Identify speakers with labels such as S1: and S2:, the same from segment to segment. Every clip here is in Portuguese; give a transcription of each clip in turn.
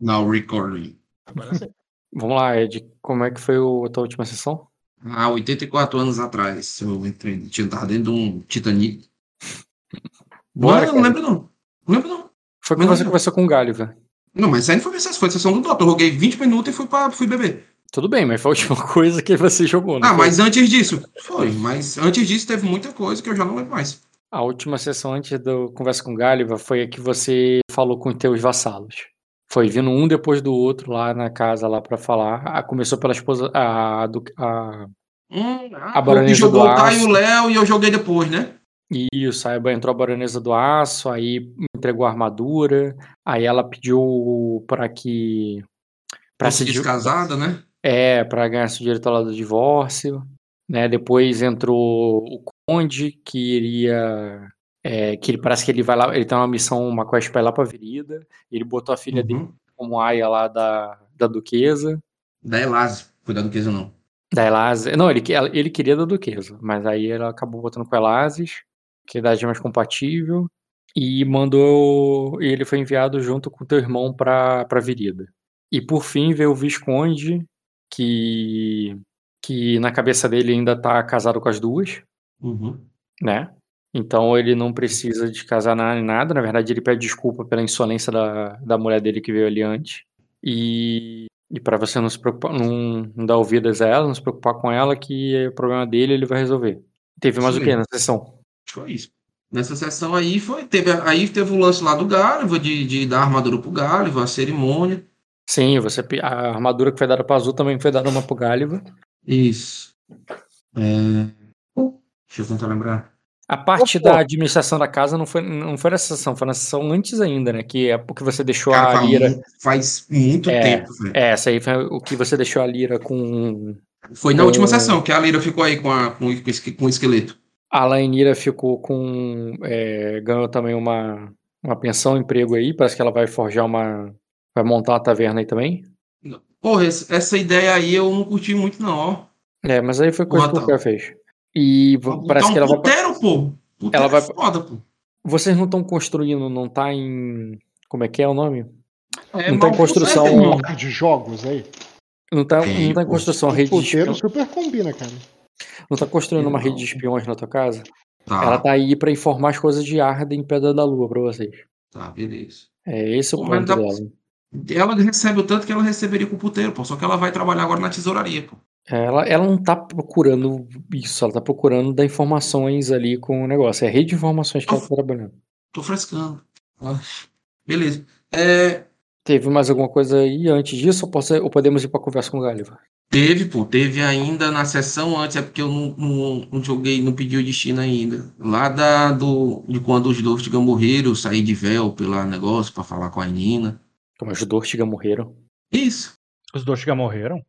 S1: Now recording.
S2: Vamos lá, Ed. Como é que foi a tua última sessão?
S1: Há 84 anos atrás, eu entrei, tinha tava dentro de um Titanic.
S2: Bora,
S1: não, não lembro não. Não lembro não.
S2: Foi quando você
S1: não.
S2: conversou com o Galho, velho.
S1: Não, mas isso aí não foi sessão, foi sessão do Dota. Eu joguei 20 minutos e fui, pra, fui beber.
S2: Tudo bem, mas foi a última coisa que você jogou, né?
S1: Ah, mas antes disso, foi. Mas antes disso teve muita coisa que eu já não lembro mais.
S2: A última sessão antes do Conversa com o Gáliva foi a que você falou com os teus vassalos. Foi vindo um depois do outro lá na casa lá pra falar. Ah, começou pela esposa. A, do, a,
S1: Hum,
S2: A
S1: ah,
S2: baronesa
S1: e jogou
S2: do
S1: o e o Léo e eu joguei depois, né?
S2: isso, aí entrou a baronesa do aço, aí entregou a armadura, aí ela pediu pra que. Pra se,
S1: Conseguisse
S2: di-
S1: casada, né?
S2: É, para ganhar seu direito lá do divórcio, né? Depois entrou o Conde, que iria. É, que ele parece que ele vai lá, ele tem uma missão, uma quest pra ir lá pra Virida. Ele botou a filha dele
S1: Uhum.
S2: como aia lá da, da Duquesa.
S1: Da Elase. Cuidado com isso não.
S2: Da Elase. Não, ele, ele queria da Duquesa, mas aí ela acabou botando com Elases, que é idade mais compatível. E mandou. E ele foi enviado junto com teu irmão pra, pra Virida. E por fim veio o Visconde, que, que na cabeça dele ainda tá casado com as duas,
S1: Uhum.
S2: né? Então ele não precisa de casar nem nada. Na verdade, ele pede desculpa pela insolência da, da mulher dele que veio ali antes. E, e para você não se preocupar, não, não dar ouvidas a ela, não se preocupar com ela, que é o problema dele ele vai resolver. Teve mais
S1: Isso
S2: o que na sessão?
S1: Acho que foi isso. Nessa sessão aí foi, teve, aí teve o lance lá do Gáliva, de, de dar armadura pro Gáliva, a cerimônia.
S2: Sim, você, a armadura que foi dada pra Azul também foi dada uma pro Gáliva.
S1: Isso. É... Deixa eu tentar lembrar.
S2: A parte da administração da casa não foi, não foi nessa sessão, foi na sessão antes ainda, né? Que é porque você deixou
S1: Cara,
S2: a Lira.
S1: faz muito
S2: É,
S1: tempo, velho.
S2: É, essa aí foi o que você deixou a Lira com.
S1: Foi na última sessão que a Lira ficou aí com, a, com, com o esqueleto.
S2: A Lainira ficou com. é, ganhou também uma, uma pensão, um emprego aí. Parece que ela vai forjar uma. Vai montar uma taverna aí também.
S1: Porra, essa ideia aí eu não curti muito, não, ó.
S2: É, mas aí foi coisa que o fez. E v-
S1: botar
S2: parece
S1: um
S2: que ela vai.
S1: puteiro, pô. Puteiro
S2: Ela vai-
S1: é foda, pô.
S2: Vocês não estão construindo, não tá em. Como é que é o nome?
S1: É
S2: Não tá em construção.
S3: Par de jogos aí.
S2: Não tá, não tá em
S1: pô.
S2: construção
S3: O
S2: rede de espiões.
S3: super combina, cara.
S2: Não tá construindo uma
S1: Não.
S2: rede de espiões na tua casa?
S1: Tá,
S2: Ela tá aí pra informar as coisas de Arden em Pedra da Lua pra vocês.
S1: tá, beleza.
S2: É esse o
S1: Pô,
S2: ponto
S1: dá-
S2: dela.
S1: Ela recebe o tanto que ela receberia com o puteiro, pô. Só que ela vai trabalhar agora na tesouraria, pô.
S2: Ela, ela não tá procurando isso, ela tá procurando dar informações ali com o negócio. É a rede de informações que ela tá trabalhando.
S1: Tô frescando. Beleza. É,
S2: Teve mais alguma coisa aí antes disso ou, posso- ou podemos ir pra conversa com o Gáliva?
S1: teve, pô. Teve ainda na sessão antes, é porque eu não, não, não joguei, não pedi o destino ainda. Lá da, do, de quando os Dortigan morreram, eu saí de véu pelo negócio pra falar com a Nina.
S2: Como os Dortiga morreram.
S1: Isso,
S4: Os dois já morreram?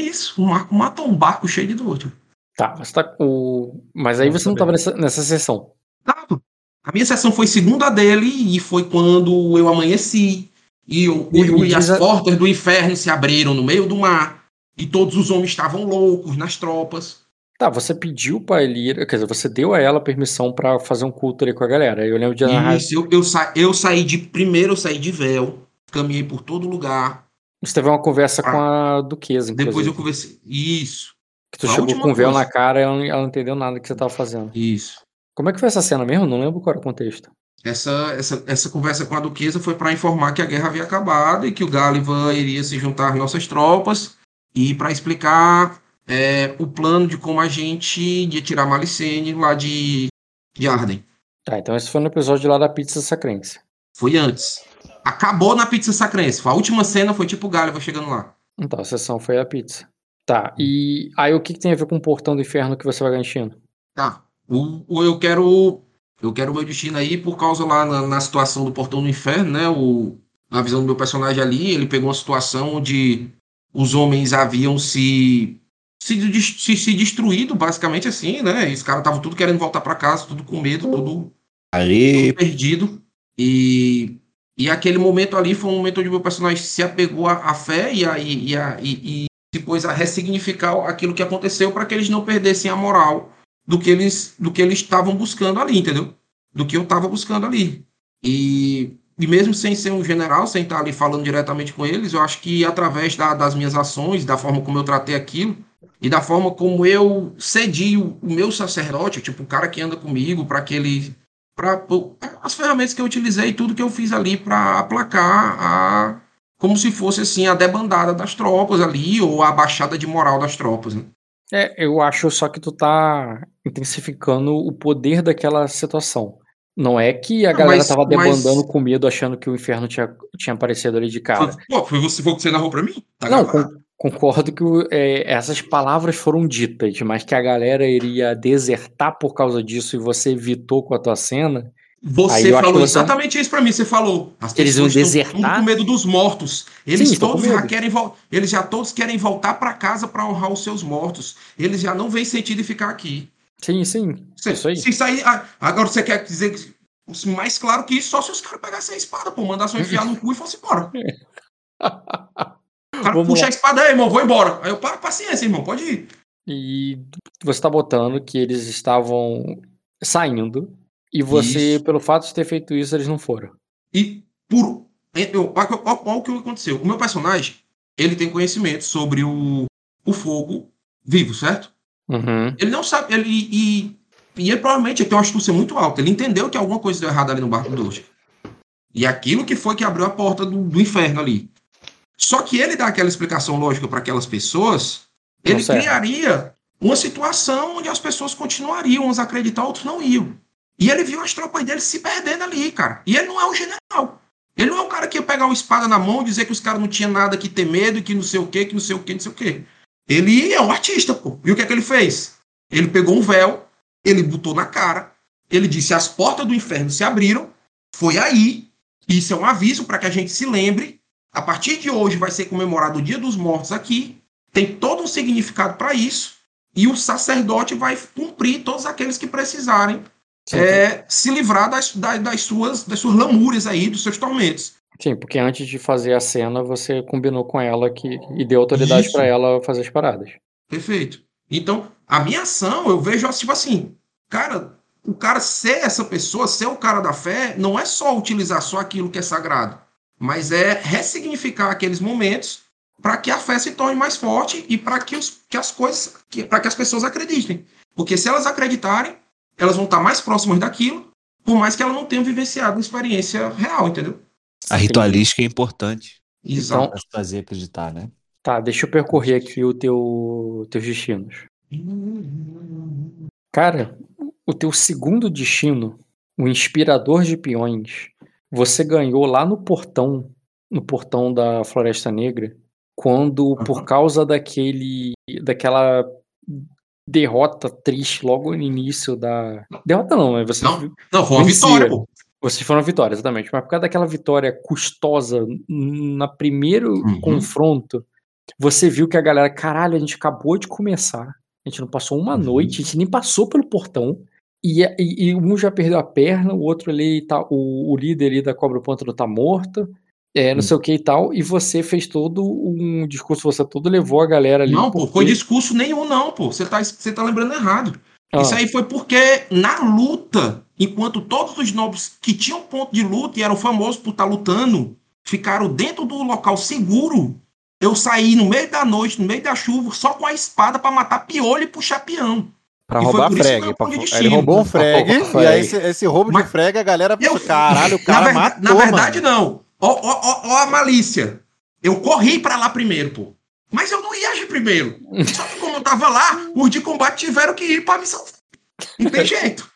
S1: Isso. O Marco matou um barco cheio de Dortigan.
S2: Tá, você tá com. Mas aí você não
S4: saber.
S2: tava nessa, nessa sessão.
S1: Tá, pô. A minha sessão foi segunda dele e foi quando eu amanheci. E, o,
S2: E-
S1: o- as
S2: a-
S1: portas do inferno se abriram no meio do mar. E todos os homens estavam loucos nas tropas.
S2: Tá, você pediu pra Elira, quer dizer, você deu a ela permissão pra fazer um culto ali com a galera. Eu lembro de narrar.
S1: Isso, eu, eu, sa eu saí de. Primeiro eu saí de véu, caminhei por todo lugar.
S2: Você teve uma conversa com a Duquesa, inclusive.
S1: Depois eu conversei. Isso,
S2: Que tu
S1: a
S2: chegou com o véu na cara e ela, não- ela não entendeu nada que você tava fazendo.
S1: isso.
S2: Como é que foi essa cena mesmo? Não lembro qual era o contexto.
S1: Essa, essa, essa conversa com a Duquesa foi para informar que a guerra havia acabado e que o Gáliva iria se juntar às nossas tropas e para explicar é, o plano de como a gente ia tirar Malicene lá de, de Arden.
S2: Tá, então esse foi no episódio lá da pizza sacrense.
S1: Foi antes. Acabou na pizza sacrense. A última cena foi tipo o Gáliva chegando lá.
S2: Então, a sessão foi a pizza. Tá, e aí o que, que tem a ver com o portão do inferno que você vai garantindo?
S1: Tá. O, o- eu quero. Eu quero o meu destino aí por causa lá na, na situação do Portão do Inferno, né? O, na visão do meu personagem ali, ele pegou uma situação onde os homens haviam se. Se, se, se destruído, basicamente assim, né? E os caras estavam tudo querendo voltar para casa, tudo com medo, tudo
S5: Ali,
S1: perdido. E, e aquele momento ali foi um momento onde meu personagem se apegou à, fé e, a, e, a, e, e se pôs a ressignificar aquilo que aconteceu para que eles não perdessem a moral do que eles do que eles estavam buscando ali, entendeu? Do que eu estava buscando ali. E e mesmo sem ser um general, sem estar ali falando diretamente com eles, eu acho que através da, das minhas ações, da forma como eu tratei aquilo, e da forma como eu cedi o, o meu sacerdote, tipo, o cara que anda comigo, para que ele. Pra, as ferramentas que eu utilizei, tudo que eu fiz ali para aplacar a. Como se fosse assim a debandada das tropas ali, ou a baixada de moral das tropas. Né?
S2: É, eu acho só que tu tá intensificando o poder daquela situação. Não é que a
S1: Não,
S2: galera
S1: mas-
S2: tava debandando
S1: mas-
S2: com medo, achando que o inferno tinha, tinha aparecido ali de cara.
S1: Pô, foi você, foi o que você narrou pra mim? Tá
S2: Não, con- concordo que é, essas palavras foram ditas, mas que a galera iria desertar por causa disso e você evitou com a tua cena.
S1: Você falou exatamente isso pra mim. Você falou. As
S2: Eles
S1: estão
S2: desertar?
S1: com medo dos mortos. Eles
S2: Sim,
S1: todos já querem vol- Eles já todos querem voltar pra casa pra honrar os seus mortos. Eles já não veem sentido em ficar aqui.
S2: Sim, sim.
S1: Se,
S2: Isso aí.
S1: se sair. ah, Agora você quer dizer que. Mais claro que isso, só se os caras pegassem a espada, pô, mandassem enfiar no cu e fosse embora. O cara puxa
S2: lá.
S1: a espada aí, irmão, vou embora. Aí eu paro, paciência, irmão, pode ir.
S2: E você tá botando que eles estavam saindo e você,
S1: Isso.
S2: pelo fato de ter feito isso, eles não foram.
S1: E por. Eu, olha, o que aconteceu. O meu personagem, ele tem conhecimento sobre o, o fogo vivo, certo?
S2: Uhum.
S1: Ele não sabe. Ele, e, e ele provavelmente tem uma astúcia muito alta. Ele entendeu que alguma coisa deu errado ali no barco do Doge. E aquilo que foi que abriu a porta do, do inferno ali. Só que ele dá aquela explicação lógica para aquelas pessoas, ele criaria uma situação onde as pessoas continuariam, uns a acreditar, outros não iam. E ele viu as tropas dele se perdendo ali, cara. E ele não é o general. Ele não é o cara que ia pegar uma espada na mão e dizer que os caras não tinham nada que ter medo, que não sei o quê, que não sei o quê, não sei o quê. Ele é um artista, pô. E o que é que ele fez? Ele pegou um véu, ele botou na cara, ele disse: as portas do inferno se abriram, foi aí. Isso é um aviso para que a gente se lembre. A partir de hoje vai ser comemorado o Dia dos Mortos aqui. Tem todo um significado para isso. E o sacerdote vai cumprir todos aqueles que precisarem é, se livrar das, da- das, suas, das suas lamúrias aí, dos seus tormentos.
S2: sim, porque antes de fazer a cena, você combinou com ela que, e deu autoridade pra ela fazer as paradas.
S1: Perfeito. Então, a minha ação, eu vejo tipo assim, cara, o cara ser essa pessoa, ser o cara da fé, não é só utilizar só aquilo que é sagrado, mas é ressignificar aqueles momentos para que a fé se torne mais forte e para que, os- que as coisas, para que as pessoas acreditem. Porque se elas acreditarem, elas vão estar mais próximas daquilo, por mais que elas não tenham vivenciado uma experiência real, entendeu?
S3: A ritualística é importante
S1: Exato.
S3: pra se fazer acreditar, né?
S2: Tá, deixa eu percorrer aqui o teu teus destinos. Cara, o teu segundo destino, o inspirador de peões, você ganhou lá no portão, no portão da Floresta Negra, quando por causa daquele daquela derrota triste logo no início da derrota não, mas você
S1: Não. Não, foi uma
S2: Vencia.
S1: vitória, pô.
S2: vocês foram a vitória, exatamente. Mas por causa daquela vitória custosa na primeiro
S1: Uhum.
S2: confronto, você viu que a galera, caralho, a gente acabou de começar. A gente não passou uma
S1: Uhum.
S2: noite, a gente nem passou pelo portão. E, e- e um já perdeu a perna, o outro ali tá. O, o líder ali da Cobra Pântano tá morto. É, não
S1: Hum.
S2: sei o que e tal. E você fez todo um discurso, você todo levou a galera ali.
S1: Não, pô,
S2: porque-
S1: foi discurso nenhum, não, pô. Você tá, você tá lembrando errado.
S2: Ah,
S1: Isso aí foi porque na luta, enquanto todos os nobres que tinham ponto de luta e eram famosos por estar lutando, ficaram dentro do local seguro, eu saí no meio da noite, no meio da chuva, só com a espada para matar piolho e puxar peão.
S4: Pra
S1: E foi
S4: roubar
S1: por isso que
S4: frag.
S1: eu
S4: pra- ele
S1: destino.
S4: roubou um frag,
S2: Roubar
S4: e aí esse, esse roubo
S1: Mas-
S4: de frag, a galera
S1: Eu-
S4: caralho, o
S1: Na,
S4: cara
S1: ver-
S4: matou,
S1: na verdade,
S4: mano.
S1: não. Ó, ó, ó, ó a malícia. Eu corri para lá primeiro, pô. Mas eu não ia agir primeiro. Só que como eu tava lá, os de combate tiveram que ir para missão. Não tem jeito.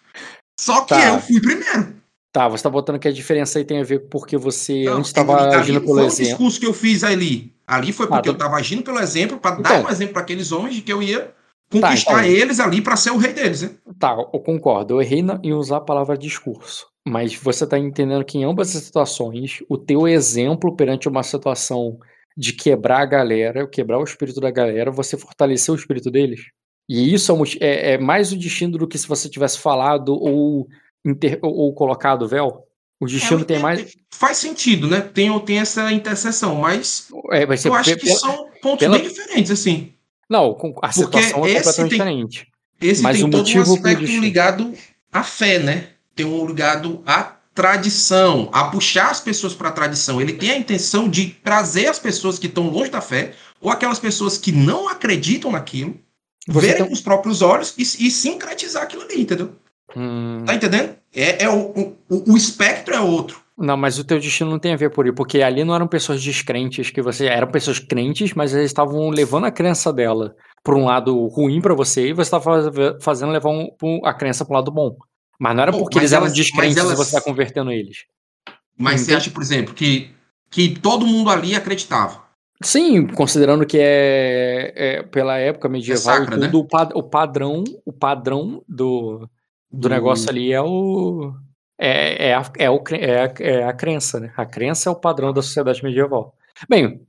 S1: Só que
S2: Tá.
S1: eu fui primeiro.
S2: Tá, você tá botando que a diferença aí tem a ver porque você
S1: Não,
S2: antes estava
S1: ali
S2: agindo pelo
S1: foi o
S2: exemplo.
S1: discurso que eu fiz ali. Ali foi porque
S2: Ah,
S1: eu
S2: tá.
S1: estava agindo pelo exemplo, para
S2: Então.
S1: dar um exemplo para aqueles homens de que eu ia conquistar
S2: então.
S1: eles ali para ser o rei deles. Né?
S2: Tá, eu concordo. Eu errei em usar a palavra discurso. Mas você tá entendendo que em ambas as situações, o teu exemplo perante uma situação de quebrar a galera, quebrar o espírito da galera, você fortaleceu o espírito deles. E isso é, é- é mais o destino do que se você tivesse falado ou, inter- ou- ou colocado o véu. O destino
S1: É,
S2: tem mais.
S1: Faz sentido, né? Tem, tem essa interseção, mas
S2: É,
S1: eu acho que
S2: pela-
S1: são pontos
S2: pela-
S1: bem diferentes, assim.
S2: Não, com- a
S1: Porque
S2: situação é
S1: esse
S2: completamente
S1: tem-
S2: diferente.
S1: Esse
S2: Mas
S1: tem
S2: o
S1: todo um
S2: motivo pro
S1: aspecto ligado à fé, né? Tem um ligado à tradição, a puxar as pessoas para a tradição. Ele tem a intenção de trazer as pessoas que estão longe da fé, ou aquelas pessoas que não acreditam naquilo,
S2: Você
S1: verem
S2: tem-
S1: com os próprios olhos e, e sincretizar aquilo ali, entendeu?
S2: Hum,
S1: Tá entendendo? É, é o, o, o espectro é outro.
S2: Não, mas o teu destino não tem a ver por isso, porque ali não eram pessoas descrentes que você. Eram pessoas crentes, mas eles estavam levando a crença dela por um lado ruim pra você e você estava fazendo levar um- um- a crença pro lado bom. Mas não era porque eles eram
S1: elas-
S2: descrentes
S1: elas-
S2: e você tá convertendo eles.
S1: Mas você
S2: Entendi.
S1: acha, por exemplo, que, que todo mundo ali acreditava.
S2: Sim, considerando que é, é pela época medieval
S1: sacra,
S2: e
S1: né?
S2: tudo, o, pa- o padrão, o padrão do, do negócio ali é o. É, é, a, é, o, é, a, é a crença, né? A crença é o padrão da sociedade medieval. Bem,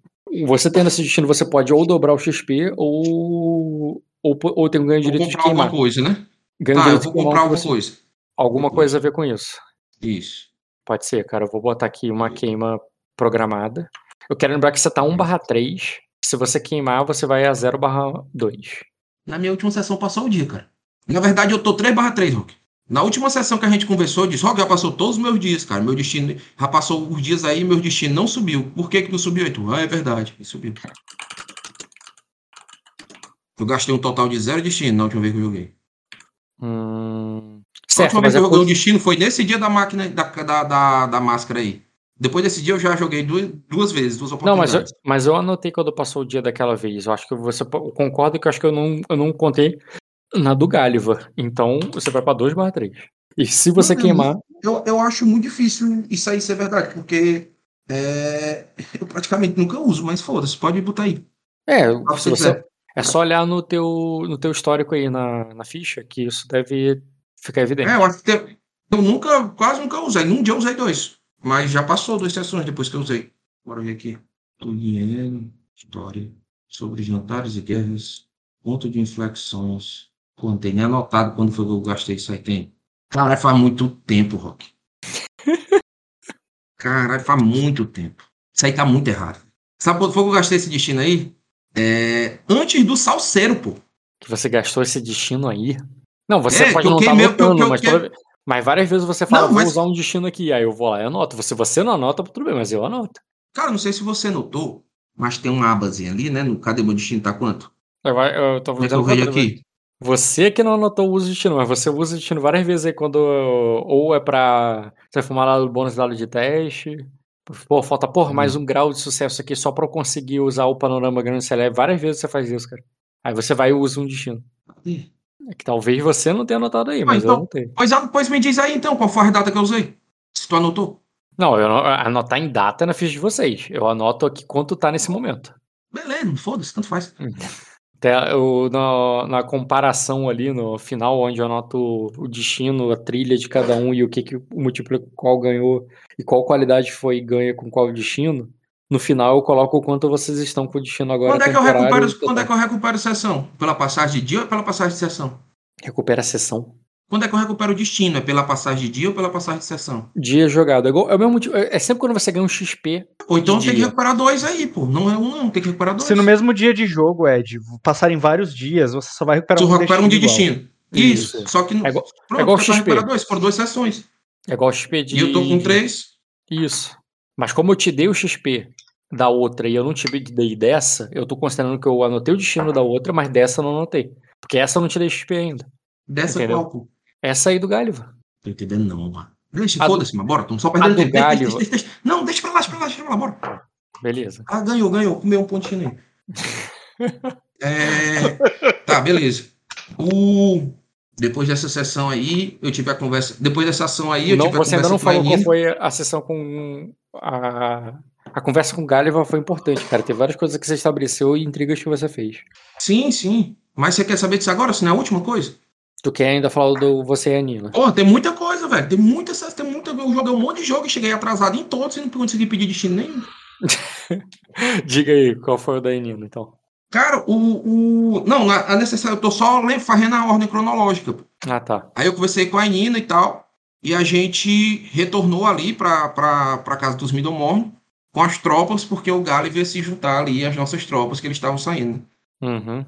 S2: você tendo esse destino, você pode ou dobrar o XP ou, ou, ou ter um ganho
S1: Vou
S2: direito de
S1: comprar alguma
S2: queimar.
S1: coisa, né?
S2: Ganho
S1: Tá, eu vou
S2: de queimar
S1: comprar alguma
S2: você-
S1: coisa.
S2: alguma
S1: Depois.
S2: coisa a ver com isso.
S1: Isso.
S2: Pode ser, cara. Eu vou botar aqui uma queima programada. Eu quero lembrar que você tá 1 barra 3. Se você queimar, você vai a 0 barra 2.
S1: Na minha última sessão passou o dia, cara. Na verdade, eu tô 3 barra 3, Rock. Na última sessão que a gente conversou, eu disse, Rock, já passou todos os meus dias, cara. Meu destino já passou os dias aí, meu destino não subiu. Por que que não subiu, Heitor? Ah, é verdade, subiu. Eu gastei um total de zero destino na última vez que eu joguei.
S2: Hum...
S1: A
S2: Certo,
S1: última vez que
S2: é
S1: eu joguei um
S2: por...
S1: destino foi nesse dia da máquina, da, da, da, da máscara aí. Depois desse dia eu já joguei duas, duas vezes, duas
S2: Não, mas eu,
S1: oportunidades.
S2: mas eu anotei quando passou o dia daquela vez. Eu acho que você concorda que eu acho que eu não, eu não contei na do Gáliva. Então você vai pra 2 barra 3. E se você
S1: Não,
S2: queimar.
S1: Eu, eu acho muito difícil isso aí ser verdade, porque é, eu praticamente nunca uso, mas foda-se, pode botar aí.
S2: É,
S1: Fala
S2: se você,
S1: quiser.
S2: é só olhar no teu, no teu histórico aí na, na ficha, que isso deve ficar evidente.
S1: É, eu acho que tem- eu nunca, quase nunca usei. Num dia eu usei dois. Mas já passou duas sessões depois que eu usei. Bora ver aqui. Tolkien, história sobre jantares e guerras, ponto de inflexões. Pô, não tem nem anotado quando foi que eu gastei isso aí. Tem. Caralho, faz muito tempo, Rock. Caralho, faz muito tempo. Isso aí tá muito errado. Sabe quando foi que eu gastei esse destino aí? É, antes do salseiro, pô.
S2: Que você gastou esse destino aí. Não, você
S1: É,
S2: pode não estar
S1: que eu-
S2: mas,
S1: que-
S2: toda- mas várias vezes você fala,
S1: Não,
S2: vou
S1: mas-
S2: usar um destino aqui. Aí eu vou lá e anoto. Se você não anota, tudo bem, mas eu anoto.
S1: Cara, não sei se você notou, mas tem uma abazinha ali, né? No Cadê meu destino? Tá quanto?
S2: Eu, eu tô
S1: Como é que eu
S2: dizendo
S1: vejo
S2: pra-
S1: aqui?
S2: Você que não anotou o uso de destino, mas você usa o destino várias vezes aí quando. Ou é pra você fumar lá do bônus dado de teste. Pô, falta, porra, mais
S1: Hum.
S2: um grau de sucesso aqui só pra eu conseguir usar o panorama grande celeste. Várias vezes você faz isso, cara. Aí você vai e usa um destino. É que talvez você não tenha anotado aí,
S1: Ah,
S2: mas eu
S1: então-
S2: anotei.
S1: Pois, ah, pois me diz aí então, qual foi a data que eu usei? Se tu anotou.
S2: Não, eu anotar em data é na ficha de vocês. Eu anoto aqui quanto tá nesse momento.
S1: Beleza, foda-se, tanto faz.
S2: Eu, na, na comparação ali no final, onde eu anoto o destino, a trilha de cada um e o que, que o múltiplo qual ganhou e qual qualidade foi ganha com qual destino, no final eu coloco o quanto vocês estão com o destino agora.
S1: Quando é, que eu recupero, quando é que eu recupero sessão? Pela passagem de dia ou pela passagem de sessão?
S2: Recupera a sessão.
S1: Quando é que eu recupero o destino? É pela passagem de dia ou pela passagem de sessão?
S2: Dia jogado. É, igual- é o mesmo é sempre quando você ganha um XP.
S1: Ou então
S2: De
S1: tem que
S2: dia.
S1: recuperar dois aí, pô. Não é um, não. Tem que recuperar dois.
S4: Se no mesmo dia de jogo, Ed, passarem vários dias, você só vai recuperar
S1: Tu
S4: um
S1: recupera um de
S4: igual.
S1: destino. Isso.
S2: Isso.
S1: Só que não.
S2: É igual-
S1: Pronto,
S2: é igual XP.
S1: recuperar dois. Foram duas sessões.
S2: É igual o XP de.
S1: E eu tô com três.
S2: Isso. Mas como eu te dei o XP da outra e eu não te dei dessa, eu tô considerando que eu anotei o destino da outra, mas dessa eu não anotei. Porque essa eu não te dei XP ainda.
S1: Dessa
S2: Entendeu?
S1: qual, pô?
S2: Essa aí do Gáliva.
S1: Tô entendendo não, mano. Deixa,
S2: do-
S1: foda-se, mas bora. Estamos só perdendo
S2: do
S1: tempo.
S2: Galho-
S1: deixa, deixa, deixa. Não, deixa pra lá, deixa pra lá, deixa pra lá, bora.
S2: Beleza.
S1: Ah, ganhou, ganhou. Comeu um pontinho aí. É... Tá, beleza. O... Depois dessa sessão aí, eu tive a conversa. Depois dessa ação aí, eu
S2: Não,
S1: tive a
S2: você ainda
S1: conversa
S2: não falou qual foi a sessão com. A, a conversa com o Gáliva foi importante, cara. Tem várias coisas que você estabeleceu e intrigas que você fez.
S1: Sim, sim. Mas você quer saber disso agora? Se não é a última coisa?
S2: Tu quer ainda falar do você e a Nina?
S1: Porra, tem muita coisa, velho. Tem muita, tem muita. Eu joguei um monte de jogo e cheguei atrasado em todos e não consegui pedir destino nenhum.
S2: Diga aí, qual foi o da Nina, então?
S1: Cara, o. o... Não, a necessário, eu tô só fazendo a ordem cronológica. pô.
S2: Ah, tá.
S1: Aí eu conversei com a Nina e tal. E a gente retornou ali pra, pra, pra casa dos Middlemorn com as tropas, porque o Gali veio se juntar ali às nossas tropas que eles estavam saindo.
S2: Uhum.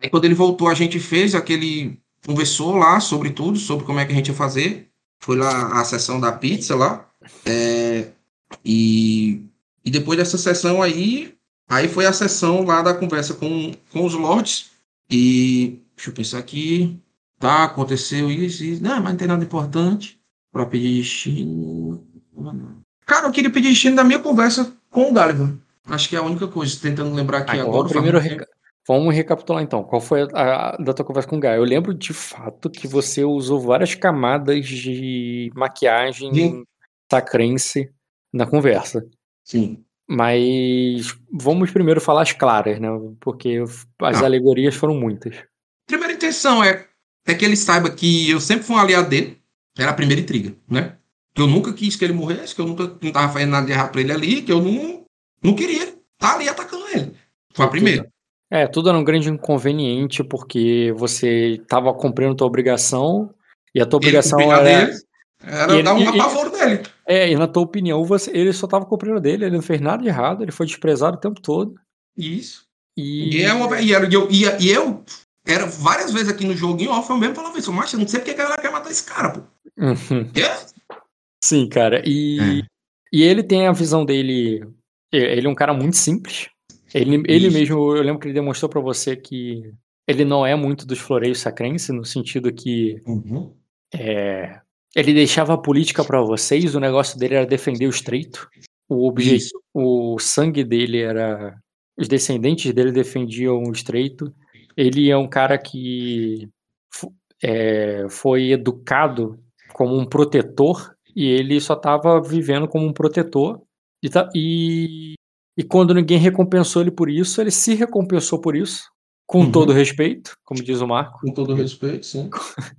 S1: Aí quando ele voltou, a gente fez aquele. Conversou lá sobre tudo, sobre como é que a gente ia fazer. foi lá a sessão da pizza lá. É, e, e depois dessa sessão aí, aí foi a sessão lá da conversa com, com os lords. E deixa eu pensar aqui. Tá, aconteceu isso, isso. Não, mas não tem nada importante para pedir destino. Cara, eu queria pedir destino da minha conversa com o Gulliver. Acho que é a única coisa, tentando lembrar aqui
S2: então
S1: agora.
S2: vamos primeiro
S1: faz muito
S2: reca- Vamos recapitular então. Qual foi a, a- da tua conversa com o Guy? Eu lembro de fato que você usou várias camadas de maquiagem
S1: Sim.
S2: sacrense na conversa.
S1: Sim.
S2: Mas vamos primeiro falar as claras, né? Porque as
S1: Tá.
S2: alegorias foram muitas.
S1: Primeira intenção é, é que ele saiba que eu sempre fui um aliado dele. Era a primeira intriga, né? Que eu nunca quis que ele morresse, que eu nunca não tava fazendo nada de errado pra ele ali, que eu não, não queria estar ali atacando ele. Foi a primeira.
S2: É, tudo era um grande inconveniente porque você estava cumprindo tua obrigação e a tua obrigação era.
S1: dele, era
S2: ele-
S1: dar um apavoro nele.
S2: É, e na tua opinião, você, ele só estava cumprindo dele, ele não fez nada de errado, ele foi desprezado o tempo todo.
S1: Isso.
S2: E,
S1: E, é uma, e, era- e eu, e, eu era várias vezes aqui no jogo em off, eu mesmo falava isso, mas eu não sei porque que a galera quer matar esse cara, pô.
S2: Uhum.
S1: É?
S2: Sim, cara. E,
S1: É.
S2: e ele tem a visão dele. Ele é um cara muito simples. Ele, ele mesmo, eu lembro que ele demonstrou pra você que ele não é muito dos floreios sacrense, no sentido que
S1: Uhum.
S2: é, ele deixava a política pra vocês, o negócio dele era defender o estreito. O objetivo,
S1: Isso.
S2: o sangue dele era. Os descendentes dele defendiam o estreito. Ele é um cara que é, foi educado como um protetor e ele só estava vivendo como um protetor. E, tá- e, e quando ninguém recompensou ele por isso, ele se recompensou por isso, com
S1: Uhum.
S2: todo respeito, como diz o Marco.
S1: Com todo respeito, sim.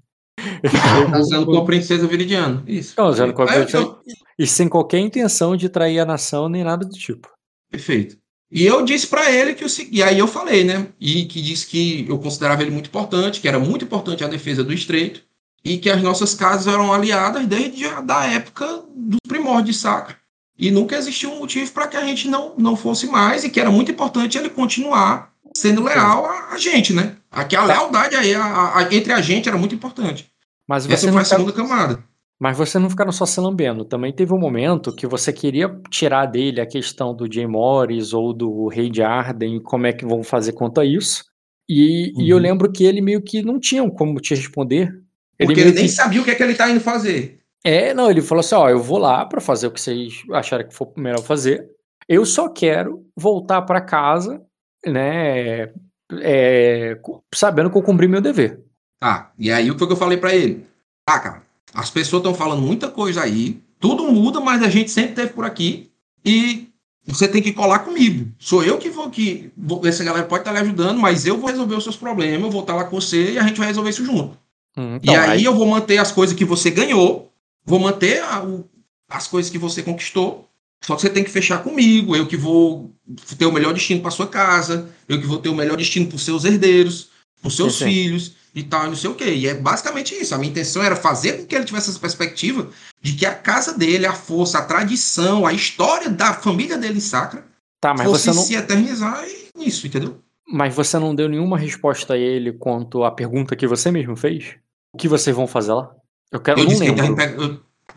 S1: Casando com a princesa viridiana. Isso.
S2: Casando com a
S1: eu-
S2: princesa- E sem qualquer intenção de trair a nação nem nada do tipo.
S1: Perfeito. E eu disse pra ele que o seguinte, e aí eu falei, né? E que disse que eu considerava ele muito importante, que era muito importante a defesa do estreito, e que as nossas casas eram aliadas desde a da época dos primórdios de Sacra. E nunca existiu um motivo para que a gente não, não fosse mais, e que era muito importante ele continuar sendo leal a, a gente, né? A, que a
S2: Tá.
S1: lealdade aí a- a- entre a gente era muito importante.
S2: Mas
S1: Essa
S2: você,
S1: foi
S2: não
S1: a
S2: fica-
S1: segunda camada.
S2: mas você não ficaram só se lambendo. Também teve um momento que você queria tirar dele a questão do Jay Morris ou do Rei de Arden como é que vão fazer quanto a isso. E, e eu
S1: Uhum.
S2: lembro que ele meio que não tinha como te responder.
S1: Porque
S2: meio
S1: ele nem
S2: que-
S1: sabia o que é que ele tá indo fazer.
S2: É, não, ele falou assim: ó, eu vou lá pra fazer o que vocês acharem que for melhor fazer. Eu só quero voltar pra casa, né? é, sabendo que eu cumpri meu dever.
S1: Tá, e aí o que eu falei pra ele? Tá, cara, as pessoas estão falando muita coisa aí, tudo muda, mas a gente sempre teve por aqui e você tem que colar comigo. Sou eu que vou que vou, essa galera pode estar lhe ajudando, mas eu vou resolver os seus problemas, eu vou estar lá com você e a gente vai resolver isso junto.
S2: Hum,
S1: e
S2: então,
S1: aí, eu vou manter as coisas que você ganhou, vou manter a- o- as coisas que você conquistou. Só que você tem que fechar comigo, eu que vou ter o melhor destino para sua casa, eu que vou ter o melhor destino para os seus herdeiros, para os seus
S2: Sim, sim.
S1: filhos e tal, e não sei o quê. E é basicamente isso. A minha intenção era fazer com que ele tivesse essa perspectiva de que a casa dele, a força, a tradição, a história da família dele Sacra
S2: tá, mas
S1: fosse
S2: você não.
S1: se eternizar e isso, entendeu?
S2: Mas você não deu nenhuma resposta a ele quanto à pergunta que você mesmo fez? O que vocês vão fazer lá? Eu quero.
S1: Eu disse que, a gente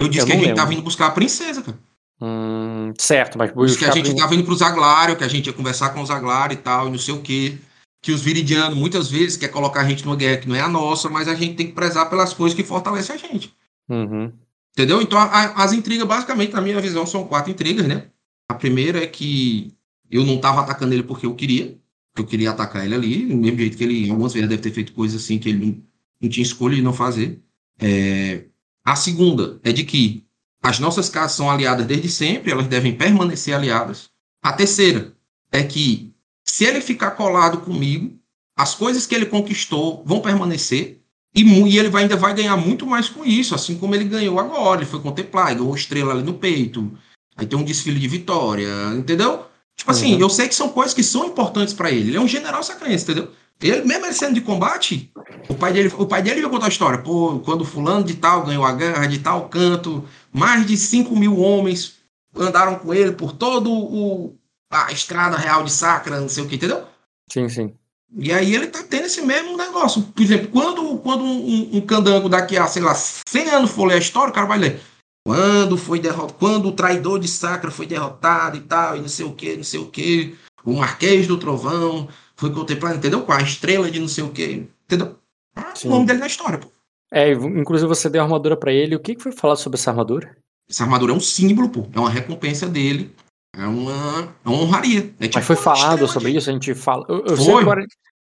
S1: eu, disse
S2: Eu
S1: que a gente
S2: lembro.
S1: tava indo buscar a princesa, cara.
S2: Hum, certo, mas
S1: Por isso que a gente estava indo para os Aglário, que a gente ia conversar com os Aglário e tal, e não sei o quê. Que os viridianos muitas vezes quer colocar a gente numa guerra que não é a nossa, mas a gente tem que prezar pelas coisas que fortalecem a gente.
S2: Uhum.
S1: Entendeu? Então a- a- as intrigas, basicamente, na minha visão, são quatro intrigas, né? A primeira é que eu não estava atacando ele porque eu queria. Eu queria atacar ele ali, do mesmo jeito que ele algumas vezes deve ter feito coisas assim que ele não, não tinha escolha de não fazer. É, A segunda é de que as nossas casas são aliadas desde sempre, elas devem permanecer aliadas. A terceira é que se ele ficar colado comigo, as coisas que ele conquistou vão permanecer e, e ele vai, ainda vai ganhar muito mais com isso, assim como ele ganhou agora. Ele foi contemplar, ganhou estrela ali no peito. Aí tem um desfile de vitória, entendeu? Tipo assim,
S2: Uhum.
S1: eu sei que são coisas que são importantes para ele. Ele é um general sacrense, entendeu? Ele, mesmo ele sendo de combate, o pai dele, o pai dele ia contar a história. Pô, quando fulano de tal ganhou a guerra de tal canto, mais de 5 mil homens andaram com ele por todo o a estrada real de Sacra, não sei o que, entendeu?
S2: Sim, sim.
S1: E aí ele tá tendo esse mesmo negócio. Por exemplo, quando, quando um, um candango daqui a, sei lá, 100 anos for ler a história, o cara vai ler. Quando foi derrotado, quando o traidor de Sacra foi derrotado e tal, e não sei o que, não sei o que, o Marquês do Trovão foi contemplado, entendeu? Com a estrela de não sei o que, entendeu? Ah, o nome dele na história, pô.
S2: É, inclusive você deu a armadura pra ele. O que, que foi falado sobre essa armadura?
S1: Essa armadura é um símbolo, pô. É uma recompensa dele. É uma, é uma honraria. É tipo
S2: Mas foi falado sobre
S1: de-
S2: isso? A gente fala. Eu, eu
S1: Foi.
S2: agora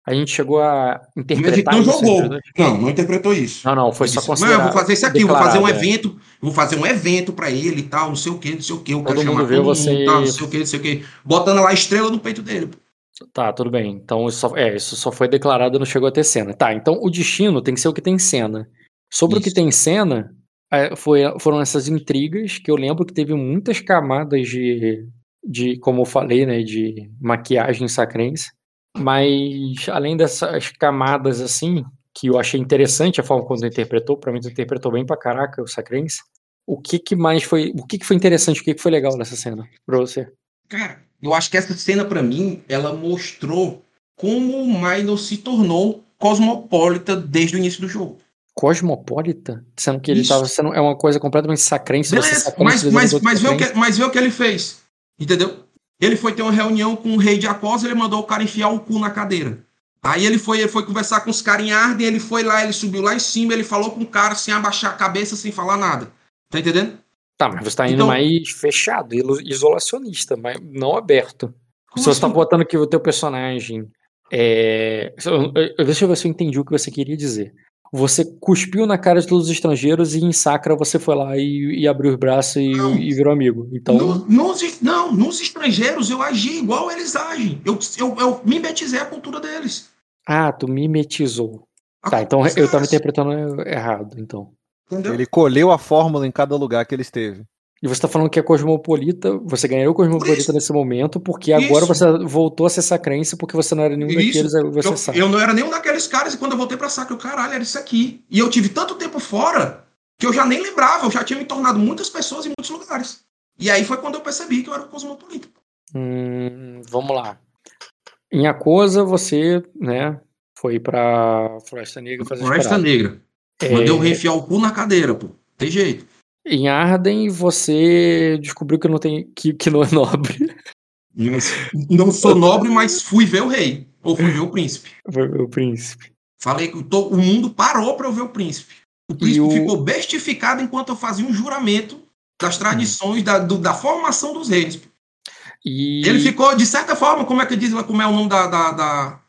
S2: a gente chegou a
S1: Mas a gente
S2: interpretar
S1: não
S2: isso
S1: jogou. Não, não interpretou isso.
S2: Não, não, foi só
S1: Disse, Não, eu vou fazer isso aqui, eu vou fazer um
S2: é.
S1: evento, vou fazer um evento pra ele e tal, não sei o que, não sei o que, eu quero chamar todo
S2: você-
S1: mundo, tal, não sei o que, não sei o que, botando lá a estrela no peito dele. pô.
S2: Tá, tudo bem. Então isso só, é, isso só foi declarado, não chegou a ter cena. Tá, então o destino tem que ser o que tem cena. Sobre o que
S1: Isso.
S2: tem cena, é, foi, foram essas intrigas que eu lembro que teve muitas camadas de, de como eu falei, né, de maquiagem sacrense. Mas além dessas camadas assim, que eu achei interessante a forma como tu interpretou, pra mim tu interpretou bem pra caraca o sacrense. O que que mais foi, o que que foi interessante, o que que foi legal nessa cena pra você?
S1: Cara, eu acho que essa cena pra mim, ela mostrou como o Minor se tornou cosmopolita desde o início do jogo.
S2: Cosmopolita? Sendo que ele
S1: Isso.
S2: tava sendo. É uma coisa completamente sacrense.
S1: Beleza,
S2: sacrense
S1: mas, mas, mas, vê o que, mas vê o que ele fez, entendeu? Ele foi ter uma reunião com o rei de Acosa, ele mandou o cara enfiar o cu na cadeira. Aí ele foi, ele foi conversar com os caras em Arden, ele foi lá, ele subiu lá em cima, ele falou com o cara sem abaixar a cabeça, sem falar nada. Tá entendendo?
S2: Tá, mas você tá indo
S1: Então-
S2: mais fechado, isolacionista, mas não aberto. Se você tá
S1: assim?
S2: botando que o teu personagem. É... Deixa eu ver se eu entendi o que você queria dizer. Você cuspiu na cara de todos os estrangeiros e em Sacra você foi lá e, e abriu os braços e, e virou amigo. Então.
S1: No- nos, não, nos estrangeiros eu agi igual eles agem. Eu, eu, eu mimetizei a cultura deles.
S2: Ah, tu mimetizou.
S1: A
S2: Tá, então eu tava
S1: deles,
S2: interpretando errado, então.
S1: Entendeu?
S5: Ele colheu a fórmula em cada lugar que ele esteve.
S2: E você tá falando que é cosmopolita, você ganhou cosmopolita
S1: Isso.
S2: nesse momento, porque agora
S1: Isso.
S2: você voltou a ser sacrense porque você não era nenhum
S1: Isso.
S2: daqueles, você
S1: Eu,
S2: sabe.
S1: eu não era nenhum daqueles caras e quando eu voltei pra Sacra, eu, caralho, era isso aqui. E eu tive tanto tempo fora que eu já nem lembrava, eu já tinha me tornado muitas pessoas em muitos lugares. E aí foi quando eu percebi que eu era cosmopolita.
S2: Hum, vamos lá. Em Acosa, você, né, foi pra Floresta Negra fazer
S1: Floresta. Negra.
S2: É,
S1: Mandei eu enfiar o cu na cadeira, pô. Tem jeito.
S2: Em Arden, você descobriu que não tem que, que não é nobre.
S1: Não sou nobre, mas fui ver o rei. Ou fui ver o príncipe.
S2: Foi o príncipe.
S1: Falei que o to- o mundo parou pra eu ver o príncipe. O príncipe
S2: o-
S1: ficou bestificado enquanto eu fazia um juramento das tradições, da, do- da formação dos reis.
S2: E
S1: Ele ficou, de certa forma, como é que diz lá, como é o nome da. da, da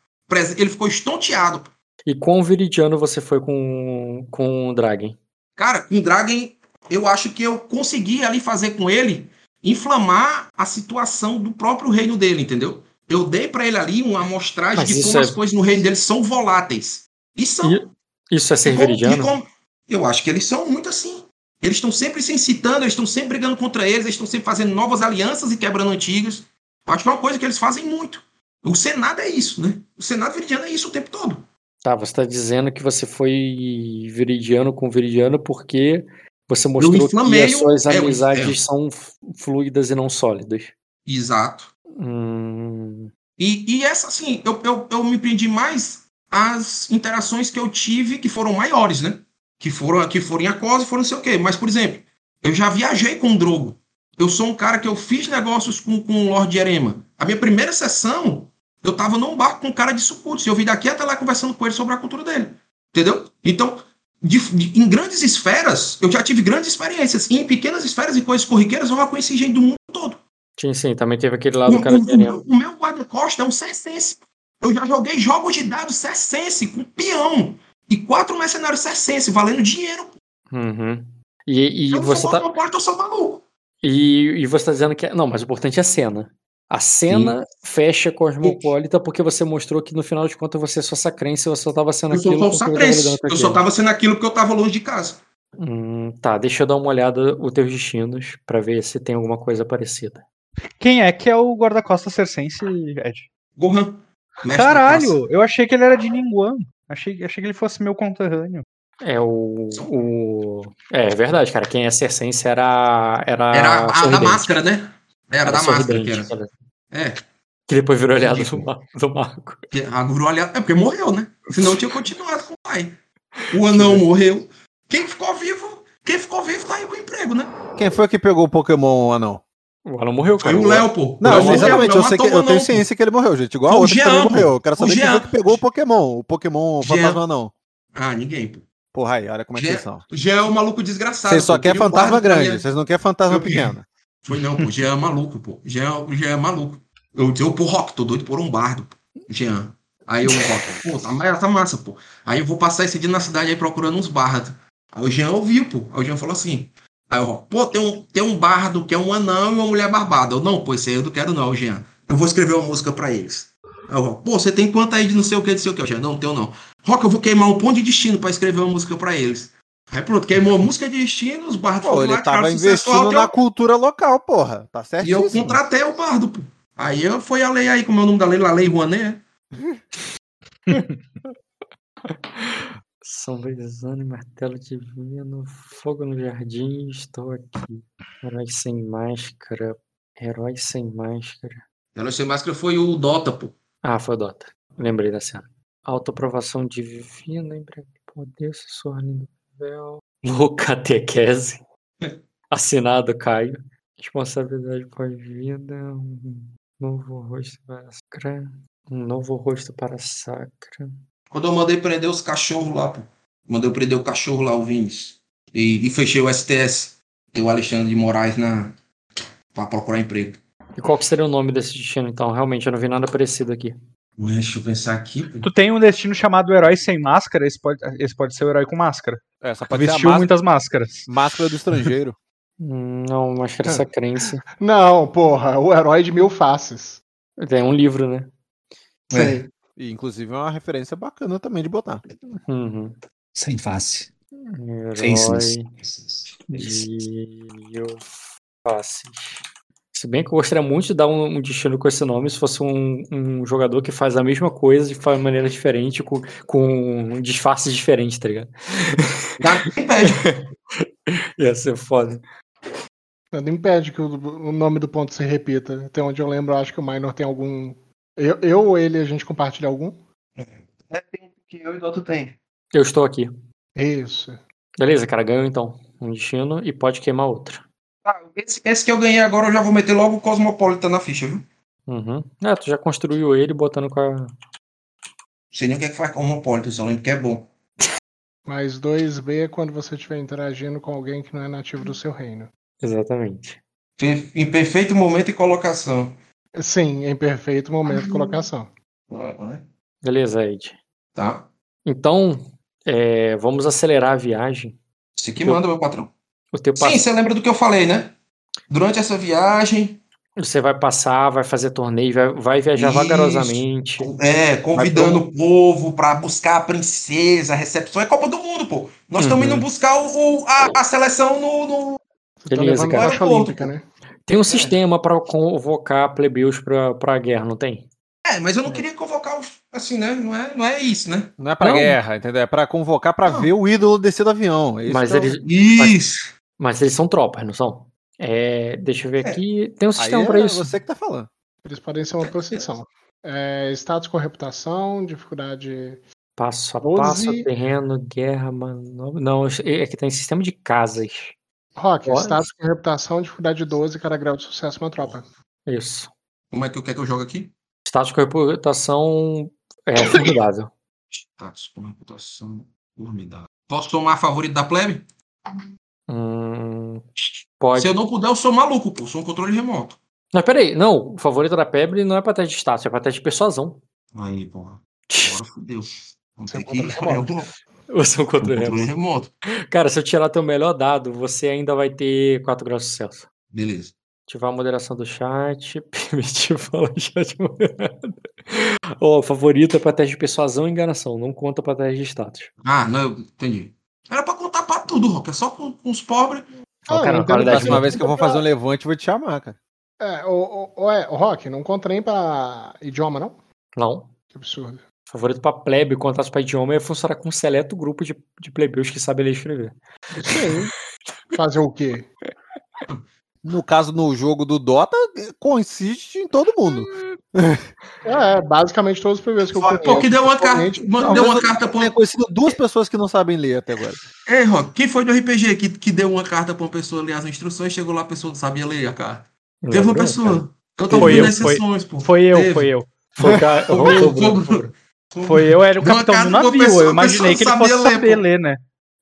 S1: ele ficou estonteado.
S2: E quão viridiano você foi com com o Dragon?
S1: Cara, com Dragon, eu acho que eu consegui ali fazer com ele inflamar a situação do próprio reino dele, entendeu? Eu dei pra ele ali uma amostragem
S2: Mas
S1: de como
S2: é-
S1: as coisas no reino dele são voláteis. E são.
S2: E- Isso é ser
S1: E
S2: viridiano?
S1: como- eu acho que eles são muito assim. Eles estão sempre se incitando, eles estão sempre brigando contra eles, eles estão sempre fazendo novas alianças e quebrando antigas. Acho que é uma coisa que eles fazem muito. O Senado é isso, né? O Senado viridiano é isso o tempo todo.
S2: Tá, você tá dizendo que você foi viridiano com viridiano porque você mostrou que as suas
S1: é,
S2: amizades
S1: é.
S2: são fluidas e não sólidas.
S1: Exato.
S2: Hum,
S1: E, e essa, assim, eu, eu, eu me prendi mais às interações que eu tive que foram maiores, né? Que foram, que foram em Acosa e foram não sei o quê. Mas, por exemplo, eu já viajei com o Drogo. Eu sou um cara que eu fiz negócios com, com o Lord Erema. A minha primeira sessão, eu tava num barco com um cara de Sucuts. E eu vim daqui até lá conversando com ele sobre a cultura dele. Entendeu? Então, de- de- em grandes esferas, eu já tive grandes experiências. E em pequenas esferas e coisas corriqueiras, eu já conheci gente do mundo todo.
S2: sim, sim, também teve aquele lado
S1: O,
S2: do cara
S1: o-
S2: de arena.
S1: o- meu guarda-costa é um cercense. Eu já joguei jogos de dados cercense com peão. E quatro mercenários cercense, valendo dinheiro.
S2: Uhum. E, e
S1: eu
S2: você tá,
S1: cosmopolita, eu sou maluco.
S2: e, e você tá dizendo que. Não, mas o importante é a cena. A cena fecha Cosmopolita porque você mostrou que no final de contas você é só sacrense, você só tava sendo
S1: Eu sou
S2: aquilo.
S1: só
S2: você tava
S1: sacrense.
S2: com
S1: Eu só
S2: aquilo.
S1: tava sendo aquilo porque eu tava longe de casa.
S2: Hum, tá, deixa eu dar uma olhada os teus destinos pra ver se tem alguma coisa parecida.
S4: Quem é que é o guarda-costas circense, Ed?
S1: Gohan.
S4: Caralho, eu achei que ele era de Ningguang. Achei, achei que ele fosse meu conterrâneo.
S2: É o, o. É, é verdade, cara. Quem é Cercense era. Era,
S1: Era a, da
S2: Sorridente.
S1: máscara, né? Era, da máscara que era. É.
S2: Que depois virou aliado do, do Marco.
S1: Porque a virou aliado. É porque morreu, né? Senão tinha continuado com o pai. O anão morreu. Quem ficou vivo, quem ficou vivo tá aí com emprego, né?
S5: Quem foi que pegou o Pokémon anão?
S2: O Alan morreu,
S1: Foi
S2: cara.
S1: o Léo, pô.
S5: Não,
S1: o Léo
S5: exatamente,
S1: o
S5: eu, sei que,
S1: o
S5: eu tenho
S1: anão,
S5: ciência que ele morreu, gente. Igual
S1: Foi
S5: a
S1: o
S5: outra que
S1: Jean,
S5: morreu. Eu quero
S1: O
S5: saber quem foi que pegou o Pokémon. O Pokémon
S1: Jean.
S5: fantasma anão.
S1: Ah, ninguém, pô.
S5: Porra aí, olha como é que
S1: Jean,
S5: vocês são.
S1: Jean é um maluco desgraçado.
S5: Vocês só querem fantasma
S1: pra
S5: grande,
S1: minha-
S5: vocês não querem fantasma
S1: Eu
S5: pequeno.
S1: Foi não, pô. Jean é maluco, pô. Jean, Jean é maluco. Eu disse, pô, Rock, tô doido por um bardo, pô. Jean. Aí eu, Rock, pô, tá, ma- tá massa, pô. Aí eu vou passar esse dia na cidade aí procurando uns bardos. Aí o Jean ouviu, pô. Aí o Jean falou assim. Aí eu, Rock, pô, tem um, tem um bardo que é um anão e uma mulher barbada. Eu, não, pô, esse aí eu não quero não, Jean. Eu vou escrever uma música pra eles. Aí eu, Rock, pô, você tem quanto aí de não sei o que, de não sei o que? Eu, Jean, não, tenho não. Rock, eu vou queimar um ponto de destino pra escrever uma música pra eles. Aí pronto, queimou a música de destino, os bardos
S5: Pô, ele tava investindo na
S1: eu-
S5: cultura local, porra. Tá
S1: e
S5: certíssimo.
S1: eu contratei o bardo, pô. Aí eu foi a lei aí, como é o nome da lei? A lei Rouanet, é?
S2: São Vezano e Martelo Divino, Fogo no Jardim, estou aqui. Herói sem máscara, herói sem máscara.
S1: Ela sem máscara foi o Dota, pô.
S2: Ah, foi o Dota. Lembrei da cena. Autoaprovação divina, em breve poder, sussurro lindo véu. Loucatequese. Assinado Caio. Responsabilidade pós-vida. Um novo rosto para Sacra. Um novo rosto para Sacra.
S1: Quando eu mandei prender os cachorros lá, pô. Mandei prender o cachorro lá, o Vinícius. E, e fechei o STS. E o Alexandre de Moraes na. pra procurar emprego.
S2: E qual que seria o nome desse destino, então? Realmente, eu não vi nada parecido aqui.
S1: Deixa eu pensar aqui, pô.
S4: Tu tem um destino chamado Herói Sem Máscara, esse pode, esse pode ser o Herói com Máscara.
S5: É, só pode ser a
S4: Vestiu
S5: máscara,
S4: muitas máscaras.
S5: máscara do estrangeiro.
S2: Não, máscara sacrense.
S6: Não, porra, o herói de mil faces.
S2: Tem um livro, né?
S6: Sei.
S5: E, inclusive, é uma referência bacana também de botar.
S2: Uhum.
S3: Sem face.
S2: Herói
S3: Faces.
S2: de mil faces. Se bem que eu gostaria muito de dar um, um destino com esse nome se fosse um, um jogador que faz a mesma coisa de fa- maneira diferente, com, com disfarces diferentes, tá ligado? Ia ser foda.
S6: Nada impede que o, o nome do ponto se repita. Até onde eu lembro, eu acho que o Minor tem algum. Eu, eu ou ele, a gente compartilha algum?
S1: É, tem que eu e o Dota tem.
S2: Eu estou aqui.
S6: Isso.
S2: Beleza, cara, ganhou então um destino e pode queimar outro.
S1: Ah, esse, esse que eu ganhei agora, eu já vou meter logo o Cosmopolitan na ficha, viu?
S2: Uhum. É, tu já construiu ele botando com a.
S1: Não sei nem o que é que faz Cosmopolitan, só lembro que é bom.
S6: Mais 2B quando você estiver interagindo com alguém que não é nativo do seu reino.
S2: Exatamente.
S1: Em perfeito momento e colocação.
S6: Sim, em perfeito momento de colocação.
S2: Beleza, Ed.
S1: Tá?
S2: Então, é, vamos acelerar a viagem.
S1: Você que manda, meu patrão.
S2: O teu
S1: Sim, você lembra do que eu falei, né? Durante essa viagem,
S2: você vai passar, vai fazer torneio, vai, vai viajar
S1: Isso.
S2: vagarosamente.
S1: é, convidando o povo pra buscar a princesa, a recepção. É Copa do Mundo, pô. Nós estamos
S2: Uhum.
S1: indo buscar o, o- a, a seleção no, no-
S6: tá
S2: Beleza, cara.
S6: olímpica, né?
S2: Tem um sistema para convocar plebeus pra, pra guerra, não tem?
S1: É, mas eu não queria convocar os. Assim, né? Não é, não é isso, né?
S5: Não é pra
S2: Não.
S5: guerra, entendeu? É pra convocar pra
S1: Não.
S5: ver o ídolo descer do avião. É isso
S2: Mas
S5: é o-
S2: eles,
S1: Isso!
S2: Mas eles são tropas, não são? É, deixa eu ver
S1: É.
S2: aqui. Tem um sistema
S5: é
S2: pra isso.
S5: você que tá falando.
S6: Eles podem ser uma procissão. É, status com reputação, dificuldade.
S2: Passo a
S6: Doze.
S2: passo, terreno, guerra, manobra. Não, é que tem sistema de casas.
S6: Rock,
S2: Pode.
S6: status com reputação, dificuldade 12, cada grau de sucesso uma tropa.
S2: Isso.
S1: Como é que eu quero que eu jogue aqui?
S2: Status com reputação é formidável.
S1: Status com reputação formidável. Posso somar favorito da plebe?
S2: Hum, pode.
S1: Se eu não puder, eu sou maluco, pô. Sou um controle remoto.
S2: Mas peraí, não, o favorito da Pebre não é pra teste de status, é pra teste de persuasão.
S1: Aí, porra. Agora fudeu. Vamos
S6: Você
S1: ter
S6: é
S1: que um
S2: Você é um controle remoto.
S1: remoto.
S2: Cara, se eu tirar teu melhor dado, você ainda vai ter 4 graus de sucesso.
S1: Beleza.
S2: Ativar a moderação do chat, permitir falar chat moderado. Ó, favorito é pra teste de persuasão e enganação, não conta pra teste de status.
S1: Ah, não, eu entendi. Era pra contar pra tudo, Rock. É só com, com os pobres.
S6: Ah,
S2: cara,
S6: eu
S2: a
S6: entendo
S2: qualidade
S5: Da próxima vez que eu vou fazer um levante, eu vou te chamar, cara.
S6: É, o, o, o, é, o Rock, não conta nem pra idioma, não?
S2: Não.
S6: Que absurdo.
S2: Favorito pra plebe, contato pra idioma, ia funcionar com um seleto grupo de, de plebeus que sabem ler e escrever.
S6: Sim. Fazer o quê?
S5: No caso, no jogo do Dota, consiste em todo mundo.
S6: É, basicamente todos os PVs que eu conheço.
S1: Pô, que deu uma carta. Deu uma
S5: eu
S1: carta pra
S5: conhecido duas pessoas que não sabem ler até agora.
S1: Ei, Rock, quem foi do RPG que, que deu uma carta pra uma pessoa ler as instruções, chegou lá, a pessoa não sabia ler a carta? Teve uma pessoa. Eu tô
S4: Foi
S1: vendo
S4: eu,
S1: exceções, pô.
S4: Foi eu,
S1: Teve.
S4: foi eu.
S2: Foi ca-
S1: Foi- foi-
S4: Foi eu, era o
S1: Deu
S4: capitão do navio.
S1: pessoa,
S4: eu imaginei que ele fosse
S1: sabia ler,
S4: saber
S1: pô.
S4: ler, né?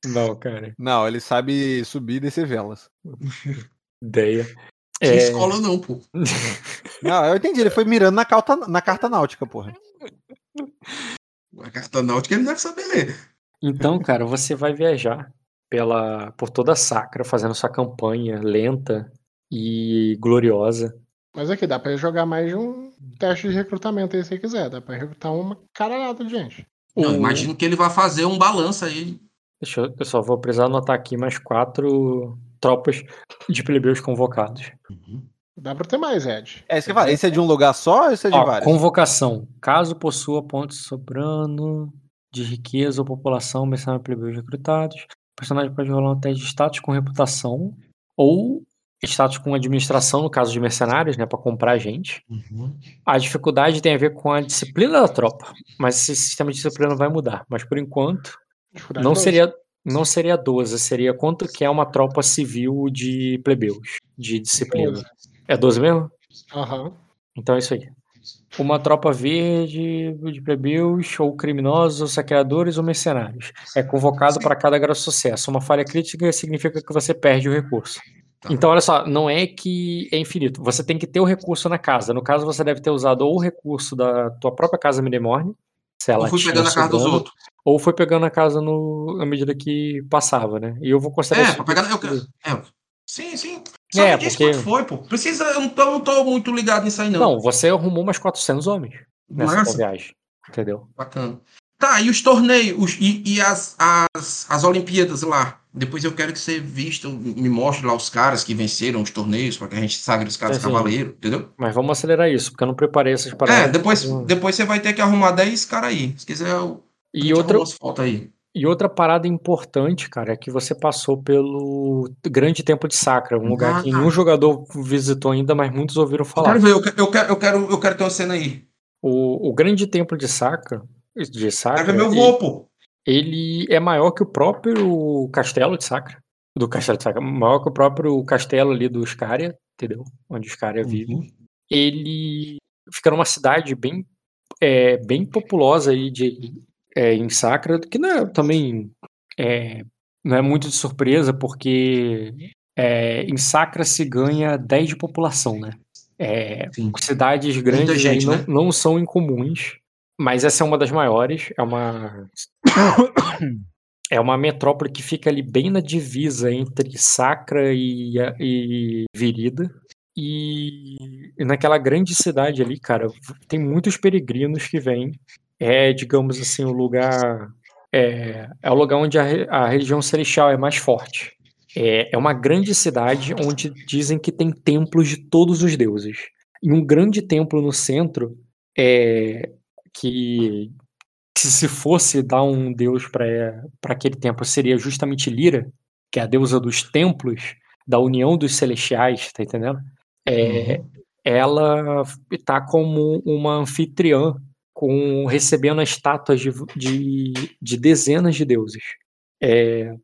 S2: Não, cara.
S5: Não, ele sabe subir e descer velas.
S2: Ideia.
S1: Tinha
S2: É,
S1: escola não, pô.
S5: Não, eu entendi, ele foi mirando na, cauta, na carta náutica, porra.
S1: A carta náutica ele deve saber ler.
S2: Então, cara, você vai viajar pela por toda a Sacra, fazendo sua campanha lenta e gloriosa.
S6: Mas aqui, dá pra jogar mais de um teste de recrutamento aí se você quiser. Dá pra recrutar uma caralhada de gente.
S1: Não,
S2: O-
S1: imagino que ele vai fazer um balanço aí.
S2: Deixa eu, eu só vou precisar anotar aqui mais quatro tropas de plebeus convocados.
S6: Dá pra ter mais, Ed.
S5: É isso que eu falei. Esse é de um lugar só ou esse é de
S2: Ó,
S5: vários?
S2: convocação. Caso possua pontos sobrando de riqueza ou população, mercenário plebeus recrutados. O personagem pode rolar um teste de status com reputação ou status com administração, no caso de mercenários, né, para comprar gente. A dificuldade tem a ver com a disciplina da tropa, mas esse sistema de disciplina vai mudar. Mas por enquanto, não seria não seria 12, seria quanto que é uma tropa civil de plebeus, de disciplina.
S6: Doze.
S2: É 12 mesmo?
S6: Aham.
S2: Então é isso aí. Uma tropa verde de plebeus, ou criminosos, ou saqueadores, ou mercenários. É convocado para cada grau de sucesso. Uma falha crítica significa que você perde o recurso.
S1: Tá.
S2: Então, olha só, não é que é infinito. Você tem que ter o recurso na casa. No caso, você deve ter usado ou o recurso da tua própria casa Midemorne, se ela
S1: Eu fui
S2: tinha
S1: pegando a casa dos outros.
S2: ou foi pegando a casa no, à medida que passava, né? E eu vou considerar
S1: É, pra pegar. Eu, é, sim, sim. Só
S2: É,
S1: me diz
S2: porque-
S1: quanto foi, pô. Precisa. Eu não tô, não tô muito ligado nisso aí, não.
S2: Não, você arrumou umas 400 homens nessa
S1: Massa.
S2: viagem. Entendeu?
S1: Bacana. Tá, e os torneios os- e, e as, as, as Olimpíadas lá? Depois eu quero que você vista, me mostre lá os caras que venceram os torneios, para que a gente sagre os caras
S2: sim.
S1: cavaleiros, entendeu?
S2: Mas vamos acelerar isso, porque eu não preparei essas paradas.
S1: É, depois,
S2: Hum.
S1: depois você vai ter que arrumar 10 caras aí. Se quiser, eu
S2: E outra,
S1: fotos aí.
S2: e outra parada importante, cara, é que você passou pelo Grande Templo de Sacra, um lugar
S1: Ah,
S2: que
S1: tá.
S2: nenhum jogador visitou ainda, mas muitos ouviram falar.
S1: quero ver, eu quero, eu quero, eu quero, eu quero ter uma cena aí.
S2: O, o Grande Templo de Sacra, de
S1: Quero
S2: Sacra,
S1: ver meu voo, pô.
S2: Ele é maior que o próprio Castelo de Sacra. Do Castelo de Sacra, maior que o próprio castelo ali do Scaria, entendeu? Onde Scaria vive.
S1: Uhum.
S2: ele fica numa cidade bem, é, bem populosa aí de, é, em Sacra, que não é, também é, não é muito de surpresa, porque é, em Sacra se ganha 10 de população, né? É, cidades grandes
S1: gente,
S2: não,
S1: né?
S2: não são incomuns, mas essa é uma das maiores, é uma é uma metrópole que fica ali bem na divisa entre Sacra e, e Virida. E, e naquela grande cidade ali, cara, tem muitos peregrinos que vêm. É, digamos assim, o lugar. É, é o lugar onde a, a religião celestial é mais forte. É, é uma grande cidade onde dizem que tem templos de todos os deuses. E um grande templo no centro é, que, que se fosse dar um deus para aquele templo seria justamente Lira, que é a deusa dos templos, da união dos celestiais, tá entendendo? É, Ela tá como uma anfitriã, com recebendo as estátuas de, de, de dezenas de deuses. É,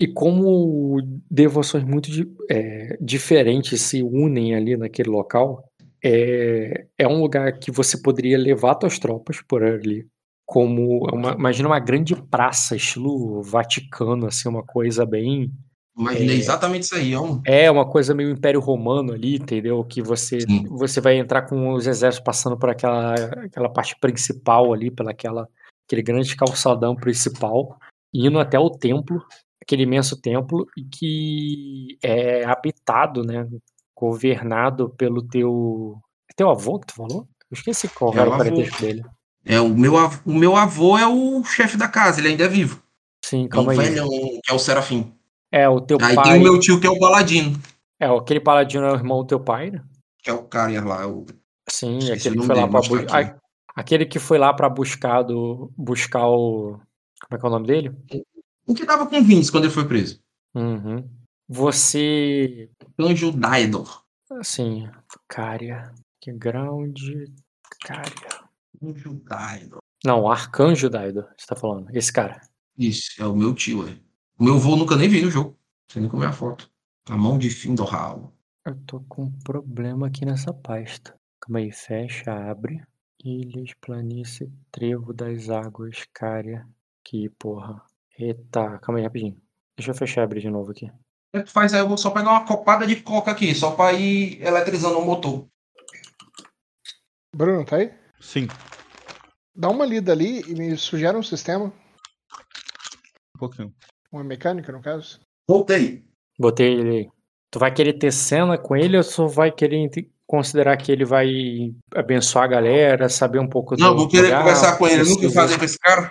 S2: e como devoções muito é, diferentes se unem ali naquele local, é, é um lugar que você poderia levar suas tropas por ali. Como uma, imagina uma grande praça, estilo Vaticano, assim, uma coisa bem.
S1: Imaginei
S2: É.
S1: exatamente isso aí, ó.
S2: É uma coisa meio Império Romano ali, entendeu? Que você,
S1: Sim.
S2: você vai entrar com os exércitos passando por aquela, aquela parte principal ali, pela aquela, aquele grande calçadão principal, indo até o templo, aquele imenso templo, e que é habitado, né? Governado pelo teu. é Teu avô que tu falou? Eu esqueci qual
S1: É
S2: era
S1: o
S2: parentesco dele.
S1: É, o meu, avô, o meu avô é o chefe da casa, ele ainda é vivo.
S2: Sim,
S1: É um
S2: calma aí.
S1: velhão, que é o Serafim.
S2: É, o teu
S1: Aí
S2: pai.
S1: tem o meu tio, que é o Paladino,
S2: É, aquele paladino é o irmão do teu pai, né?
S1: que é o cara lá. O...
S2: Sim,
S1: Esqueci
S2: aquele que foi lá para
S1: mostra aqui.
S2: aquele que foi lá para buscar do buscar o como é que é o nome dele?
S1: o que tava com o Vince quando ele foi preso.
S2: Uhum. Você.
S1: Anjo Daidor.
S2: Assim. Cária. Que ground. Cária.
S1: Anjo Daidor.
S2: Não, Arcanjo Daido, você tá falando. Esse cara.
S1: Isso, é o meu tio, é. O meu avô nunca nem vi no jogo. Você nem comeu a foto. A mão de Findorral.
S2: Eu tô com um problema aqui nessa pasta. Calma aí, fecha, abre. Ilhas, planície, trevo das águas, cária. Que porra. Eita, calma aí rapidinho. Deixa eu fechar e abrir de novo aqui.
S1: O que tu faz aí? Eu vou só pegar uma copada de coca aqui, só pra ir eletrizando o motor.
S6: Bruno, tá aí?
S5: Sim,
S6: Dá uma lida ali e me sugere um sistema.
S5: um pouquinho.
S6: Uma mecânica, no caso.
S1: Voltei.
S2: Botei ele aí. Tu vai querer ter cena com ele ou só vai querer considerar que ele vai abençoar a galera, saber um pouco
S1: Não,
S2: do
S1: vou querer
S2: lugar,
S1: conversar com ele. Eu nunca falei com esse cara.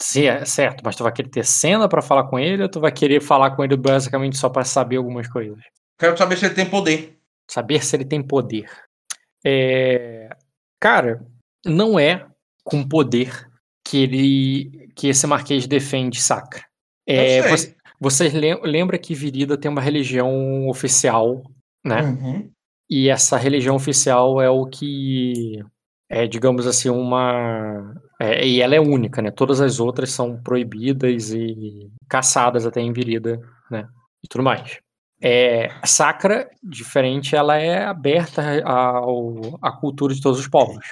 S2: Sim, é certo, mas tu vai querer ter cena pra falar com ele ou tu vai querer falar com ele basicamente só pra saber algumas coisas?
S1: Quero saber se ele tem poder.
S2: Saber se ele tem poder. É... Cara, não é com poder que ele que esse marquês defende Sacra. É, você, vocês lem- lembra que Virida tem uma religião oficial, né?
S1: Uhum.
S2: E essa religião oficial é o que é, digamos assim, uma. é, e ela é única, né? Todas as outras são proibidas e caçadas até em Virida, né? E tudo mais. É, Sacra, diferente, ela é aberta ao, à cultura de todos os povos.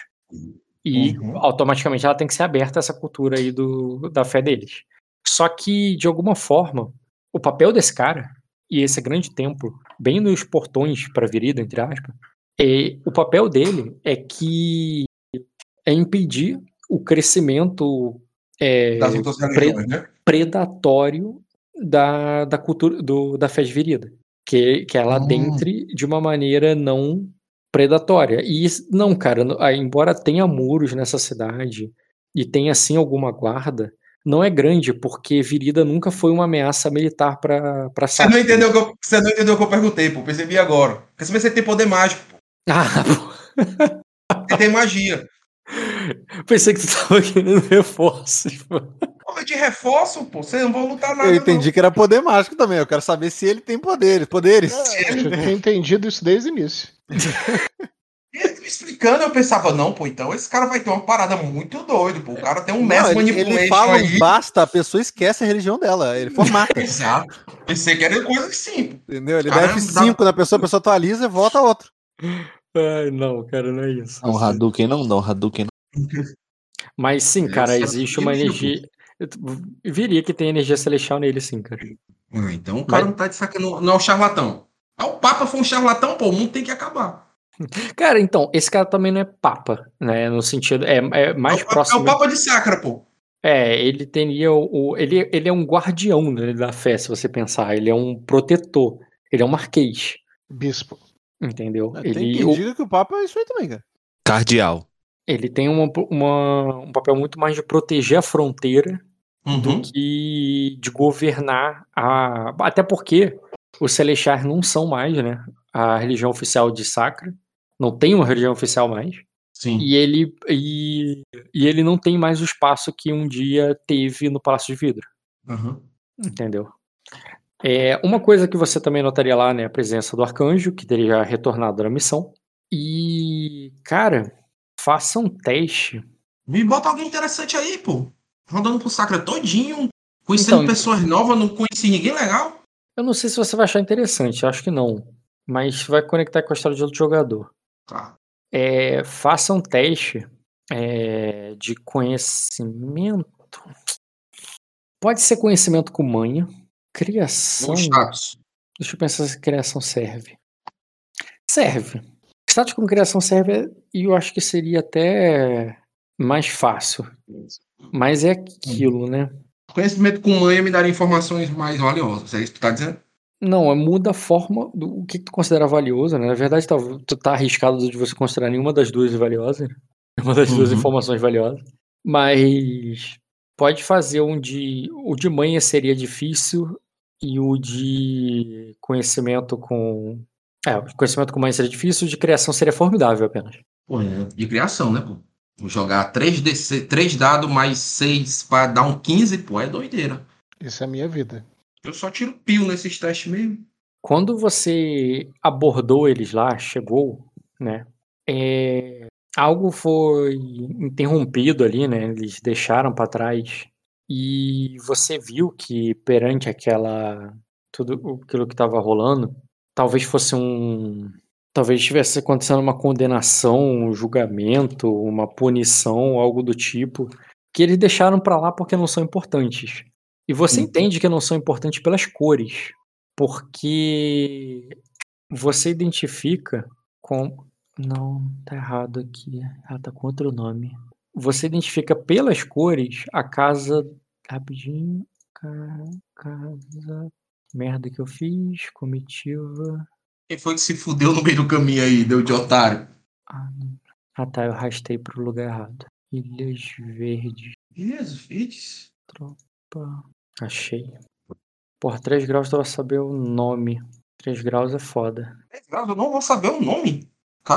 S2: E
S1: Uhum.
S2: automaticamente ela tem que ser aberta a essa cultura aí do, da fé deles. Só que, de alguma forma, o papel desse cara, e esse grande templo, bem nos portões para Virida, entre aspas, é, o papel dele é que é impedir o crescimento é,
S1: religiões, né?
S2: predatório da, da cultura do, da fé de virida. Que, que ela
S1: Hum.
S2: adentre de uma maneira não predatória. E isso- não, cara, ah, embora tenha muros nessa cidade e tenha sim alguma guarda, não é grande, porque Virida nunca foi uma ameaça militar para para
S1: Você não, entendeu o que eu, você não entendeu o que eu perguntei, pô. Percebi agora. Quer saber se ele tem poder mágico, pô.
S2: Ah, pô,
S1: Ele tem magia.
S2: pensei que tu tava querendo reforços. pô.
S1: Te reforço, pô. Você não vai lutar nada.
S5: Eu entendi que era poder mágico também. Eu quero saber se ele tem poderes. Poderes.
S6: É, eu tinha entendido isso desde o início.
S1: Ele me explicando, eu pensava, não, pô, então esse cara vai ter uma parada muito doido, pô. O cara tem um
S5: Não,
S1: mestre
S5: ele, ele fala
S1: aí.
S5: basta, a pessoa esquece a religião dela. Ele formata.
S1: Exato. Pensei que era coisa pô.
S5: entendeu? Ele
S1: Cara,
S5: dá F5 na pessoa, a pessoa atualiza e volta outro.
S2: Ai, não, cara, não é isso.
S3: Não, Hadouken não, não, Hadouken não.
S2: Mas sim, cara,
S1: Essa
S2: existe
S1: é
S2: uma energia. Eu viria que tem energia celestial nele, sim, cara.
S1: Ah, então o cara
S2: Mas-
S1: não tá de saca, não, não é o charlatão. Ah, o Papa foi um charlatão, pô, o mundo tem que acabar.
S2: Cara, então, esse cara também não é papa, né? No sentido. É, é mais
S1: é, o,
S2: próximo.
S1: é o Papa de Sacra, pô.
S2: É, ele teria o. o- ele, ele é um guardião né, da fé, se você pensar. Ele é um protetor. Ele é um marquês.
S6: Bispo.
S2: Entendeu?
S5: Tem
S2: Ele,
S5: quem
S2: o-
S5: diga que o Papa é isso aí também, cara.
S3: Cardeal.
S2: ele tem uma, uma- um papel muito mais de proteger a fronteira
S1: Uhum.
S2: do que de governar a. Até porque os celestiais não são mais, né? A religião oficial de Sacra. Não tem uma religião oficial mais.
S1: Sim.
S2: E ele, e, e ele não tem mais o espaço que um dia teve no Palácio de Vidro.
S1: Uhum.
S2: Entendeu? É, uma coisa que você também notaria lá, né? A presença do arcanjo, que teria já retornado da missão. E, cara, faça um teste.
S1: Me bota alguém interessante aí, pô. Rodando pro Sacra todinho, conhecendo
S2: Então,
S1: pessoas novas, não conheci ninguém legal.
S2: Eu não sei se você vai achar interessante, acho que não. Mas vai conectar com a história de outro jogador.
S1: Tá.
S2: É, faça um teste é, de conhecimento. Pode ser conhecimento com manha. Criação. Deixa eu pensar se criação serve. Serve. Status com criação serve e eu acho que seria até mais fácil. Mas é aquilo, né?
S1: Conhecimento com manha me daria informações mais valiosas. É isso que tu tá dizendo?
S2: Não, é muda a forma do o que, tu considera valioso, né? Na verdade, tá, tu tá arriscado de você considerar nenhuma das duas valiosa, né? uma das duas
S1: Uhum.
S2: informações valiosas. Mas pode fazer um de. O de manha seria difícil e o de conhecimento com. É, conhecimento com manha seria difícil, o de criação seria formidável apenas.
S1: Pô, é de criação, né, pô? Vou jogar 3, DC, 3 dados mais 6 pra dar um 15, pô, é doideira.
S6: Isso é a minha vida.
S1: Eu só tiro pio nesses testes mesmo.
S2: quando você abordou eles lá, chegou, né? é, algo foi interrompido ali, né? Eles deixaram para trás e você viu que perante aquela tudo aquilo que estava rolando, talvez fosse um talvez estivesse acontecendo uma condenação, um julgamento, uma punição, algo do tipo, que eles deixaram para lá porque não são importantes. E você
S1: Uhum.
S2: entende que não são importantes pelas cores, porque você identifica com não, tá errado aqui. Ela tá com outro nome. Você identifica pelas cores a casa. Rapidinho. Ca- Casa. Merda que eu fiz. Comitiva.
S1: Quem foi que se fudeu no meio do caminho aí, deu de otário?
S2: Ah, não. ah tá, eu arrastei pro lugar errado. Ilhas Verdes.
S1: Beleza, Fitz.
S2: Tropa. Achei. Por 3 graus tu vai saber o nome. 3 graus é foda.
S1: Eu não vou saber o nome.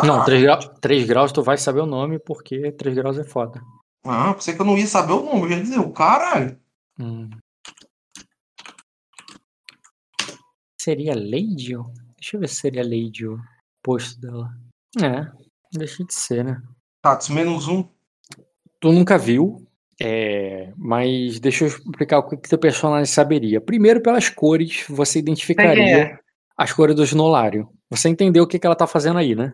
S2: Não,
S1: Caralho.
S2: 3 graus, 3 graus tu vai saber o nome porque 3 graus é foda.
S1: Ah, pensei que eu não ia saber o nome. Eu ia dizer, o caralho.
S2: Hum. Seria Lady? Deixa eu ver se seria Lady o posto dela. É, deixa de ser, né?
S1: Tats, menos um.
S2: Tu nunca viu, é, mas deixa eu explicar o que, que teu personagem saberia. Primeiro, pelas cores, você identificaria as cores do Snolário. Você entendeu o que, que ela tá fazendo aí, né?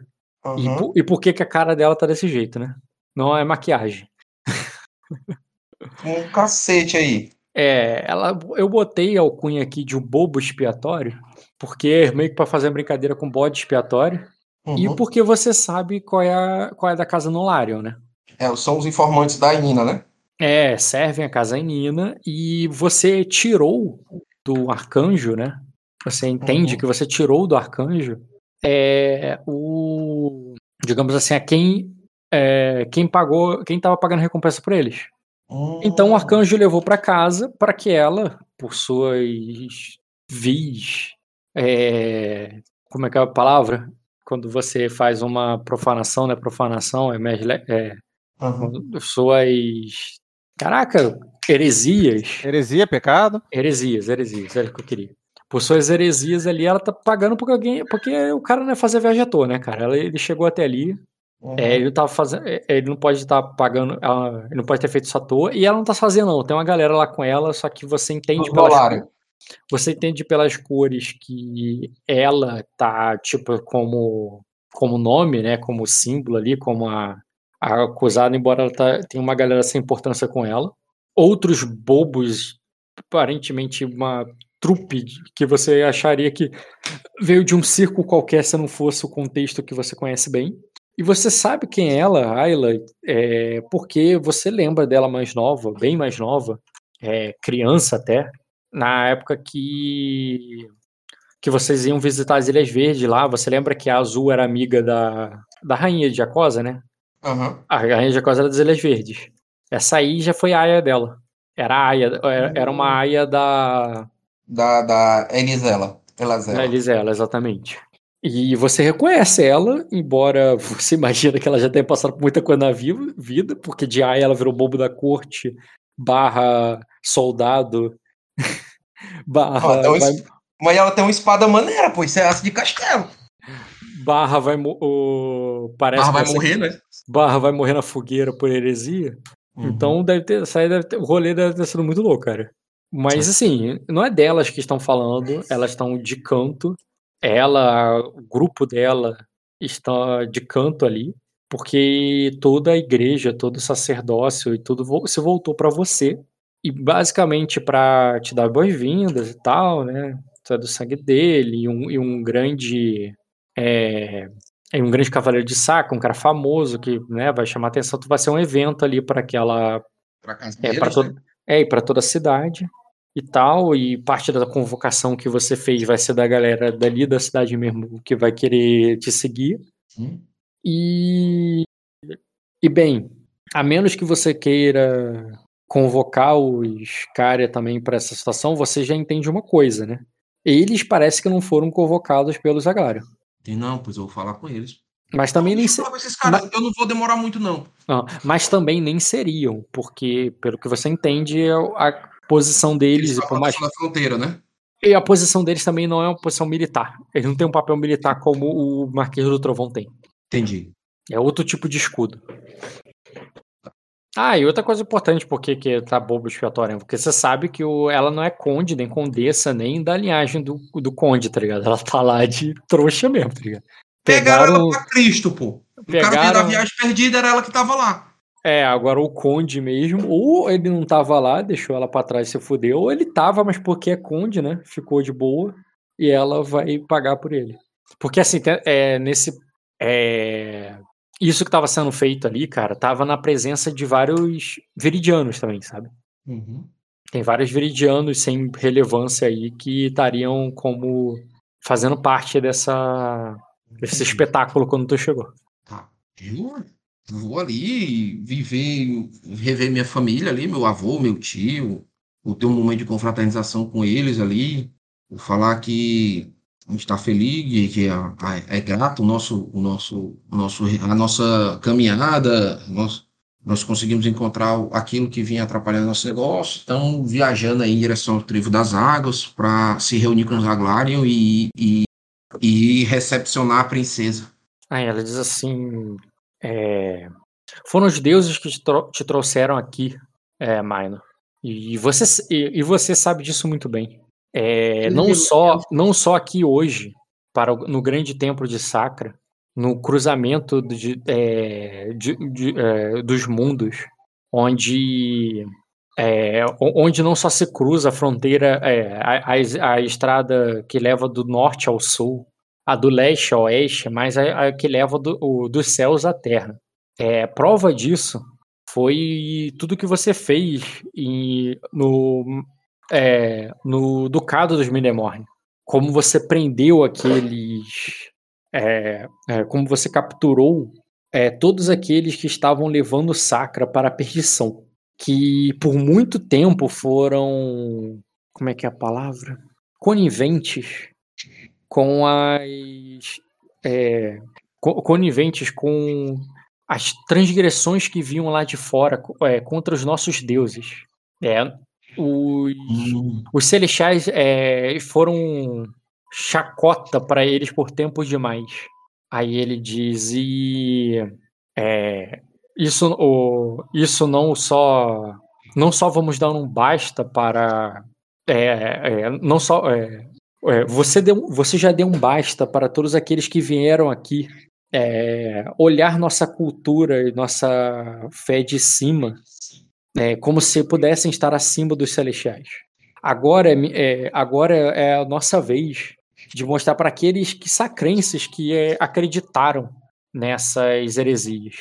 S2: E,
S1: Aham.
S2: por, e por que, que a cara dela tá desse jeito, né? Não é maquiagem.
S1: Um cacete aí.
S2: É, ela, eu botei a alcunha aqui de um bobo expiatório, porque é meio que pra fazer uma brincadeira com bode expiatório, e
S1: Uhum.
S2: porque você sabe qual é, a, qual é da casa Nolarion, né?
S1: É, são os informantes da Ina, né?
S2: É, servem a casa Inina, e você tirou do arcanjo, né? Você entende
S1: Uhum.
S2: que você tirou do arcanjo é, o. Digamos assim, a quem. É, quem pagou, quem tava pagando recompensa por eles. Então o arcanjo levou para casa para que ela, por suas vis, é, como é que é a palavra? Quando você faz uma profanação, não é profanação, é, mais le- é
S1: Uhum.
S2: suas, caraca, heresias,
S5: Heresia, pecado.
S2: heresias, heresias, era o que eu queria. Por suas heresias ali, ela tá pagando porque alguém, porque o cara não é fazer viagem à toa, né, cara? Ela- Ele chegou até ali,
S1: Uhum.
S2: é, ele tava fazendo. é, Ele não pode estar pagando. ela- ele não pode ter feito isso à toa. E ela não tá fazendo, não. Tem uma galera lá com ela, só que você entende
S1: Os
S2: pelas,
S1: Nolarion.
S2: você entende pelas cores que ela tá, tipo, como, como nome, né? Como símbolo ali, como a, a acusada, embora ela tá, tenha uma galera sem importância com ela. Outros bobos, aparentemente uma trupe que você acharia que veio de um circo qualquer se não fosse o contexto que você conhece bem. E você sabe quem é ela, Ayla, é, porque você lembra dela mais nova, bem mais nova, é, criança até, na época que que vocês iam visitar as Ilhas Verdes lá. Você lembra que a Azul era amiga da, da Rainha de Jacosa, né?
S1: Aham.
S2: A Rainha de Jacosa era das Ilhas Verdes. Essa aí já foi a Aya dela. Era a Aya, era, era uma Aya da,
S1: Da, da Elisela. Elisela.
S2: da Elisela, exatamente. E você reconhece ela, embora você imagina que ela já tenha passado por muita coisa na vi- vida, porque de Aya ela virou bobo da corte, barra soldado, barra,
S1: então
S2: vai,
S1: Mas ela tem uma espada maneira, pô. Isso é aço de castelo.
S2: barra vai, parece que
S1: vai morrer, né?
S2: barra vai morrer na fogueira por heresia.
S1: Uhum.
S2: Então deve ter, deve ter, o rolê deve ter sido muito louco, cara. Mas assim, não é delas que estão falando, elas estão de canto. Ela, o grupo dela está de canto ali, porque toda a igreja, todo o sacerdócio e tudo se voltou para você. E basicamente para te dar boas-vindas e tal, né? Tu é do sangue dele e um, e um grande. É, um grande cavaleiro de saco, um cara famoso que né, vai chamar atenção. Tu vai ser um evento ali para aquela
S1: casa
S2: é, para
S1: né?
S2: é, e para toda a cidade e tal, e parte da convocação que você fez vai ser da galera dali da cidade mesmo que vai querer te seguir.
S1: Hum.
S2: E, e bem, a menos que você queira convocar os caras também para essa situação, você já entende uma coisa, né? Eles parece que não foram convocados pelos Aglário.
S1: E não, pois eu vou falar com eles.
S2: Mas também nem
S1: Deixa
S2: se...
S1: eu falar com esses caras. Eu não vou demorar muito, não.
S2: Ah, mas também nem seriam, porque pelo que você entende, é a posição
S1: Eles
S2: deles, e
S1: estão
S2: por mais
S1: protegendo a fronteira, né?
S2: E a posição deles também não é uma posição militar. Eles não têm um papel militar como o Marquês do Trovão tem.
S1: Entendi.
S2: É outro tipo de escudo. Ah, e outra coisa importante, porque que tá bobo expiatório, porque você sabe que o, ela não é conde, nem condessa, nem da linhagem do, do conde, tá ligado? Ela tá lá de trouxa mesmo, tá ligado?
S1: Pegaram, ela pra Cristo, pô. O cara que
S2: Pegaram-
S1: da viagem perdida era ela que tava lá.
S2: É, agora o conde mesmo, ou ele não tava lá, deixou ela pra trás e se fudeu, ou ele tava, mas porque é conde, né? Ficou de boa e ela vai pagar por ele. Porque assim, é, nesse. É, isso que tava sendo feito ali, cara, tava na presença de vários viridianos também, sabe? Tem vários viridianos sem relevância aí que estariam como fazendo parte dessa, desse espetáculo quando tu chegou.
S1: Tá. Eu vou ali viver, rever minha família ali, meu avô, meu tio, vou ter um momento de confraternização com eles ali, falar que a gente está feliz, que é, é grato o nosso, o nosso, o nosso, a nossa caminhada, nós, nós conseguimos encontrar aquilo que vinha atrapalhando nosso negócio, então viajando aí em direção ao Trivo das Águas para se reunir com os Aglarion e, e, e recepcionar a princesa.
S2: Aí ela diz assim: é, foram os deuses que te, tro- te trouxeram aqui, é, Minor. E você, e, e você sabe disso muito bem. É, não, só, não só aqui hoje, para o- no grande templo de Sacra, no cruzamento de, é, de- de, é, dos mundos, onde, é, onde não só se cruza a fronteira, é, a, a- a estrada que leva do norte ao sul, a do leste ao oeste, mas a, a que leva do- o- dos céus à terra. É, prova disso foi tudo que você fez em- no, é, no Ducado dos Minemorn. Como você prendeu aqueles. é, é, como você capturou é, todos aqueles que estavam levando Sacra para a perdição. Que por muito tempo foram. Como é que é a palavra? Coniventes com as. é, co- coniventes com as transgressões que vinham lá de fora é, contra os nossos deuses. É, os,
S1: Hum,
S2: os celestiais é, foram chacota para eles por tempo demais. Aí ele diz e é, isso, o, isso não só não só vamos dar um basta para é, é, não só é, você deu, você já deu um basta para todos aqueles que vieram aqui é, olhar nossa cultura e nossa fé de cima é, como se pudessem estar acima dos celestiais. Agora é, é, agora é a nossa vez de mostrar para aqueles que sacrenses que é, acreditaram nessas heresias.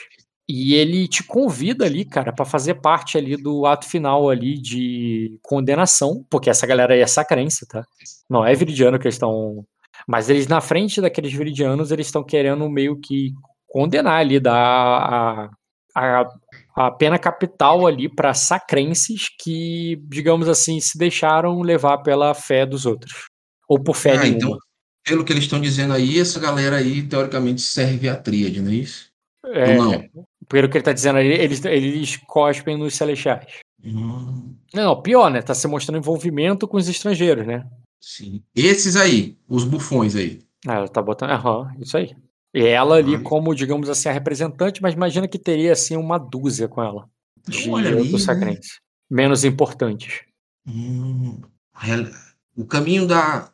S2: E ele te convida ali, cara, para fazer parte ali do ato final ali de condenação, porque essa galera aí é sacrense, tá? Não é viridiano que eles estão. Mas eles, na frente daqueles viridianos, eles estão querendo meio que condenar ali, dar a, a, a pena capital ali para sacrenses que, digamos assim, se deixaram levar pela fé dos outros. Ou por fé
S1: Ah,
S2: nenhuma.
S1: então, pelo que eles estão dizendo aí, essa galera aí, teoricamente, serve a tríade, não é isso?
S2: É,
S1: não?
S2: Pelo que ele tá dizendo aí, eles, eles cospem nos celestiais.
S1: Hum,
S2: Não, pior, né? Tá se mostrando envolvimento com os estrangeiros, né?
S1: sim. Esses aí, os bufões aí.
S2: Ah, ela tá botando. Aham, isso aí. E ela ali,
S1: Ai.
S2: como, digamos assim, a representante, mas imagina que teria, assim, uma dúzia com ela. De
S1: Olha ali,
S2: outros
S1: né?
S2: Menos importantes.
S1: Hum, o caminho da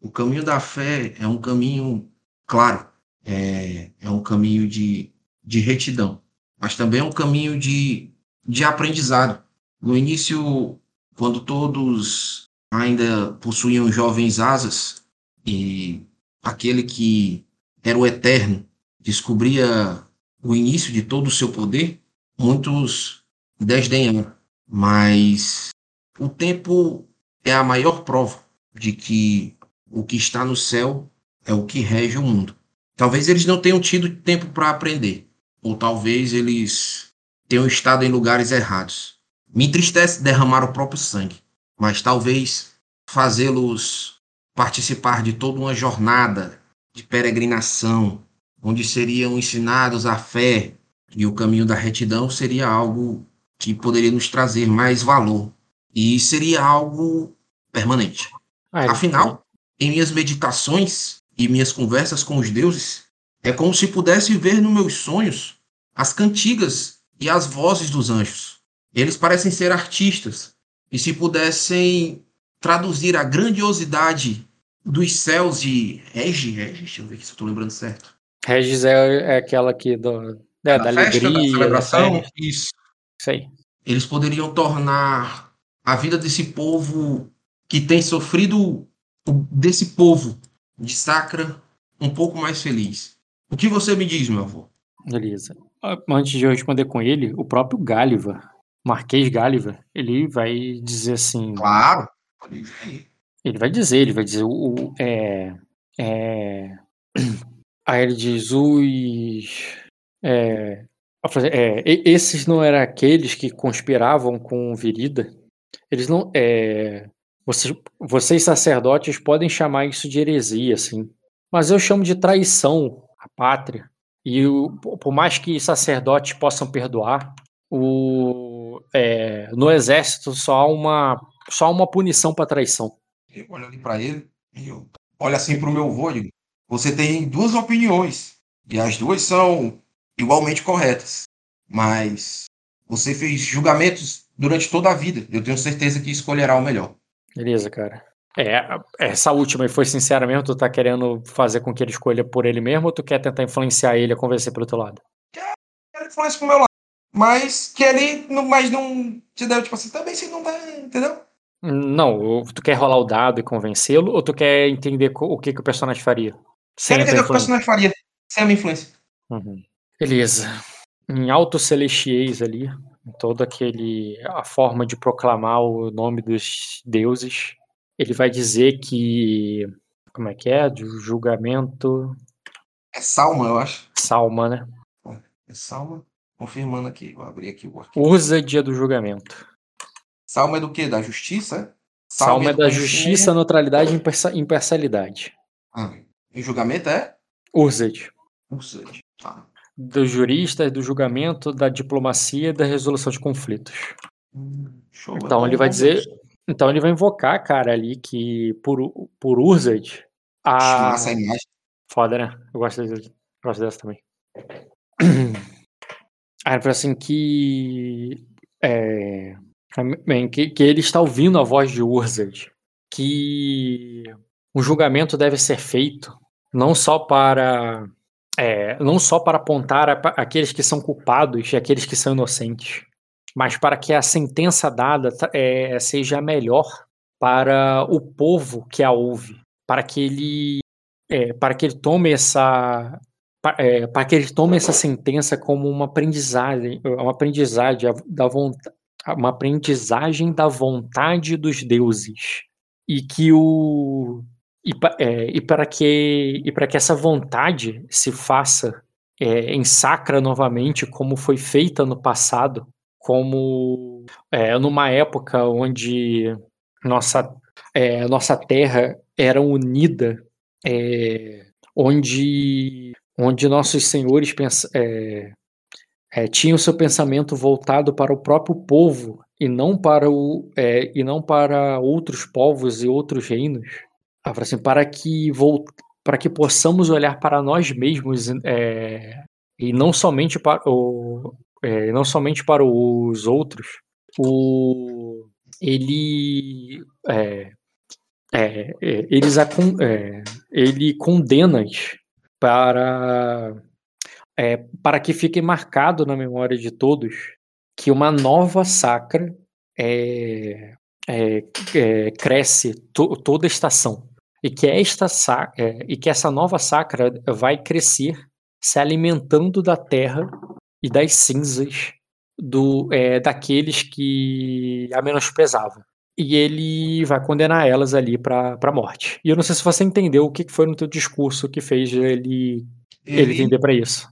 S1: o caminho da fé é um caminho, claro, é, é um caminho de, de retidão, mas também é um caminho de, de aprendizado. No início, quando todos ainda possuíam jovens asas e aquele que era o eterno descobria o início de todo o seu poder, muitos desdenharam. Mas o tempo é a maior prova de que o que está no céu é o que rege o mundo. Talvez eles não tenham tido tempo para aprender, ou talvez eles tenham estado em lugares errados. Me entristece derramar o próprio sangue, mas talvez fazê-los participar de toda uma jornada de peregrinação, onde seriam ensinados a fé e o caminho da retidão seria algo que poderia nos trazer mais valor e seria algo permanente.
S2: Ah, ele-
S1: Afinal, em minhas meditações e minhas conversas com os deuses, é como se pudesse ver nos meus sonhos as cantigas e as vozes dos anjos. Eles parecem ser artistas, e se pudessem traduzir a grandiosidade dos céus de Regi, Regi, deixa eu ver aqui se eu estou lembrando certo.
S2: Regis é, é aquela que do, é, da,
S1: festa,
S2: alegria,
S1: da celebração,
S2: festa,
S1: isso.
S2: Isso aí.
S1: eles poderiam tornar a vida desse povo que tem sofrido desse povo de Sacra um pouco mais feliz. O que você me diz, meu avô?
S2: Beleza. Antes de eu responder com ele, o próprio Gáliva, Marquês Gáliva, ele vai dizer assim.
S1: Claro.
S2: Ele vai dizer, ele vai dizer, o, é, é, aí ele diz, os, é, é, esses não eram aqueles que conspiravam com Virida? Eles não, é, vocês, vocês sacerdotes podem chamar isso de heresia, assim, mas eu chamo de traição à pátria. E o- por mais que sacerdotes possam perdoar, o, é, no exército só há uma, só há uma punição para traição.
S1: Eu olho ali para ele e eu olho assim para o meu digo, você tem duas opiniões e as duas são igualmente corretas, mas você fez julgamentos durante toda a vida. Eu tenho certeza que escolherá o melhor.
S2: Beleza, cara. É, essa última aí foi sincera mesmo? Tu tá querendo fazer com que ele escolha por ele mesmo ou tu quer tentar influenciar ele a convencer pro teu lado?
S1: Ele influencia pro meu lado. Mas que ele não, mas não te deu, tipo assim, também se não dá, entendeu?
S2: Não, ou tu quer rolar o dado e convencê-lo ou tu quer entender o que, que o personagem faria? Sem
S1: Quero entender o que o personagem faria sem a minha influência.
S2: Uhum. Beleza. Em Altos Celestiais ali, em toda aquele a forma de proclamar o nome dos deuses, ele vai dizer que como é que é? De julgamento,
S1: É Salma, eu acho.
S2: salma, né?
S1: É Salma. Confirmando aqui, vou abrir aqui o arquivo.
S2: Usa dia do julgamento.
S1: Salma é do quê? Da justiça? é?
S2: Salma é
S1: do
S2: da justiça, neutralidade e imparcia- imparcialidade.
S1: Ah, e julgamento é?
S2: Ursad.
S1: Ursad. Tá.
S2: Dos juristas, do julgamento, da diplomacia e da resolução de conflitos.
S1: Hum, show.
S2: Então ele vai dizer. Então ele vai invocar, cara, ali que por, por Ursad. A...
S1: Massa a imagem.
S2: Foda, né? Eu gosto, desse- gosto dessa também. Aí ele fala assim que. É, bem, que, que ele está ouvindo a voz de Ursad. Que o julgamento deve ser feito não só para. É, não só para apontar a- aqueles que são culpados e aqueles que são inocentes, mas para que a sentença dada é, seja melhor para o povo que a ouve, para que ele é, para que ele tome essa é, para que ele tome essa sentença como uma aprendizagem uma aprendizagem da vontade uma aprendizagem da vontade dos deuses e que o e, é, e para que e para que essa vontade se faça é, em sacra novamente como foi feita no passado como é, numa época onde nossa é, nossa terra era unida é, onde onde nossos senhores pens- é, é, tinham seu pensamento voltado para o próprio povo e não para o e não para outros povos e outros reinos Ah, fala assim, para que vol- para que possamos olhar para nós mesmos é, e não somente para o é, não somente para os outros o ele é, é, eles a é, ele condena-os para é, para que fique marcado na memória de todos que uma nova sacra é, cresce to- toda estação e que esta sa- é, e que essa nova sacra vai crescer se alimentando da terra e das cinzas do é, daqueles que a menosprezavam e ele vai condenar elas ali para a morte. E eu não sei se você entendeu o que que foi no teu discurso que fez ele ele vender para isso.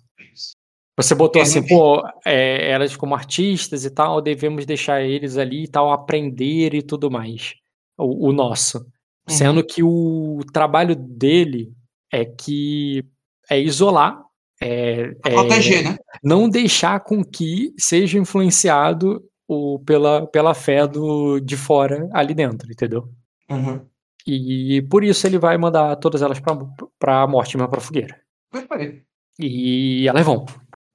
S2: Você botou
S1: Ele-
S2: assim, pô, é, elas como artistas e tal, devemos deixar eles ali e tal, aprender e tudo mais. O, o nosso. Sendo que o trabalho dele é que é isolar, é, é
S1: proteger, né?
S2: não deixar com que seja influenciado o, pela, pela fé do, de fora ali dentro, entendeu?
S1: Uhum.
S2: E por isso ele vai mandar todas elas pra, pra morte, mas pra fogueira.
S1: Perfeito.
S2: E elas vão.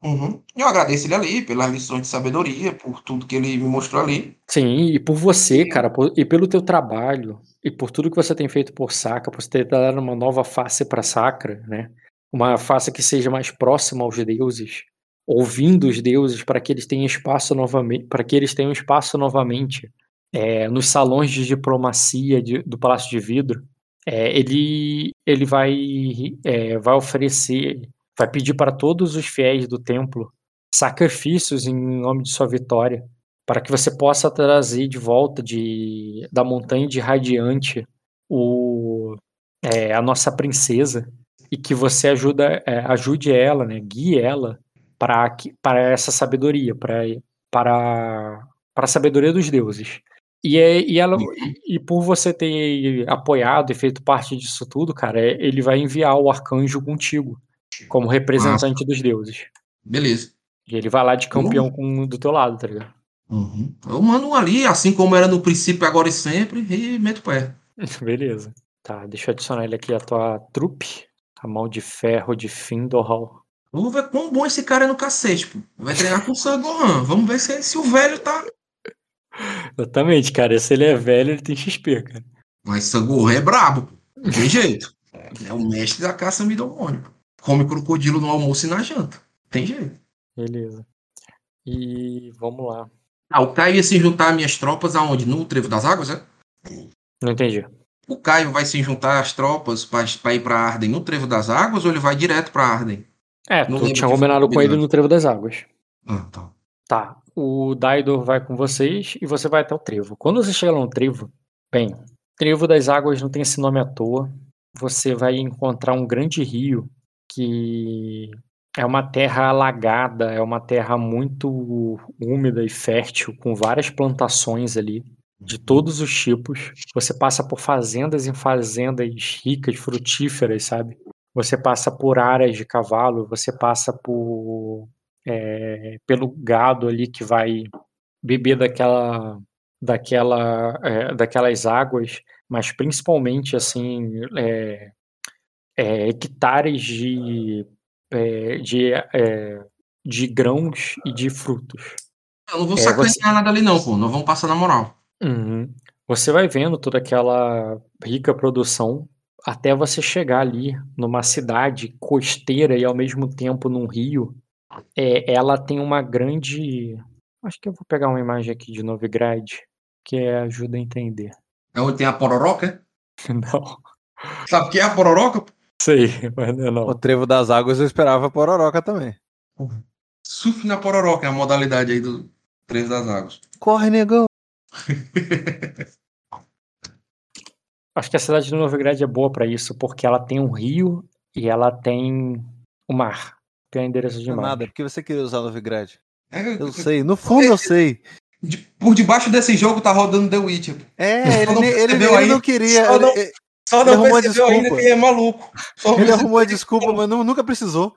S1: Uhum. Eu agradeço ele ali pelas lições de sabedoria, por tudo que ele me mostrou ali.
S2: Sim, e por você, cara, por- e pelo teu trabalho, e por tudo que você tem feito por Sacra, por você ter dado uma nova face pra Sacra, né? Uma face que seja mais próxima aos deuses, ouvindo os deuses para que eles tenham espaço novamente, para que eles tenham espaço novamente é, nos salões de diplomacia de- do Palácio de Vidro. É, ele ele vai é, vai oferecer, vai pedir para todos os fiéis do templo sacrifícios em nome de sua vitória para que você possa trazer de volta de, da montanha de Radiante o, é, a nossa princesa e que você ajuda, é, ajude ela, né, guie ela para que- para essa sabedoria, para para para a sabedoria dos deuses. E, é, e, ela, e, e por você ter apoiado e feito parte disso tudo, cara, é- ele vai enviar o arcanjo contigo como representante dos deuses.
S1: Beleza.
S2: E ele vai lá de campeão com, do teu lado, tá ligado?
S1: Uhum. Eu mando um ali, assim como era no princípio, agora e sempre, e meto o pé.
S2: Beleza. Tá, deixa eu adicionar ele aqui a tua trupe. A mão de ferro de Findorhal.
S1: Vamos ver quão bom esse cara é no cacete, pô. Vai treinar com o Sangohan. Vamos ver se, se o velho tá.
S2: Exatamente, cara. Se ele é velho, ele tem XP, cara.
S1: Mas Sangohan é brabo, pô. Não tem jeito. É o mestre da caça ao demônio. pô. Come crocodilo no almoço e na janta. Tem jeito.
S2: Beleza. E vamos lá.
S1: Ah, o Caio ia se juntar às minhas tropas aonde? No Trevo das Águas, é?
S2: Não entendi.
S1: O Caio vai se juntar às tropas para ir para Arden no Trevo das Águas ou ele vai direto para Arden?
S2: É,
S1: Não
S2: tu tinha combinado com ele no Trevo das Águas.
S1: Ah, tá.
S2: Tá. O Daidor vai com vocês e você vai até o Trevo. Quando você chega no Trevo, bem, Trevo das Águas não tem esse nome à toa. Você vai encontrar um grande rio que é uma terra alagada, é uma terra muito úmida e fértil, com várias plantações ali, de todos os tipos. Você passa por fazendas em fazendas ricas, frutíferas, sabe? Você passa por áreas de cavalo, você passa por é, pelo gado ali que vai beber daquela daquela é, daquelas águas, mas principalmente assim é, é, hectares de é, de, é, de grãos e de frutos.
S1: Eu não vou
S2: É,
S1: sacanear
S2: você-
S1: nada ali não, pô. Nós vamos passar na moral.
S2: Uhum. Você vai vendo toda aquela rica produção até você chegar ali numa cidade costeira e ao mesmo tempo num rio. É, ela tem uma grande. Acho que eu vou pegar uma imagem aqui de Novigrad que ajuda a entender.
S1: É onde tem a pororoca? é?
S2: Não
S1: Sabe o que é a pororoca?
S2: Sei, mas não é
S5: O
S2: não.
S5: trevo das águas eu esperava pororoca também.
S1: Surf na pororoca é a modalidade aí do Trevo das Águas.
S5: Corre, negão.
S2: Acho que a cidade de Novigrad é boa pra isso, porque ela tem um rio e ela tem o mar. Tem endereço de
S5: Não é
S2: mar.
S5: nada, porque você queria usar Novigrad.
S1: É,
S5: Eu sei, no fundo eu sei.
S1: de- por debaixo desse jogo tá rodando The Witcher.
S5: É, ele, ele, ele
S1: aí?
S5: não queria. Ele, ele-
S1: Só
S5: Ele
S1: não
S5: arrumou
S1: percebeu
S5: desculpa.
S1: ainda quem é maluco. Só
S5: ele arrumou a desculpa, mas nu- nunca precisou.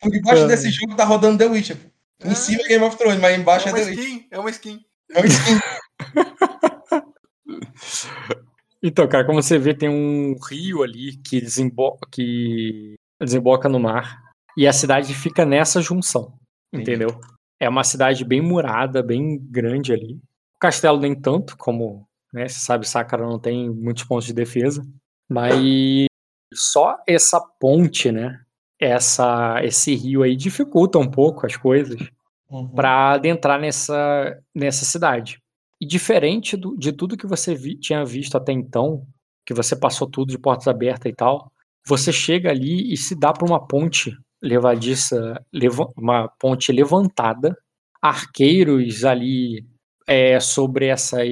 S1: Por debaixo
S2: É.
S1: desse jogo tá rodando The Witcher. pô. Em cima é Game of Thrones, mas embaixo é, The Witcher.
S5: skin, é uma skin.
S1: É um skin.
S2: Então, cara, como você vê, tem um rio ali que, desembo que desemboca no mar. E a cidade fica nessa junção.
S1: Entendi.
S2: Entendeu? É uma cidade bem murada, bem grande ali. O castelo nem tanto, como né, você sabe, Sakara não tem muitos pontos de defesa. Mas só essa ponte, né? Essa, esse rio aí dificulta um pouco as coisas
S1: Uhum.
S2: para adentrar nessa, nessa cidade. E diferente do- de tudo que você vi- tinha visto até então, que você passou tudo de portas abertas e tal, você chega ali e se dá para uma ponte levadiça, leva- uma ponte levantada, arqueiros ali é, sobre essas.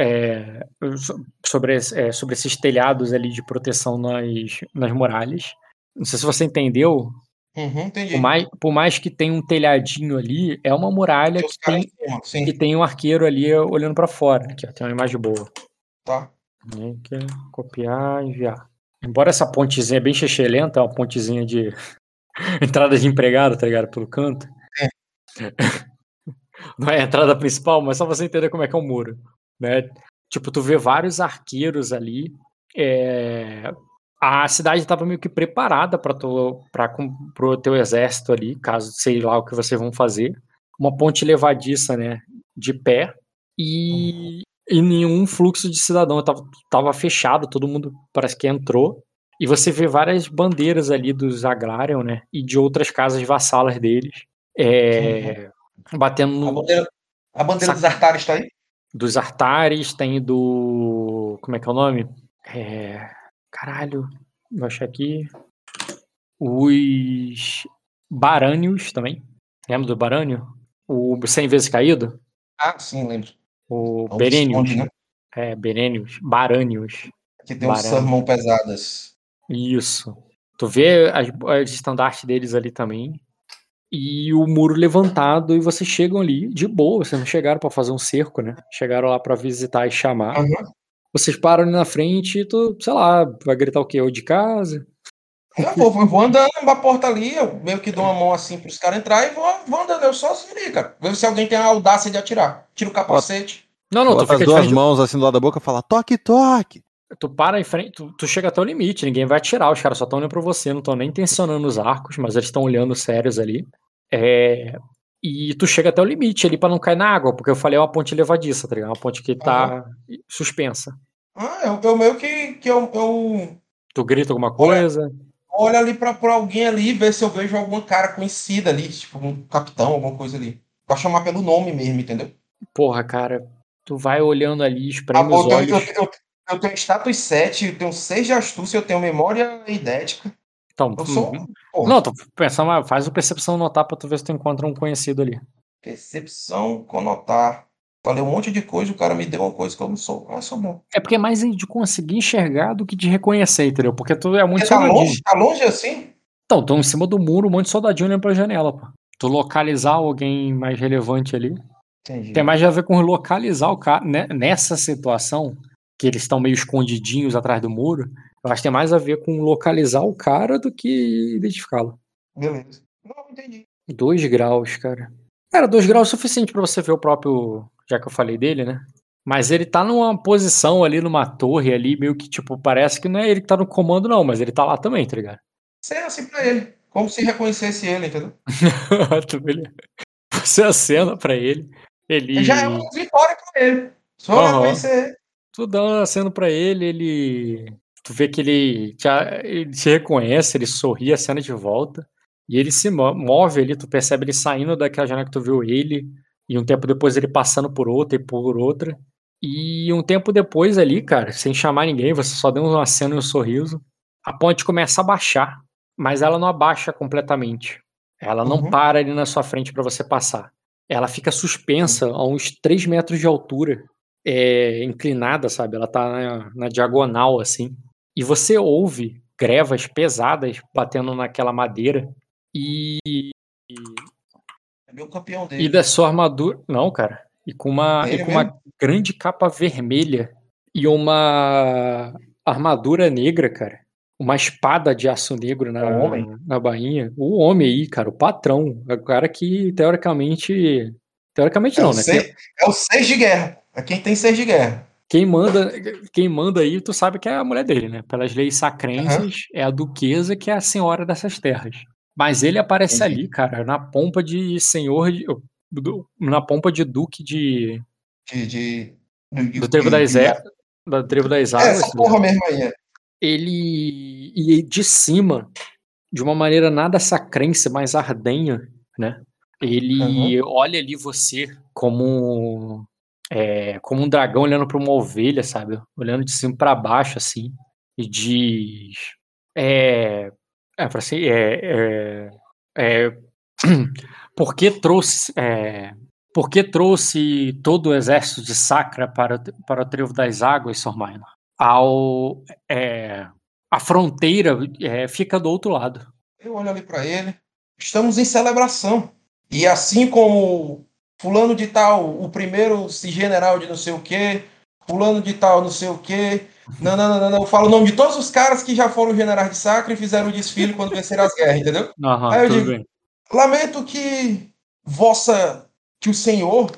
S2: É, so- sobre, é, sobre esses telhados ali de proteção nas, nas muralhas. Não sei se você entendeu,
S1: Uhum, entendi.
S2: por mais, por mais que tenha um telhadinho ali, é uma muralha que tem,
S1: em cima,
S2: que tem um arqueiro ali olhando pra fora. Aqui, ó, tem uma imagem boa.
S1: tá.
S2: Né, que é copiar e enviar. Embora essa pontezinha é bem lenta, é uma pontezinha de entrada de empregado, tá ligado? Pelo canto. Não é a entrada principal, mas só você entender como é que é o muro. Né? Tipo, tu vê vários arqueiros ali. É, a cidade estava meio que preparada para o teu exército ali, caso sei lá o que vocês vão fazer. Uma ponte levadiça, né, de pé e, e nenhum fluxo de cidadão. Tava, tava fechado, todo mundo parece que entrou. E você vê várias bandeiras ali dos Agrarian, né, e de outras casas vassalas deles, é, batendo no.
S1: A bandeira, a bandeira dos Artares tá aí?
S2: Dos Artares, tem do. Como é que é o nome? É, caralho, vou achar aqui. Os Barânios também. Lembra do Barânio? O 100 vezes caído?
S1: Ah, sim, lembro.
S2: O
S1: É
S2: Berênios.
S1: Né?
S2: É, Berênios. Barânios.
S1: Que tem uns
S2: Barão.
S1: sermão pesadas.
S2: Isso. Tu vê as, as estandartes deles ali também. E o muro levantado, e vocês chegam ali de boa. Vocês não chegaram pra fazer um cerco, né? Chegaram lá pra visitar e chamar.
S1: Uhum.
S2: Vocês param ali na frente e tu, sei lá, vai gritar o quê? Ou de casa?
S1: Eu vou, eu vou andando pra porta ali, eu meio que dou uma mão assim pros caras entrar e vou, vou andando eu sozinho ali, cara. Ver se alguém tem a audácia de atirar. Tira o capacete.
S2: Não, não, tu fica
S5: as duas mãos assim do lado da boca e fala: toque, toque.
S2: Tu para em frente, tu, tu chega até o limite, ninguém vai atirar, os caras só estão olhando pra você, não estão nem tensionando os arcos, mas eles estão olhando sérios ali. É, e tu chega até o limite ali pra não cair na água, porque eu falei é uma ponte levadiça, tá ligado? Uma ponte que tá suspensa.
S1: Ah, eu, eu meio que, que eu, eu
S2: Tu grita alguma coisa,
S1: olho ali pra, pra alguém ali, ver se eu vejo alguma cara conhecida ali, tipo um capitão, alguma coisa ali. Pra chamar pelo nome mesmo, entendeu?
S2: porra, cara, tu vai olhando ali,
S1: Ah,
S2: espreme
S1: pô,
S2: os olhos.
S1: eu, eu, eu tenho status 7, eu tenho 6 de astúcia, eu tenho memória idética.
S2: Então,
S1: Eu sou. Porra,
S2: Não, tu pensa, mas faz o percepção notar pra tu ver se tu encontra um conhecido ali.
S1: Percepção, conotar. Falei um monte de coisa, o cara me deu uma coisa que eu não sou. Ah, sou bom.
S2: É porque é mais de conseguir enxergar do que de reconhecer, entendeu? Porque tu é muito
S1: Porque tá
S2: soldadinho.
S1: longe, tá longe assim?
S2: Então, estão em cima do muro, um monte de soldadinho olhando pra janela, pô. Tu localizar alguém mais relevante ali.
S1: Entendi.
S2: Tem mais a ver com localizar o cara. né, Nessa situação, que eles estão meio escondidinhos atrás do muro, eu acho que tem mais a ver com localizar o cara do que identificá-lo.
S1: Beleza. Não, entendi.
S2: Dois graus, cara. Cara, dois graus é suficiente pra você ver o próprio. Já que eu falei dele, né? Mas ele tá numa posição ali, numa torre ali, meio que, tipo, parece que não é ele que tá no comando, não, mas ele tá lá também, tá ligado?
S1: Você é assim pra ele. Como se reconhecesse ele, entendeu?
S2: Você acena pra ele. Ele.
S1: Já é uma vitória pra ele. Só
S2: Aham.
S1: reconhecer ele.
S2: Tu dá um aceno pra ele, ele. Tu vê que ele, te, ele te reconhece, ele sorri, acena de volta. E ele se mo- move ali, tu percebe ele saindo daquela janela que tu viu ele. E um tempo depois ele passando por outra e por outra. E um tempo depois ali, cara, sem chamar ninguém, você só deu um aceno e um sorriso. A ponte começa a baixar, mas ela não abaixa completamente. Ela não
S1: Uhum.
S2: para ali na sua frente pra você passar. Ela fica suspensa a uns 3 metros de altura é, inclinada, sabe? Ela tá na, na diagonal, assim. E você ouve grevas pesadas batendo naquela madeira. E,
S1: É meu campeão
S2: e
S1: dele.
S2: da sua armadura. Não, cara. E com uma, e
S1: Ele
S2: com uma grande capa vermelha e uma armadura negra, cara. Uma espada de aço negro na,
S1: É um homem?
S2: na bainha. O homem aí, cara, o patrão. O cara que, teoricamente. Teoricamente
S1: É
S2: não,
S1: o
S2: né?
S1: seis- É o seis de guerra. É quem tem seis de guerra.
S2: Quem manda, quem manda aí, tu sabe que é a mulher dele, né? Pelas leis sacrenses, é a duquesa que é a senhora dessas terras. Mas ele aparece
S1: Entendi.
S2: ali, cara, na pompa de senhor, de- na pompa de duque de,
S1: De, de,
S2: do trevo das,
S1: é,
S2: é, da trevo das
S1: é
S2: águas.
S1: essa porra mesmo aí. é.
S2: Ele e de cima, de uma maneira nada sacrense, mas ardenha, né? Ele olha ali você como é, como um dragão olhando para uma ovelha, sabe? Olhando de cima para baixo assim e diz é, é, pra assim, é, é, é, por que trouxe é, por que trouxe todo o exército de Sacra para, para o Trevo das Águas, Sr. Minor? Ao, é, a fronteira é, fica do outro lado.
S1: Eu olho ali pra ele. Estamos em celebração. E assim como fulano de tal, o primeiro general de não sei o quê, fulano de tal, não sei o quê. Não, não, não, não, não. Eu falo o nome de todos os caras que já foram generais de Sacra e fizeram o desfile quando venceram as guerras, entendeu?
S2: Aham,
S1: Aí eu digo-
S2: bem.
S1: Lamento que vossa, que o senhor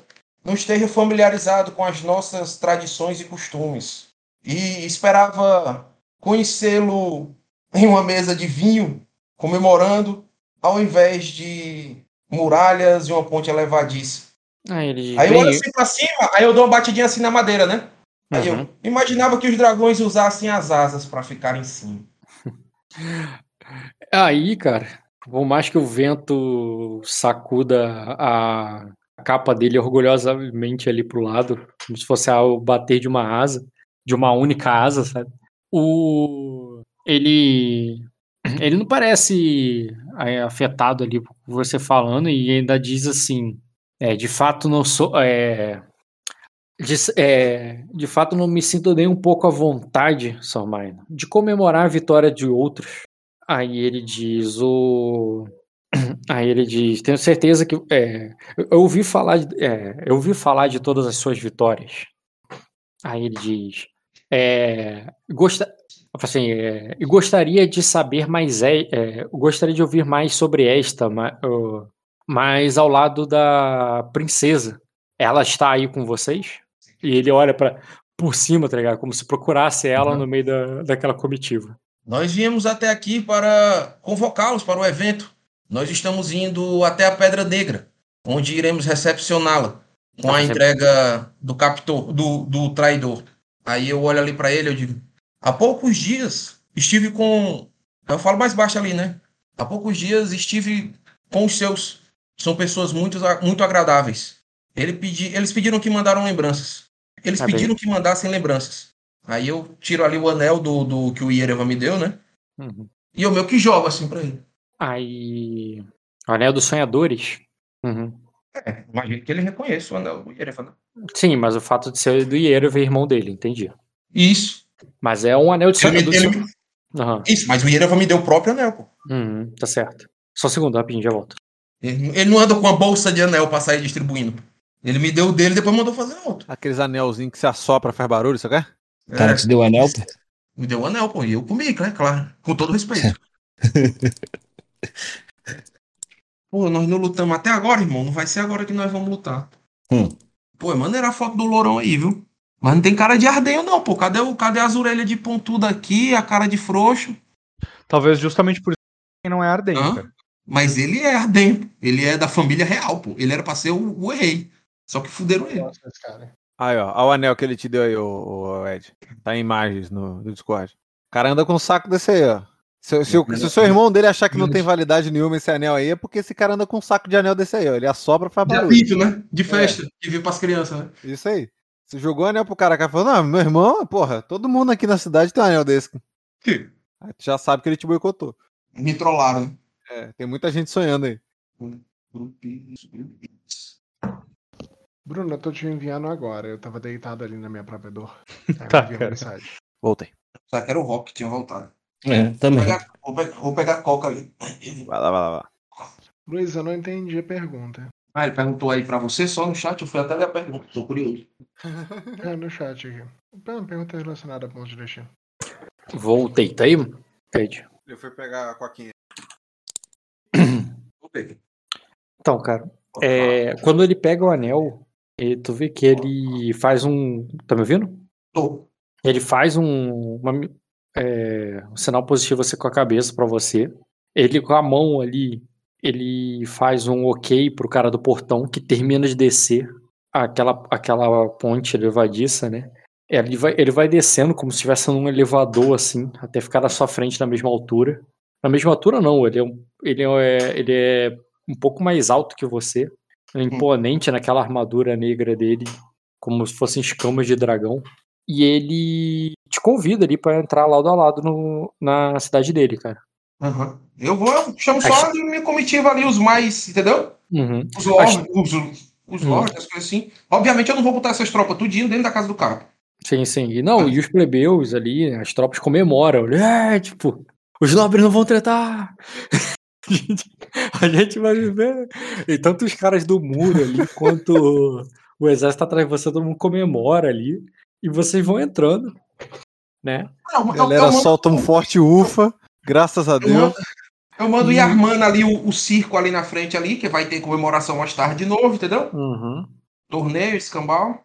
S1: não esteja familiarizado com as nossas tradições e costumes. E esperava conhecê-lo em uma mesa de vinho, comemorando, ao invés de muralhas e uma ponte elevadiça.
S2: Aí ele
S1: Aí eu olho assim pra cima, aí eu dou uma batidinha assim na madeira, né? Aí
S2: Uhum.
S1: eu imaginava que os dragões usassem as asas pra ficar em cima.
S2: Aí, cara, por mais que o vento sacuda a capa dele orgulhosamente ali pro lado, como se fosse ao bater de uma asa, de uma única asa, sabe? O ele ele não parece é, afetado ali por você falando e ainda diz assim, é, de fato não sou é, de, é, de fato não me sinto nem um pouco à vontade, Sormaino, de comemorar a vitória de outros. Aí ele diz o. Aí ele diz, tenho certeza que. é, eu ouvi falar de, é, eu ouvi falar de todas as suas vitórias. Aí ele diz. É, gosta, assim, é, gostaria de saber mais. É, é, gostaria de ouvir mais sobre esta, ma- ó, mas ao lado da princesa. Ela está aí com vocês? E ele olha para por cima, tá ligado? Como se procurasse ela
S1: Uhum.
S2: no meio da, daquela comitiva.
S1: Nós viemos até aqui para convocá-los para o evento. Nós estamos indo até a Pedra Negra, onde iremos recepcioná-la com
S2: Tá
S1: a
S2: recep-
S1: entrega do captor, do, do traidor. Aí eu olho ali para ele e eu digo: há poucos dias estive com. Eu falo mais baixo ali, né? Há poucos dias estive com os seus. São pessoas muito, muito agradáveis. Ele pedi, eles pediram que mandaram lembranças. Eles
S2: Tá bem.
S1: pediram que mandassem lembranças. Aí eu tiro ali o anel do, do que o Iereva me deu, né?
S2: Uhum.
S1: E eu meio que jogo assim pra ele.
S2: Aí. O Anel dos Sonhadores. Uhum.
S1: É, imagino que ele reconheça o anel do Iereva, né?
S2: Sim, mas o fato de ser do Iero ver irmão dele, entendi.
S1: Isso.
S2: Mas é um anel de sonhador.
S1: ele
S2: Aham.
S1: Isso, mas o Iereva me deu o próprio anel, pô.
S2: Uhum, tá certo. Só um segundo, rapidinho, já volto.
S1: Ele, não anda com uma bolsa de anel pra sair distribuindo. Ele me deu o dele e depois mandou fazer outro.
S5: Aqueles anelzinhos que se assopra, faz barulho, você quer?
S3: O cara
S1: É,
S3: te deu o anel, pô.
S1: me deu o anel, pô. E eu comi, né? Claro. Com todo respeito. pô, nós não lutamos até agora, irmão. Não vai ser agora que nós vamos lutar.
S3: Hum.
S1: Pô, é maneira a foto do lourão aí, viu? Mas não tem cara de ardenho, não, pô. Cadê, o, cadê as orelhas de pontuda aqui, a cara de frouxo?
S4: Talvez justamente por isso que não é ardente,
S1: Hã?
S4: cara.
S1: Mas ele é ardenho. Ele é da família real, pô. Ele era pra ser o, o rei. Só que fuderam ele.
S6: Nossa, esse cara.
S5: Aí, ó, ó o anel que ele te deu aí, ô, ô, Ed. Tá em imagens no, no Discord. O cara anda com um saco desse aí, ó. Se, se, o, se o seu irmão dele achar que não tem validade nenhuma esse anel aí, é porque esse cara anda com um saco de anel desse aí, ó. Ele assopra e faz
S1: De
S5: barulho.
S1: apito, né? De festa. Que viu pras crianças, né?
S5: Isso aí. Você jogou o anel pro cara, o cara falou, não, meu irmão, porra, todo mundo aqui na cidade tem um anel desse. Aí tu já sabe que ele te boicotou.
S1: Me trollaram, né?
S5: É, tem muita gente sonhando aí.
S6: Bruno, eu tô te enviando agora. Eu tava deitado ali na minha própria dor. Aí
S4: Tá, cara.
S6: mensagem.
S5: Voltei.
S1: Só que era o Rock que tinha voltado.
S3: É,
S1: Vou
S3: também.
S1: pegar, vou pegar, vou pegar a coca ali.
S5: Vai lá, vai lá, vai lá.
S6: Luiz, eu não entendi a pergunta.
S1: Ah, ele perguntou aí pra você só no chat. Eu fui até ler a pergunta. Tô curioso.
S6: É, no chat aqui. Uma pergunta relacionada a pontos de destino.
S2: Voltei, tá aí? Ed?
S5: Eu fui pegar a coquinha.
S2: Então, cara, é, quando ele pega o anel, e tu vê que ele faz um. Tá me ouvindo?
S1: Tô.
S2: Ele faz um, uma- é, um sinal positivo assim com a cabeça pra você. Ele com a mão ali, ele faz um ok pro cara do portão que termina de descer aquela, aquela ponte elevadiça, né? Ele vai, ele vai descendo como se estivesse num elevador assim, até ficar na sua frente na mesma altura. Na mesma altura não, ele é, um- ele é, ele é um pouco mais alto que você. É imponente naquela armadura negra dele, como se fossem escamas de dragão. E ele te convida ali pra entrar lado a lado no, na cidade dele, cara.
S1: Aham. Eu vou, eu chamo só de minha comitiva ali, os mais, entendeu?
S2: Uhum.
S1: Os lords, os, os lords, as coisas assim. Obviamente eu não vou botar essas tropas tudinho dentro da casa do cara.
S2: Sim, sim. E não, e os plebeus ali, as tropas comemoram. É, tipo, os nobres não vão tretar. A gente, a gente vai viver. E tanto os caras do muro ali, quanto o exército atrás de você, todo mundo comemora ali. E vocês vão entrando, né?
S1: Não,
S5: A galera
S1: eu,
S5: solta um forte ufa, graças a
S1: eu
S5: Deus.
S1: mando, eu mando ir armando ali o, o circo ali na frente ali, que vai ter comemoração mais tarde de novo, entendeu?
S2: Uhum.
S1: torneio, escambau.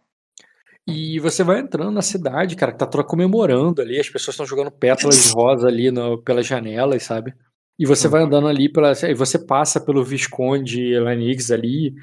S2: E você vai entrando na cidade, cara, que tá toda comemorando ali, as pessoas estão jogando pétalas de rosa ali no, pelas janelas, sabe? E você vai andando ali pela. E você passa pelo Visconde Lanix ali,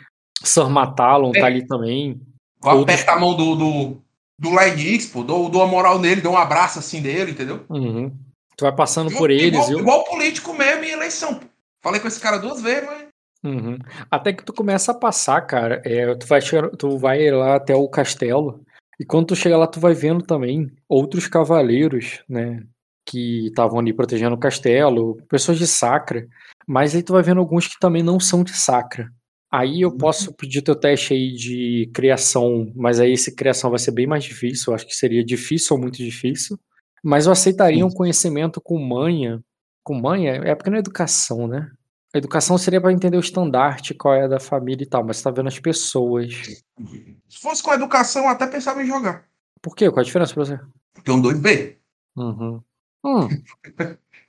S2: Sir Matalon tá ali também. Outros-
S1: apertar a mão do, do, do Lenix, pô. Dou, dou a moral nele, dou um abraço assim dele, entendeu?
S2: Uhum. Tu vai passando por eles.
S1: Igual,
S2: eu-
S1: igual político mesmo em eleição. Falei com esse cara duas vezes, mas.
S2: Uhum. Até que tu começa a passar, cara. é, tu, vai, tu vai lá até o castelo. E quando tu chega lá, tu vai vendo também outros cavaleiros, né? Que estavam ali protegendo o castelo, pessoas de Sacra. Mas aí tu vai vendo alguns que também não são de Sacra. Aí eu posso pedir teu teste aí de criação, mas aí esse criação vai ser bem mais difícil. Eu acho que seria difícil ou muito difícil. Mas eu aceitaria um conhecimento com manha. Com manha é porque não é educação, né? A educação seria para entender o estandarte, qual é da família e tal, mas você tá vendo as pessoas.
S1: Se fosse com educação, eu até pensava em jogar.
S2: Por quê? Qual a diferença pra você?
S1: Porque um 2B.
S2: Uhum. Hum,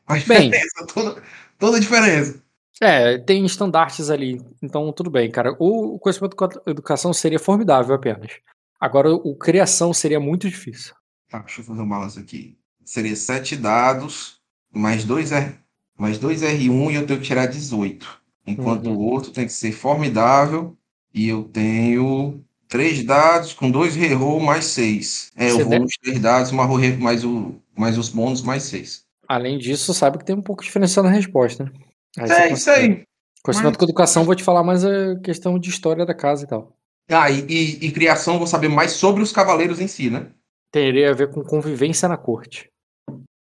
S1: A
S2: Bem.
S1: diferença, toda, toda a diferença.
S2: é, tem estandartes ali, então tudo bem, cara. O conhecimento com a educação seria formidável apenas. Agora, o criação seria muito difícil.
S1: Tá, deixa eu fazer um balanço aqui. Seria 7 dados, mais 2 R, mais dois R1 e eu tenho que tirar 18. Enquanto
S2: Uhum.
S1: o outro tem que ser formidável e eu tenho 3 dados com 2 reroll mais 6. É,
S2: Você
S1: eu vou
S2: deve-
S1: nos 3 dados mais, o mais, os bônus mais 6.
S2: Além disso, sabe que tem um pouco de diferença na resposta, né? Aí
S1: É, isso aí.
S2: Conhecimento
S1: Mas-
S2: com educação, vou te falar mais a questão de história da casa e tal.
S1: Ah, e, e, e criação, vou saber mais sobre os cavaleiros em si, né?
S2: Teria a ver com convivência na corte.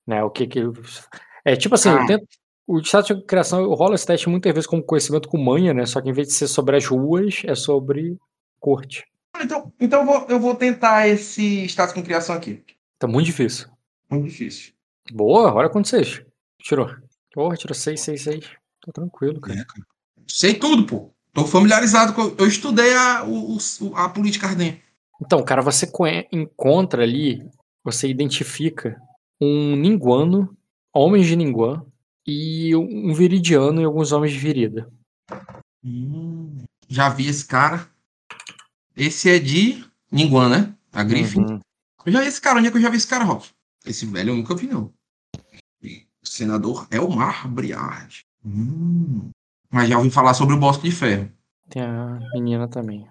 S2: Né? O que que. É tipo assim,
S1: Ah.
S2: tento- o status de criação, eu rolo esse teste muitas vezes como conhecimento com manha, né? Só que em vez de ser sobre as ruas, é sobre corte.
S1: Então, então eu, vou, eu vou tentar esse status com criação aqui.
S2: Tá muito difícil.
S1: Muito difícil.
S2: Boa, olha quanto vocês. Tirou. Porra, tirou 6, 6, 6. Tá tranquilo, cara.
S1: Sei tudo, pô. Tô familiarizado com. Eu estudei a, o, a política ardente.
S2: Então, cara, você encontra ali, você identifica um ninguano, homens de ninguan, e um viridiano e alguns homens de virida.
S1: Hum, já vi esse cara. Esse é de Ninguan, né? A Griffin.
S2: Uhum.
S1: Eu já vi esse cara. Onde é que eu já vi esse cara, Rolf? Esse velho eu nunca vi, não. O senador Elmar Briard. Hum. Mas já ouvi falar sobre o Bosque de Ferro.
S2: Tem a menina também.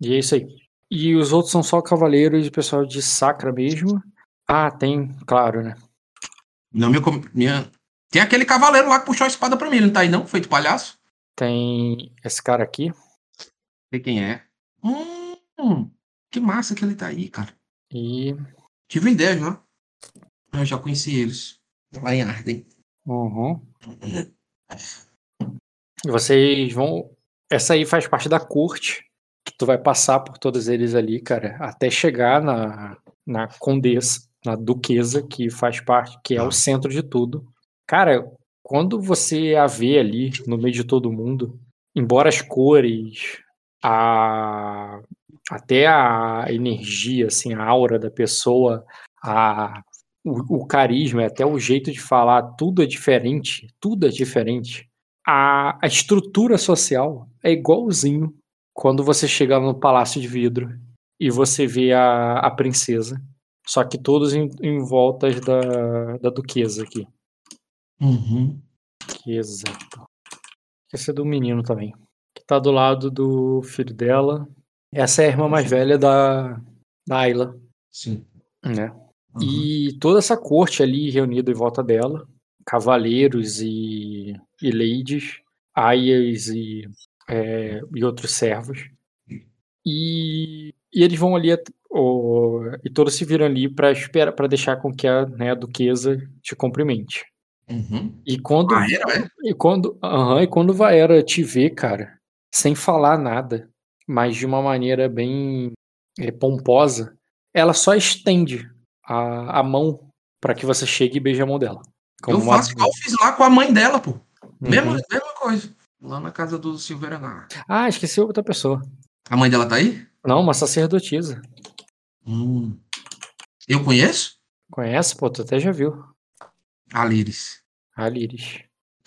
S2: E é isso aí. E os outros são só cavaleiros e pessoal de sacra mesmo. Ah, tem, claro, né?
S1: Não, com- minha... Tem aquele cavaleiro lá que puxou a espada pra mim. Ele não tá aí, não? Feito palhaço?
S2: Tem esse cara aqui.
S1: Sei quem é. Hum, que massa que ele tá aí, cara.
S2: E.
S1: Tive ideia já. Eu já conheci eles. Lá em Arden.
S2: Uhum. Vocês vão. Essa aí faz parte da corte. Que tu vai passar por todos eles ali, cara. Até chegar na, na condessa, na duquesa, que faz parte, que é o centro de tudo. Cara, quando você a vê ali, no meio de todo mundo, embora as cores, a até a energia, assim, a aura da pessoa, a, o, o carisma, até o jeito de falar, tudo é diferente, tudo é diferente. A, a estrutura social é igualzinho quando você chega no Palácio de Vidro e você vê a, a princesa, só que todos em, em voltas da, da duquesa aqui.
S1: Uhum.
S2: Duquesa. Esse é do menino também. Que tá do lado do filho dela. Essa é a irmã mais velha da, da Ayla,
S1: Sim.
S2: né?
S1: Uhum.
S2: E toda essa corte ali reunida em volta dela, cavaleiros e, e ladies, aias e, é, e outros servos. E, e eles vão ali, o- e todos se viram ali para esperar, para deixar com que a, né, a duquesa te cumprimente.
S1: Uhum.
S2: E quando,
S1: Ah, era, é?
S2: e quando, aham, e quando Vaera te vê, cara, sem falar nada, mas de uma maneira bem é, pomposa, ela só estende a, a mão para que você chegue e beije a mão dela.
S1: Eu faço igual eu fiz lá com a mãe dela, pô.
S2: Uhum.
S1: Mesma, mesma coisa. Lá na casa do Silveira Nar.
S2: Ah, esqueci outra pessoa.
S1: A mãe dela tá aí?
S2: Não, uma sacerdotisa.
S1: Hum. Eu conheço?
S2: Conhece? Pô, tu até já viu.
S1: A Liris.
S2: A Liris.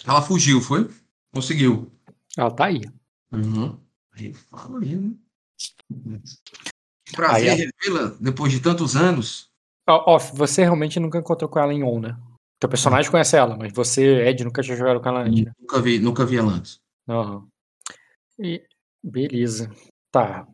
S1: Ela fugiu, foi? Conseguiu.
S2: Ela tá aí.
S1: Uhum. Aí fala aí, né? Prazer
S2: Aí,
S1: revê-la depois de tantos anos.
S2: Off, você realmente nunca encontrou com ela em On, né? Teu personagem conhece ela, mas você, Ed, nunca tinha jogado com ela antes, né?
S1: Nunca vi, nunca vi ela antes.
S2: Aham. E, beleza. Tá.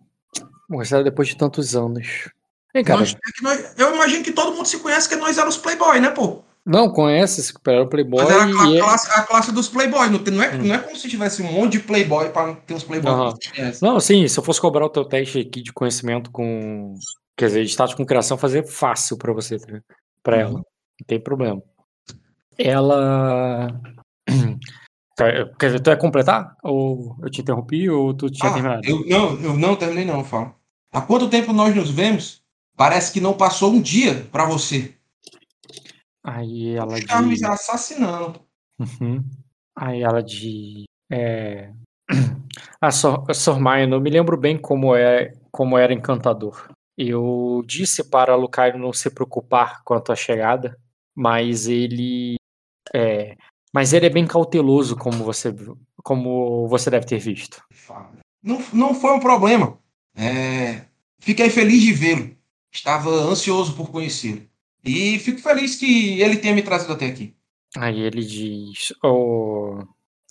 S2: É depois de tantos anos. Vem, cara.
S1: Nós- é que nós- eu imagino que todo mundo se conhece, que nós éramos Playboy, né, pô?
S2: Não, conhece esse era o Playboy
S1: Mas era a,
S2: é-
S1: classe, a classe dos Playboy. Não, tem- não, é,
S2: Hum.
S1: não é como se tivesse um monte de Playboy para ter os Playboy
S2: Aham.
S1: que você conhece.
S2: Não, sim, se eu fosse cobrar o teu teste aqui de conhecimento com. Quer dizer, de status com criação, fazer fácil pra você, tá? pra ela.
S1: Uhum.
S2: Não tem problema. Ela. Quer quer dizer, tu ia completar? Ou eu te interrompi ou tu tinha
S1: Ah,
S2: terminado?
S1: eu, não, eu não terminei não, fala. Há quanto tempo nós nos vemos? Parece que não passou um dia para você.
S2: Aí ela
S1: Tá me assassinando.
S2: Uhum. Aí ela de. É... A Sor, a eu não me lembro bem como, é, como era encantador. Eu disse para Lucario não se preocupar quanto à chegada, mas ele. É, mas ele é bem cauteloso, como você, como você deve ter visto.
S1: Não, não foi um problema. É, fiquei feliz de vê-lo. Estava ansioso por conhecê-lo. E fico feliz que ele tenha me trazido até aqui.
S2: Aí ele diz: "O-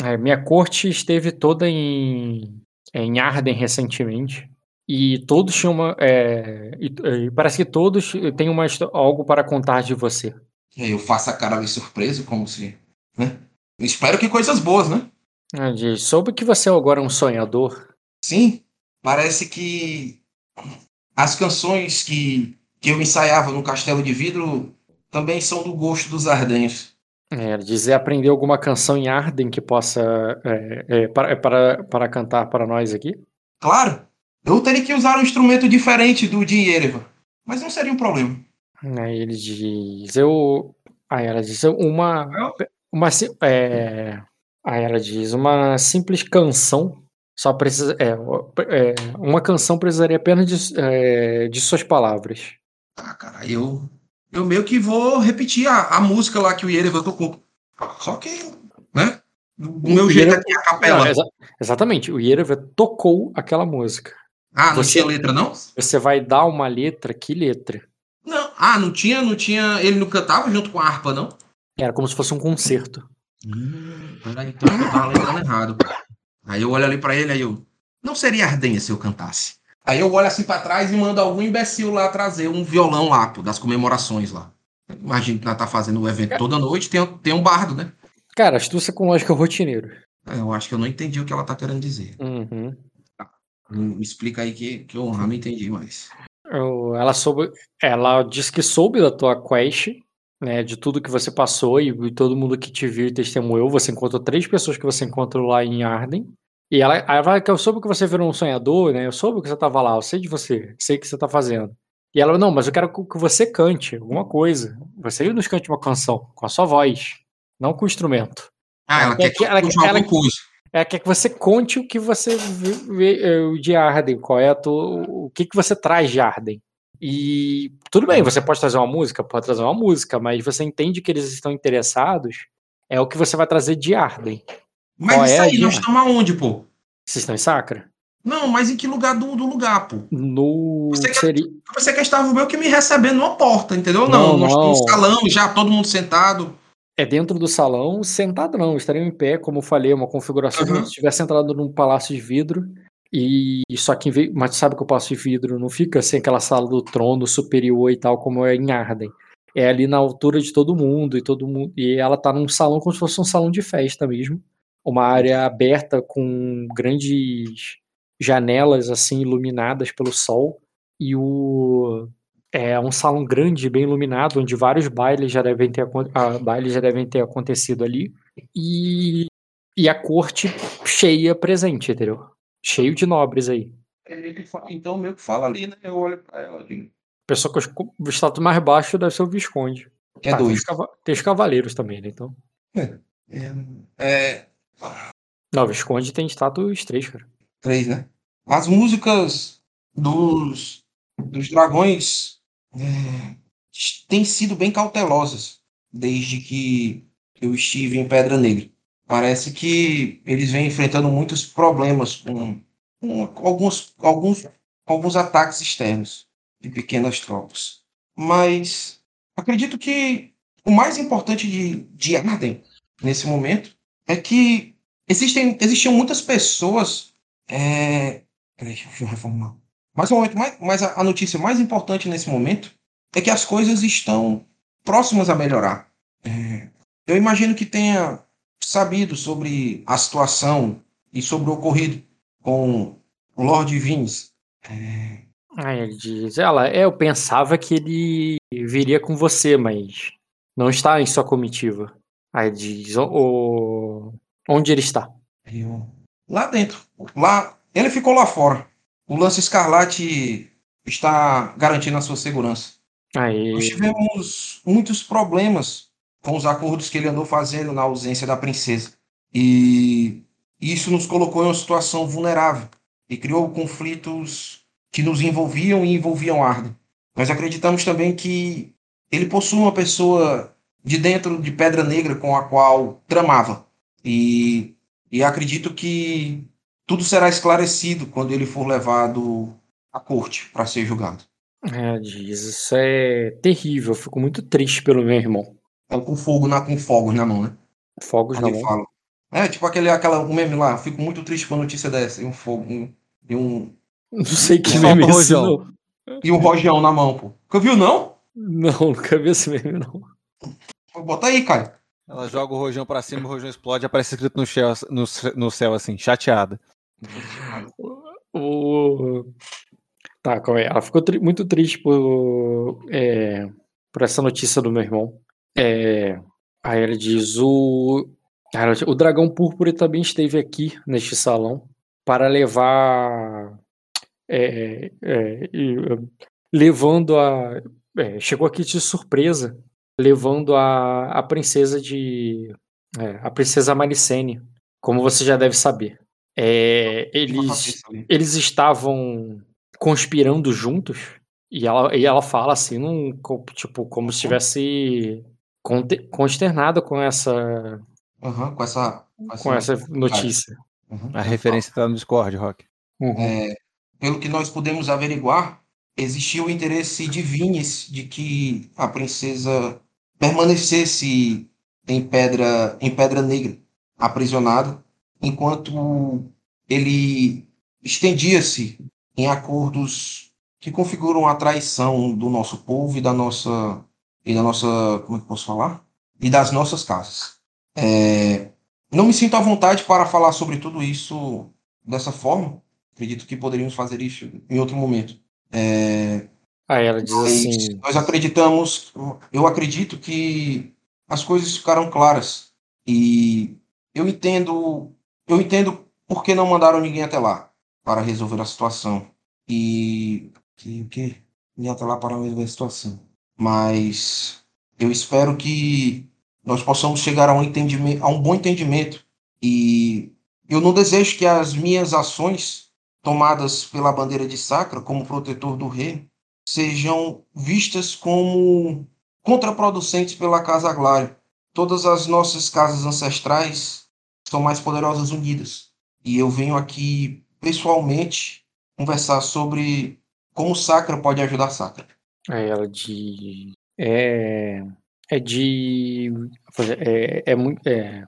S2: é, Minha corte esteve toda em, em Arden recentemente. E todos tinham uma. é, e, e parece que todos têm uma, algo para contar de você.
S1: E eu faço a cara ali surpreso, como se. Né? Espero que coisas boas, né?
S2: Ele diz, Soube que você agora é um sonhador.
S1: Sim, parece que as canções que, que eu ensaiava no Castelo de Vidro também são do gosto dos ardenhos.
S2: É, ele diz: "E aprendeu alguma canção em Arden que possa. é, é, para, é para, para cantar para nós aqui?
S1: Claro, eu teria que usar um instrumento diferente do de Yerevan, mas não seria um problema.
S2: Aí ele diz, eu. Aí ela diz, uma. Uma. É... Aí ela diz, uma simples canção só precisa. É, é, uma canção precisaria apenas de, é, de suas palavras.
S1: Ah, cara, eu, eu meio que vou repetir a, a música lá que o Yerevan tocou. Só que, né? Do meu jeito aqui, a capela.
S2: Não, exa- exatamente, o Yerevan tocou aquela música.
S1: Ah, não
S2: você-
S1: tinha letra, não?
S2: Você vai dar uma letra, que letra?
S1: Não. Ah, não tinha, não tinha. Ele não cantava junto com a harpa, não?
S2: Era como se fosse um concerto.
S1: Hum, peraí, então eu tava lembrando errado. Aí eu olho ali pra ele, aí eu. Não seria ardenha se eu cantasse. Aí eu olho assim pra trás e mando algum imbecil lá trazer um violão lá, pô, das comemorações lá. Imagina que ela tá fazendo o evento toda noite, tem, tem um bardo, né?
S2: Cara, astúcia com lógica rotineiro.
S1: É, Eu acho que eu não entendi o que ela tá querendo dizer.
S2: Uhum.
S1: Me explica aí que, que eu não entendi mais.
S2: Ela soube, ela disse que soube da tua quest, né, de tudo que você passou e, e todo mundo que te viu e testemunhou. Você encontrou três pessoas que você encontrou lá em Arden. E ela, ela fala que eu soube que você virou um sonhador, né? Eu soube que você tava lá, eu sei de você, sei o que você tá fazendo. E ela, não, mas eu quero que você cante alguma coisa. Você nos cante uma canção, com a sua voz, não com o instrumento.
S1: Ah, ela
S2: É
S1: quer
S2: que
S1: que
S2: ela- ela-
S1: coisa.
S2: Ela quer que você conte o que você vê, o de Arden, qual é a tua, o que, que você traz de Arden. E tudo bem, você pode trazer uma música, pode trazer uma música, mas você entende que eles estão interessados, é o que você vai trazer de Arden.
S1: Mas
S2: Qual
S1: isso
S2: é
S1: aí, nós estamos aonde, pô?
S2: Vocês estão em Sacra?
S1: Não, mas em que lugar do, do lugar, pô?
S2: No.
S1: Você quer-
S2: seria-
S1: pensei que estava meio que me recebendo numa porta, entendeu?
S2: Não,
S1: Não, nós estamos no salão já, todo mundo sentado.
S2: É dentro do salão, sentado não, estariam em pé, como eu falei, uma configuração
S1: Uhum.
S2: como se estivesse entrado num palácio de vidro. E só que vez, mas tu sabe que o palácio de vidro não fica sem aquela sala do trono superior e tal, como é em Arden. É ali na altura de todo mundo e todo mundo. E ela tá num salão como se fosse um salão de festa mesmo. Uma área aberta com grandes janelas assim iluminadas pelo sol. E o é um salão grande, bem iluminado, onde vários bailes já devem ter, acon- ah, bailes já devem ter acontecido ali. E, e a corte cheia presente, entendeu? Cheio de nobres aí.
S1: Então, meio que fala ali, né? Eu olho pra ela e
S2: Pessoa com o status mais baixo deve ser o Visconde.
S1: é
S2: Tá, tem,
S1: dois.
S2: tem os cavaleiros também, né? Então.
S1: É,
S2: Não, Visconde tem status 3, cara.
S1: três, né? As músicas dos, dos dragões é, têm sido bem cautelosas desde que eu estive em Pedra Negra. Parece que eles vêm enfrentando muitos problemas com, com alguns, alguns alguns ataques externos de pequenas tropas. Mas acredito que o mais importante de, de Arden nesse momento é que existem, existiam muitas pessoas. É... Peraí, deixa eu reformar. Mas, momento mais, mas a, a notícia mais importante nesse momento é que as coisas estão próximas a melhorar. É... Eu imagino que tenha sabido sobre a situação e sobre o ocorrido com o Lord Vince. É...
S2: Aí ele diz, ela, eu pensava que ele viria com você, mas não está em sua comitiva. Aí diz, o, onde ele está?
S1: Lá dentro. Lá, ele ficou lá fora. O lance escarlate está garantindo a sua segurança.
S2: Aí...
S1: Nós tivemos muitos problemas com os acordos que ele andou fazendo na ausência da princesa. E isso nos colocou em uma situação vulnerável e criou conflitos que nos envolviam e envolviam Arden. Nós acreditamos também que ele possui uma pessoa de dentro de Pedra Negra com a qual tramava. E, e acredito que tudo será esclarecido quando ele for levado à corte para ser julgado.
S2: É, diz, isso é terrível. Eu fico muito triste pelo meu irmão.
S1: É com fogo na, com fogos na mão, né?
S2: Fogos
S1: Quando
S2: na mão.
S1: fala. É, tipo aquele aquela, um meme lá, eu fico muito triste com a notícia dessa. E um fogo. Um, e, um,
S2: Não sei que meme
S5: o
S2: é esse,
S1: e um rojão na mão, pô. Nunca viu, não?
S2: Não, nunca vi esse meme, não.
S1: Bota aí, Caio.
S5: Ela joga o rojão pra cima, o rojão explode, aparece escrito no céu, no, no céu assim, chateada.
S2: O... Tá, calma aí. Ela ficou tri- muito triste por, é, por essa notícia do meu irmão. É, aí ela diz: o, ela diz, o dragão púrpura também esteve aqui neste salão para levar. é, é, eh, levando a. é, chegou aqui de surpresa, levando a, a princesa de. é, a princesa Maricene, como você já deve saber. É, eles, eles estavam conspirando juntos e ela, e ela fala assim, num, tipo, como se estivesse consternada com essa,
S1: Aham, com essa.
S2: com essa notícia.
S1: Uhum.
S5: A referência tá no Discord, Rock.
S2: Uhum.
S1: É, pelo que nós pudemos averiguar, existia o interesse de Vinhes de que a princesa permanecesse em Pedra, em Pedra Negra, aprisionada, enquanto ele estendia-se em acordos que configuram a traição do nosso povo e da nossa e da nossa, como é que posso falar? E das nossas casas. É, não me sinto à vontade para falar sobre tudo isso dessa forma. Acredito que poderíamos fazer isso em outro momento. É,
S2: Aí ela diz assim,
S1: nós acreditamos, eu acredito que as coisas ficaram claras. E eu entendo, eu entendo por que não mandaram ninguém até lá para resolver a situação. E que o que ninguém até lá para resolver a situação. Mas eu espero que nós possamos chegar a um entendimento, a um bom entendimento. E eu não desejo que as minhas ações tomadas pela bandeira de Sacra como protetor do rei sejam vistas como contraproducentes pela Casa Aglária. Todas as nossas casas ancestrais são mais poderosas unidas. E eu venho aqui pessoalmente conversar sobre como Sacra pode ajudar Sacra.
S2: aí ela diz, é, é de, é, é, muito- é,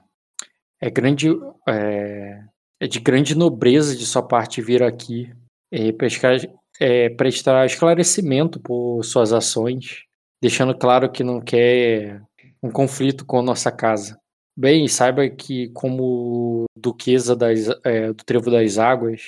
S2: é grande, é, é de grande nobreza de sua parte vir aqui e pescar, é, prestar esclarecimento por suas ações, deixando claro que não quer um conflito com a nossa casa. Bem, saiba que como duquesa das, é, do Trevo das Águas,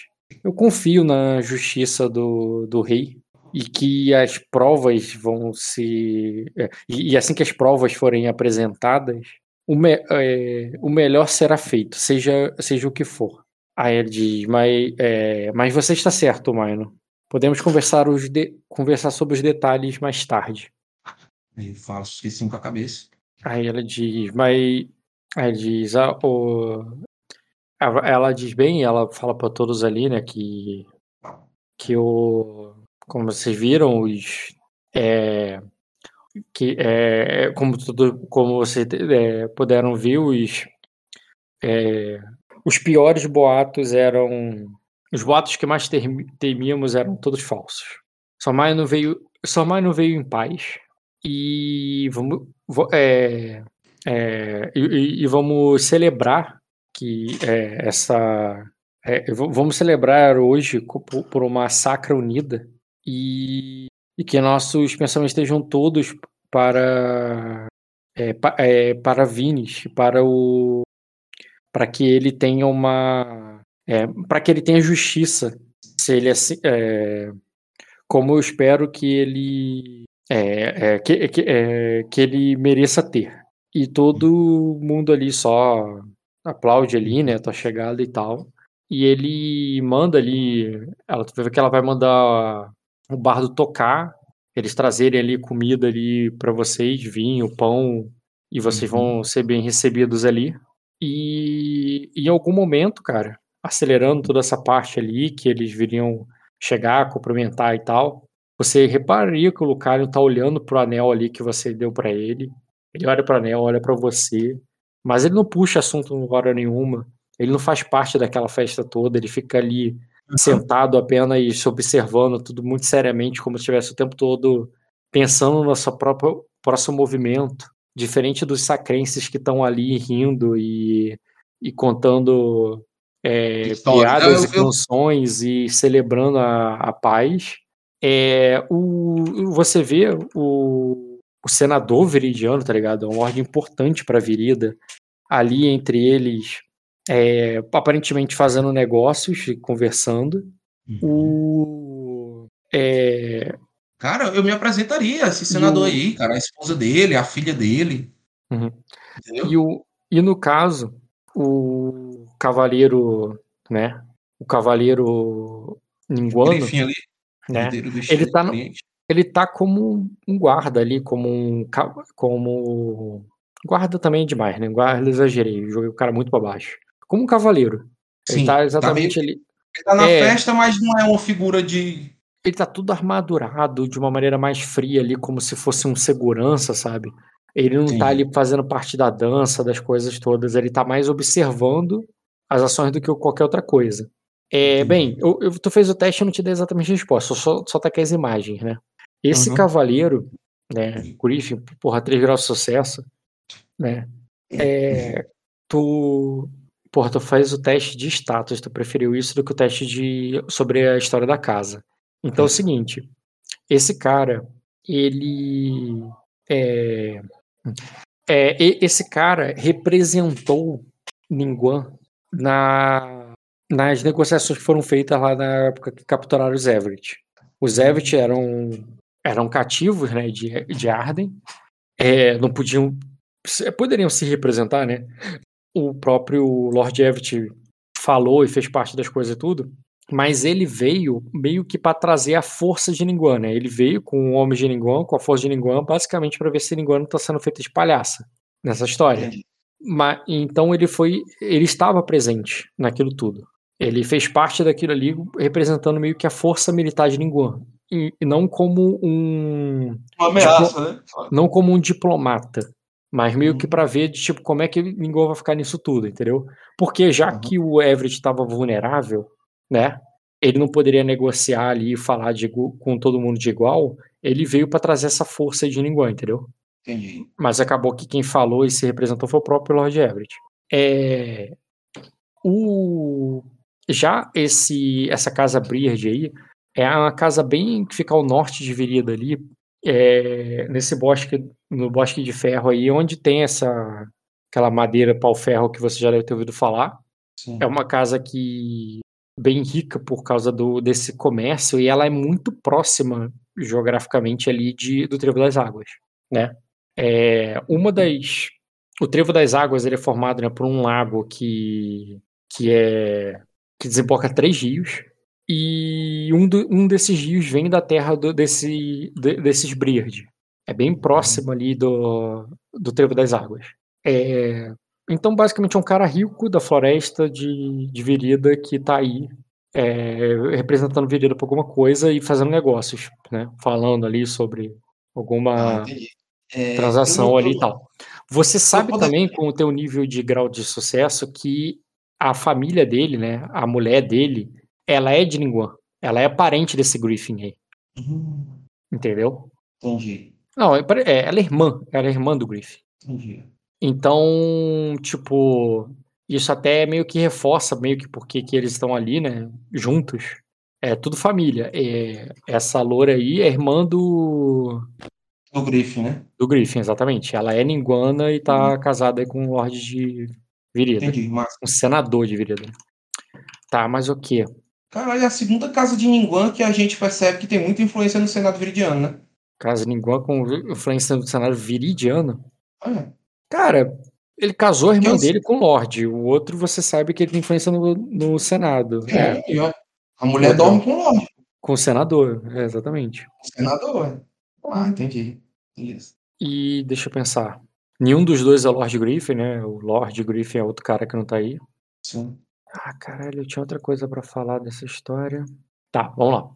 S2: eu confio na justiça do, do rei e que as provas vão se. é, e, e assim que as provas forem apresentadas, o, me- é, o melhor será feito, seja, seja o que for. Aí ele diz, mas, é, mas você está certo, Maino. Podemos conversar, os de- conversar sobre os detalhes mais tarde.
S1: Eu falo, esqueci com a cabeça.
S2: Aí ela diz, mas. Aí ele diz, ah, o... ela ela diz bem, ela fala para todos ali, né, que. Que o. Como vocês viram, os. É, que é, como tudo, como vocês é, puderam ver, os. é, os piores boatos eram os boatos que mais temíamos eram todos falsos. Somai não veio, Somai não veio em paz e vamos, é, é, e, e- vamos celebrar que é, essa é, vamos celebrar hoje por por uma sacra unida e, e que nossos pensamentos estejam todos para é, pa- é, para Vinis, para o para que ele tenha uma é, para que ele tenha justiça, se ele assim, é, como eu espero que ele é, é, que, que, é, que ele mereça ter. E todo mundo ali só aplaude ali, né, tua chegada e tal. E ele manda ali, ela tu vê que ela vai mandar o bardo tocar, eles trazerem ali comida ali para vocês, vinho, pão, e vocês vão ser bem recebidos ali. E em algum momento, cara, acelerando toda essa parte ali, que eles viriam chegar, cumprimentar e tal, você repararia que o Lucario tá olhando pro anel ali que você deu pra ele. Ele olha pro anel, olha pra você, mas ele não puxa assunto em hora nenhuma. Ele não faz parte daquela festa toda, ele fica ali sentado apenas observando tudo muito seriamente, como se estivesse o tempo todo pensando no seu próprio próximo movimento, diferente dos sacrenses que estão ali rindo e, e contando é,
S1: História.
S2: piadas
S1: Eu-
S2: e
S1: eu-
S2: canções e celebrando a, a paz. É, o, você vê o, o senador veridiano, tá ligado? É uma ordem importante para a Virida. Ali entre eles, é, aparentemente fazendo negócios e conversando. O, é,
S1: Cara, eu me apresentaria a esse senador
S2: o-
S1: aí, cara, a esposa dele, a filha dele.
S2: Uhum.
S1: Entendeu?
S2: E, o, e no caso, o cavaleiro, né? O cavaleiro ninguano,
S1: Grifinho ali,
S2: né? Ele tá no-. Ele tá como um guarda ali, como um. como. Guarda também é demais, né? Guarda exagerei, joguei o cara muito pra baixo. Como um cavaleiro. Ele
S1: Sim,
S2: tá
S1: tá
S2: exatamente
S1: meio-
S2: ali.
S1: Ele tá na
S2: É.
S1: festa, mas não é uma figura de.
S2: Ele tá tudo armadurado de uma maneira mais fria ali, como se fosse um segurança, sabe? Ele não tá
S1: Entendi.
S2: ali fazendo parte da dança, das coisas todas. Ele tá mais observando as ações do que qualquer outra coisa. É, bem, eu, eu- tu fez o teste e não te dei exatamente a resposta, só, só tá aqui as imagens, né? Esse
S1: Uhum.
S2: cavaleiro, né, Griffin, porra, 3 graus de sucesso, né? É, tu, porra, tu faz o teste de status, tu preferiu isso do que o teste de sobre a história da casa. Então é o seguinte, esse cara, ele é, é, esse cara representou Ningguang na, nas negociações que foram feitas lá na época que capturaram os Everett. Os Everett eram, eram cativos né, de, de Arden, é, não podiam. se- poderiam se representar, né? O próprio Lord Everett falou e fez parte das coisas e tudo, mas ele veio meio que para trazer a força de Ningguang, né? Ele veio com o homem de Ningguang, com a força de Ningguang, basicamente para ver se Ningguang não está sendo feita de palhaça nessa história.
S1: Entendi.
S2: Mas, então ele foi, ele estava presente naquilo tudo. Ele fez parte daquilo ali, representando meio que a força militar de Ningguang, e, e não como um,
S1: Uma ameaça, né?
S2: não como um diplomata, mas meio
S1: Uhum.
S2: que para ver de tipo como é que Ningguang vai ficar nisso tudo, entendeu? Porque já
S1: Uhum.
S2: que o Everett estava vulnerável, né? Ele não poderia negociar ali e falar de com todo mundo de igual. Ele veio para trazer essa força de Ningguang, entendeu?
S1: Entendi.
S2: mas acabou que quem falou e se representou foi o próprio Lord Everett. É, o, já esse essa casa Briard aí é uma casa bem que fica ao norte de Virida ali, é, nesse bosque, no bosque de ferro aí, onde tem essa aquela madeira pau-ferro que você já deve ter ouvido falar.
S1: Sim.
S2: É uma casa que bem rica por causa do, desse comércio e ela é muito próxima geograficamente ali de, do Trevo das Águas, né? É, uma das o Trevo das Águas ele é formado né, por um lago que que é que desemboca três rios e um, do- um desses rios vem da terra do- desse de- desses Briard. É bem próximo ali do do Trevo das Águas. É, então, basicamente, é um cara rico da floresta de, de Virida que tá aí é, representando Virida por alguma coisa e fazendo negócios, né? Falando ali sobre alguma
S1: Ah, entendi. É,
S2: transação ali e tal. Você sabe também, com o teu nível de grau de sucesso, que a família dele, né? A mulher dele ela é de Ningguang. Ela é parente desse Griffin aí.
S1: Hum,
S2: Entendeu?
S1: entendi.
S2: Não, é é, ela é irmã. Ela é irmã do Griffin.
S1: Entendi.
S2: Então, tipo, isso até meio que reforça meio que porque que eles estão ali, né? Juntos. É tudo família. É, essa loura aí é irmã do,
S1: Do Griffin, né?
S2: do Griffin, exatamente. Ela é ninguana e tá casada aí com um Lorde de Virida.
S1: Entendi, massa.
S2: Um senador de Virida. Tá, mas o quê?
S1: Cara, é a segunda casa de Ningguang que a gente percebe que tem muita influência no Senado Viridiano, né?
S2: Casa Ninguan com influência do cenário viridiano.
S1: É.
S2: Cara, ele casou a irmã
S1: Eu-
S2: dele com o Lorde. O outro você sabe que ele tem influência no, no Senado. É,
S1: É, e ó, a mulher dorme com o Lorde,
S2: com o senador, é, exatamente.
S1: o senador. é. Ah, entendi. Isso.
S2: E deixa eu pensar. Nenhum dos dois é o Lord Griffin, né? O Lord Griffin é outro cara que não tá aí.
S1: Sim.
S2: Ah, caralho, eu tinha outra coisa pra falar dessa história. Tá, vamos lá.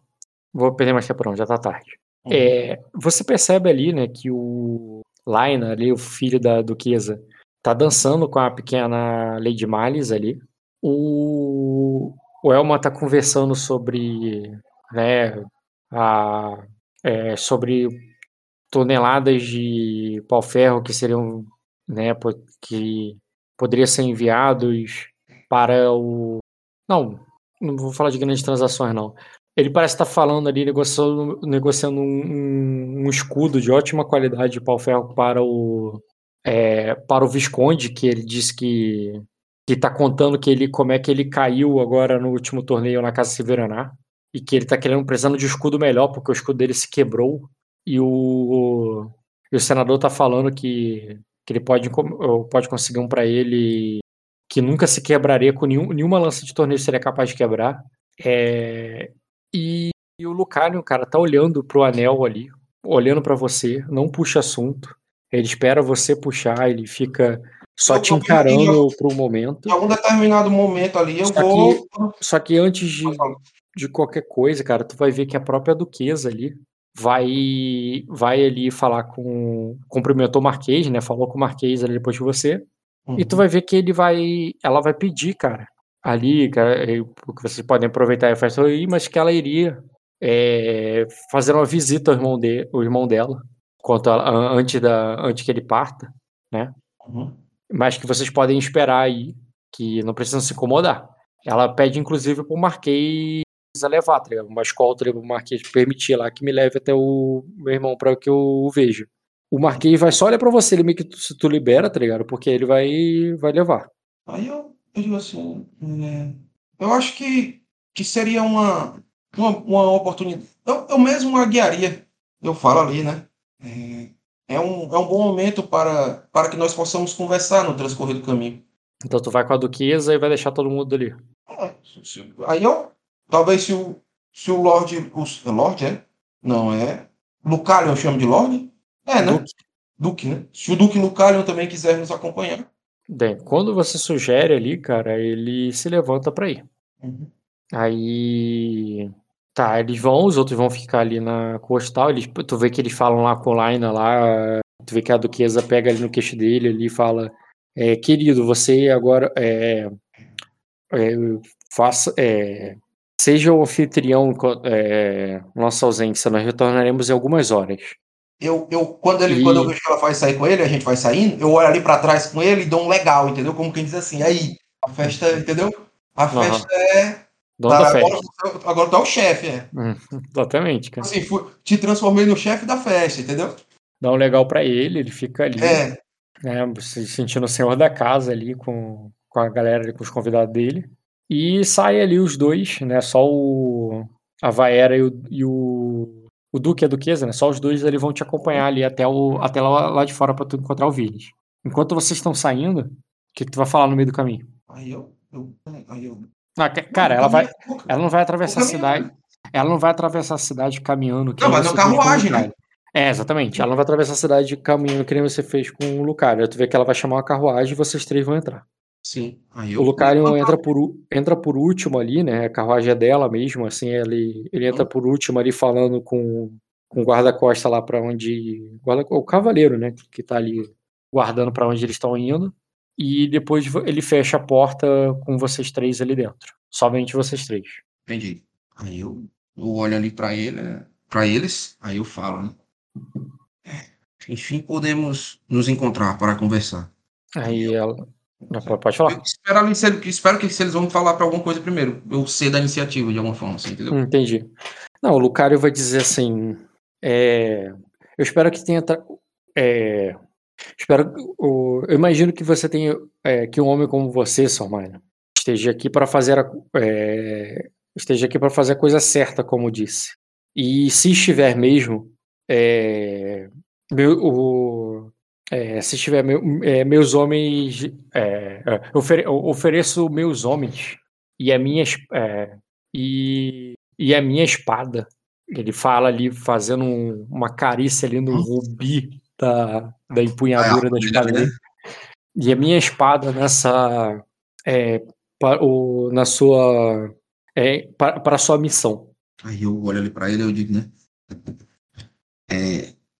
S2: Vou perder mais tempo não, já tá tarde.
S1: Uhum.
S2: É, você percebe ali, né, que o Laina, ali, o filho da duquesa, tá dançando com a pequena Lady Malice ali. O, o Elma tá conversando sobre, né, a, é, sobre toneladas de pau-ferro que seriam, né, que poderiam ser enviados para o... Não, não vou falar de grandes transações, não. Ele parece estar falando ali, negociando, negociando um, um- escudo de ótima qualidade de pau-ferro para o, é, para o Visconde, que ele disse que que tá contando que ele como é que ele caiu agora no último torneio na Casa Severaná e que ele tá querendo precisando de um escudo melhor porque o escudo dele se quebrou e o e o senador tá falando que, que ele pode pode conseguir um para ele que nunca se quebraria com nenhum, nenhuma lança de torneio seria capaz de quebrar é, e, e o Lucario, cara, tá olhando pro anel ali, olhando pra você, não puxa assunto. Ele espera você puxar, ele fica só
S1: Eu-
S2: te encarando pro momento.
S1: Em algum determinado momento ali, eu
S2: Só
S1: vou.
S2: Só que antes de, de qualquer coisa, cara, tu vai ver que a própria duquesa ali vai vai ali falar com cumprimentou o Marquês, né? Falou com o Marquês ali depois de você. E tu vai ver que ele vai. Ela vai pedir, cara. Ali, cara, que vocês podem aproveitar a festa aí, mas que ela iria é, fazer uma visita ao irmão, de, ao irmão dela, quanto an- antes, da, antes que ele parta, né?
S1: Uhum.
S2: Mas que vocês podem esperar aí, que não precisam se incomodar. Ela pede, inclusive, pro Marquês a levar, tá ligado? Uma escolta ali pro Marquês permitir lá que me leve até o meu irmão pra que eu o veja. O Marquês vai só olhar pra você, ele meio que tu, se tu libera, tá ligado? Porque ele vai, vai levar.
S1: Aí eu, eu digo assim, é, eu acho que, que seria uma, uma, uma oportunidade. Eu, eu mesmo a guiaria, eu falo ali, né? É, é um, é um bom momento para, para que nós possamos conversar no transcorrer do caminho.
S2: Então tu vai com a duquesa e vai deixar todo mundo ali.
S1: É, Aí eu, talvez se o, se o Lorde, o Lorde é? Não, é Lucalion eu chamo de Lorde? É, né?
S2: Duque.
S1: Duque, né? Se o Duque Lucalion também quiser nos acompanhar.
S2: Bem, quando você sugere ali, cara, ele se levanta pra ir.
S1: Uhum.
S2: Aí. Tá, eles vão, os outros vão ficar ali na costal. Eles, tu vê que eles falam lá com o Laina lá. Tu vê que a duquesa pega ali no queixo dele ali e fala: é, Querido, você agora. É, é, faça. É, seja o anfitrião é, nossa ausência. Nós retornaremos em algumas horas.
S1: Eu, eu, quando, ele,
S2: E-
S1: quando eu vejo que ela vai sair com ele, a gente vai saindo, eu olho ali pra trás com ele e dou um legal, entendeu? Como quem diz assim, aí, a festa, entendeu? A festa é.
S2: Dono da
S1: agora,
S2: festa.
S1: agora tu é o chefe, é.
S2: Exatamente, cara.
S1: Assim, fui- te transformei no chefe da festa, entendeu?
S2: Dá um legal pra ele, ele fica ali.
S1: É.
S2: né, se sentindo o senhor da casa ali com, com a galera, ali, com os convidados dele. E sai ali os dois, né? Só o a Vaera e o, e o, o Duque e a Duquesa, né? Só os dois ali vão te acompanhar ali até, o, até lá, lá de fora pra tu encontrar o Village. Enquanto vocês estão saindo, o que, que tu vai falar no meio do caminho?
S1: Aí eu. eu aí eu
S2: Ah, ca- cara, ela vai. Ela não vai atravessar a cidade. Ela não vai atravessar a cidade caminhando.
S1: Não, mas é carruagem, né?
S2: É, exatamente. Ela não vai atravessar a cidade caminhando que nem você fez com o Lucario. Tu vê que ela vai chamar uma carruagem e vocês três vão entrar.
S1: Sim. Aí eu.
S2: O Lucario entra por, entra por último ali, né? A carruagem é dela mesmo, assim, ele, ele entra por último ali falando com, com o guarda-costa lá pra onde. Guarda, o cavaleiro, né? Que tá ali guardando pra onde eles estão indo. E depois ele fecha a porta com vocês três ali dentro. Somente vocês três.
S1: Entendi. Aí eu, eu olho ali pra ele, pra eles, aí eu falo, né? É, Enfim, podemos nos encontrar para conversar.
S2: Aí ela. Pode- falar.
S1: Eu espero, ele- espero que eles vão falar pra alguma coisa primeiro. Eu sei da iniciativa de alguma forma, assim, entendeu?
S2: Entendi. Não, o Lucario vai dizer assim. é, eu espero que tenha. é, espero. o- eu imagino que você tenha. é, que um homem como você, Sormina, esteja aqui para fazer a, é, esteja aqui para fazer a coisa certa, como disse. E se estiver mesmo, é, meu, o, é, se estiver meu- é, meus homens, é, é, ofere- ofereço meus homens e a minha é, e, e a minha espada. Ele fala ali, fazendo um- uma carícia ali no rubi da, da empunhadura da espada dele. E a minha espada nessa. É, o, na sua. Para, para a sua missão.
S1: Aí eu olho ali pra ele e eu digo, né?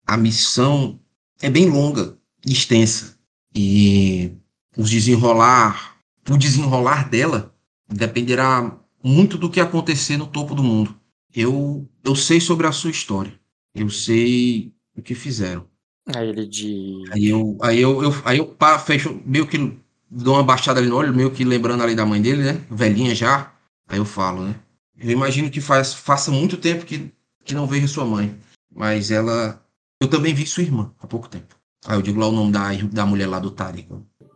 S1: A missão é bem longa e extensa. E os desenrolar, o desenrolar dela dependerá muito do que acontecer no topo do mundo. Eu, eu sei sobre a sua história. Eu sei o que fizeram.
S2: Aí ele diz.
S1: Aí eu, aí eu, eu- aí eu pá, fecho, meio que dou uma baixada ali no olho, meio que lembrando ali da mãe dele, né? Velhinha já. Aí eu falo, né? Eu imagino que faz, faça muito tempo que, que não vejo sua mãe. Mas ela. Eu também vi sua irmã há pouco tempo. Aí eu digo lá o nome da, da mulher lá do.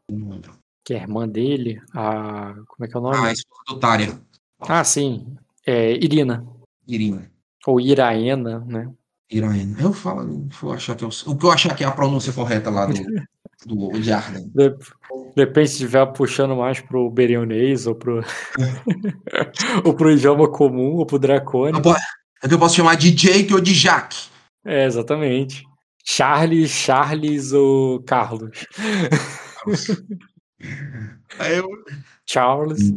S1: Eu não lembro.
S2: Que é a irmã dele, a. Como é que é o nome?
S1: Ah, a esposa do Tária.
S2: Ah, sim. É Irina.
S1: Irina.
S2: Ou Iraena, né?
S1: Iraena. Eu falo, vou achar que eu, o que eu achar que é a pronúncia correta lá do, do Jarden.
S2: De, de repente, se estiver puxando mais pro berionês ou pro. ou pro idioma comum, ou pro dracone.
S1: Eu po- É que eu posso chamar de Jake ou de Jack.
S2: É, exatamente. Charles, Charles ou Carlos.
S1: Eu,
S2: Charles,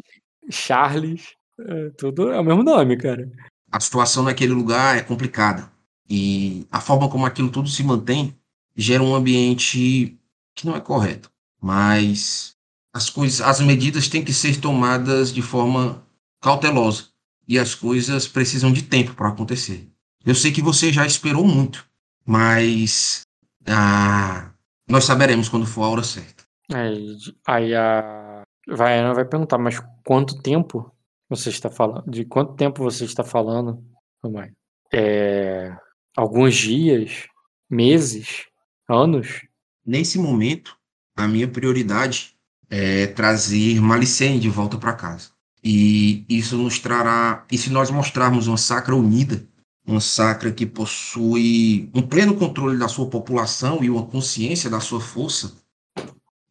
S2: Charles. é, tudo é o mesmo nome, cara.
S1: a situação naquele lugar é complicada. E a forma como aquilo tudo se mantém gera um ambiente que não é correto. Mas as coisas, as medidas têm que ser tomadas de forma cautelosa. E as coisas precisam de tempo para acontecer. Eu sei que você já esperou muito, mas ah, nós saberemos quando for a hora certa.
S2: Aí, aí a Vaiana vai perguntar, mas quanto tempo você está falando? De quanto tempo você está falando, mamãe? É, alguns dias, meses, anos?
S1: Nesse momento, a minha prioridade é trazer Malicene de volta para casa. E isso nos trará. E se nós mostrarmos uma sacra unida, uma sacra que possui um pleno controle da sua população e uma consciência da sua força,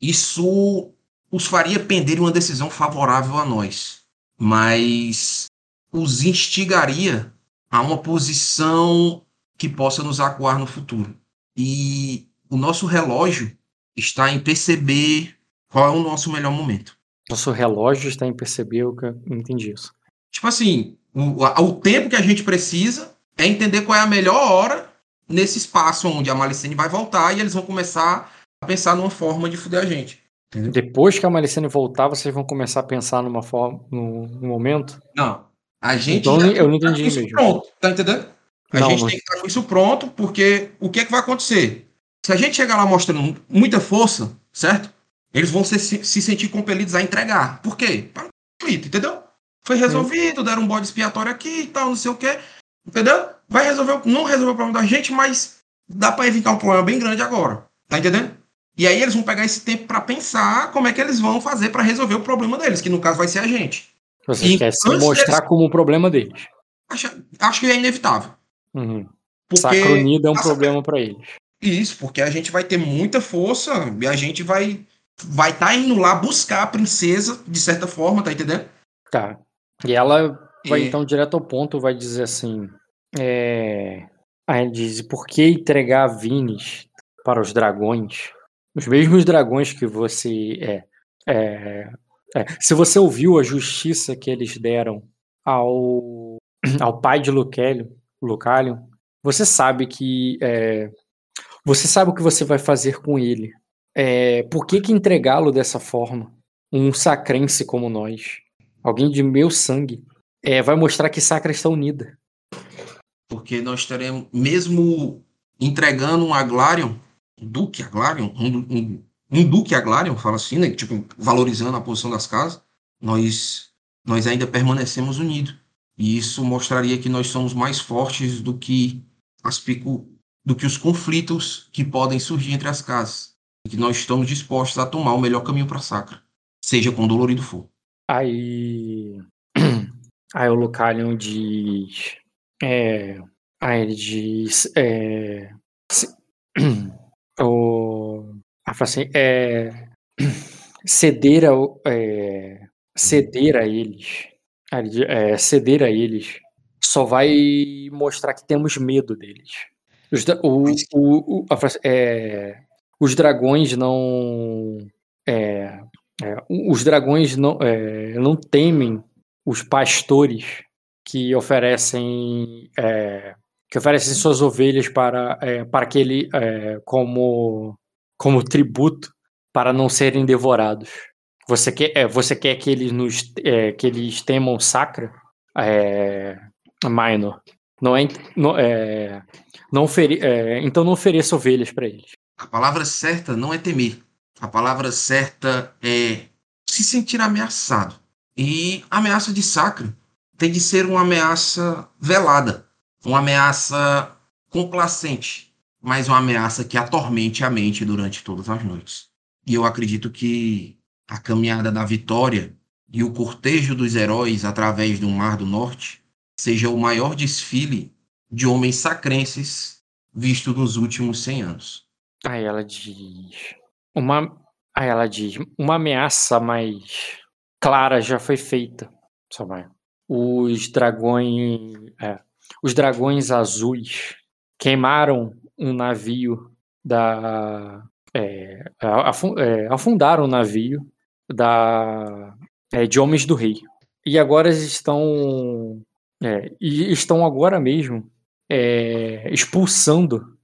S1: isso os faria pender uma decisão favorável a nós, mas os instigaria a uma posição que possa nos acuar no futuro. E o nosso relógio está em perceber qual é o nosso melhor momento.
S2: Nosso relógio está em perceber, eu entendi isso.
S1: Tipo assim, o, o tempo que a gente precisa é entender qual é a melhor hora nesse espaço onde a Malicene vai voltar e eles vão começar a pensar numa forma de fuder a gente. Entendeu?
S2: Depois que a Malicene voltar, vocês vão começar a pensar numa forma, num, momento?
S1: Não. A gente
S2: Então,
S1: já
S2: eu não entendi
S1: isso
S2: mesmo.
S1: pronto, tá entendendo? A
S2: Não,
S1: gente tem que estar com isso pronto, porque o que é que vai acontecer? Se a gente chegar lá mostrando muita força, certo? Eles vão se, se sentir compelidos a entregar. Por quê? Para conflito, entendeu? Foi resolvido, deram um bode expiatório aqui e tal, não sei o quê. Entendeu? Vai resolver, o- não resolver o problema da gente, mas dá para evitar um problema bem grande agora. Tá entendendo? E aí eles vão pegar esse tempo para pensar como é que eles vão fazer para resolver o problema deles, que no caso vai ser a gente.
S2: Vocês
S1: E
S2: querem se mostrar como um problema deles.
S1: Acho, acho que é inevitável.
S2: Uhum. Sacronida é um problema pra eles.
S1: Isso, porque a gente vai ter muita força e a gente vai vai estar indo lá buscar a princesa, de certa forma, tá entendendo?
S2: Tá. E ela vai
S1: É.
S2: então direto ao ponto, vai dizer assim. É... Aí ele diz: por que entregar Vines para os dragões? Os mesmos dragões que você é. é, é. Se você ouviu a justiça que eles deram ao, ao pai de Lucélio, Lucalion, você sabe que. é, você sabe o que você vai fazer com ele. É, por que, que entregá-lo dessa forma? Um sacrense como nós alguém de meu sangue, é, vai mostrar que Sacra está unida.
S1: Porque nós teremos, mesmo entregando um Aglarion, um Duque Aglarion, um, um, um Duque Aglarion, fala assim, né? Tipo, valorizando a posição das casas, nós, nós ainda permanecemos unidos. E isso mostraria que nós somos mais fortes do que as pico, do que os conflitos que podem surgir entre as casas. E que nós estamos dispostos a tomar o melhor caminho para Sacra, seja quão dolorido for.
S2: Aí. Aí o Lucalion diz. É. Aí ele diz. É. se- O. Fala assim, é. Ceder a. É, ceder a eles. Aí ele diz, é, ceder a eles só vai mostrar que temos medo deles. Os, o, o, o- a frase- é, os dragões não. É, é, os dragões não, é, não temem os pastores que oferecem é, que oferecem suas ovelhas para é, para que ele é, como como tributo para não serem devorados. Você quer é, você quer que eles nos é, que eles temam sacra? É, minor. Não é, não, é, não então não ofereça ovelhas para eles.
S1: A palavra certa não é temer. A palavra certa é se sentir ameaçado. E a ameaça de Sacra tem de ser uma ameaça velada, uma ameaça complacente, mas uma ameaça que atormente a mente durante todas as noites. E eu acredito que a caminhada da vitória e o cortejo dos heróis através do Mar do Norte seja o maior desfile de homens sacrenses visto nos últimos 100 anos.
S2: Aí ela diz. Uma. Aí ela diz. Uma ameaça mais clara já foi feita. Os dragões. é, os dragões azuis queimaram um navio da. é, é, afundaram o navio da, é, de Homens do Rei. E agora estão. é, estão agora mesmo é, expulsando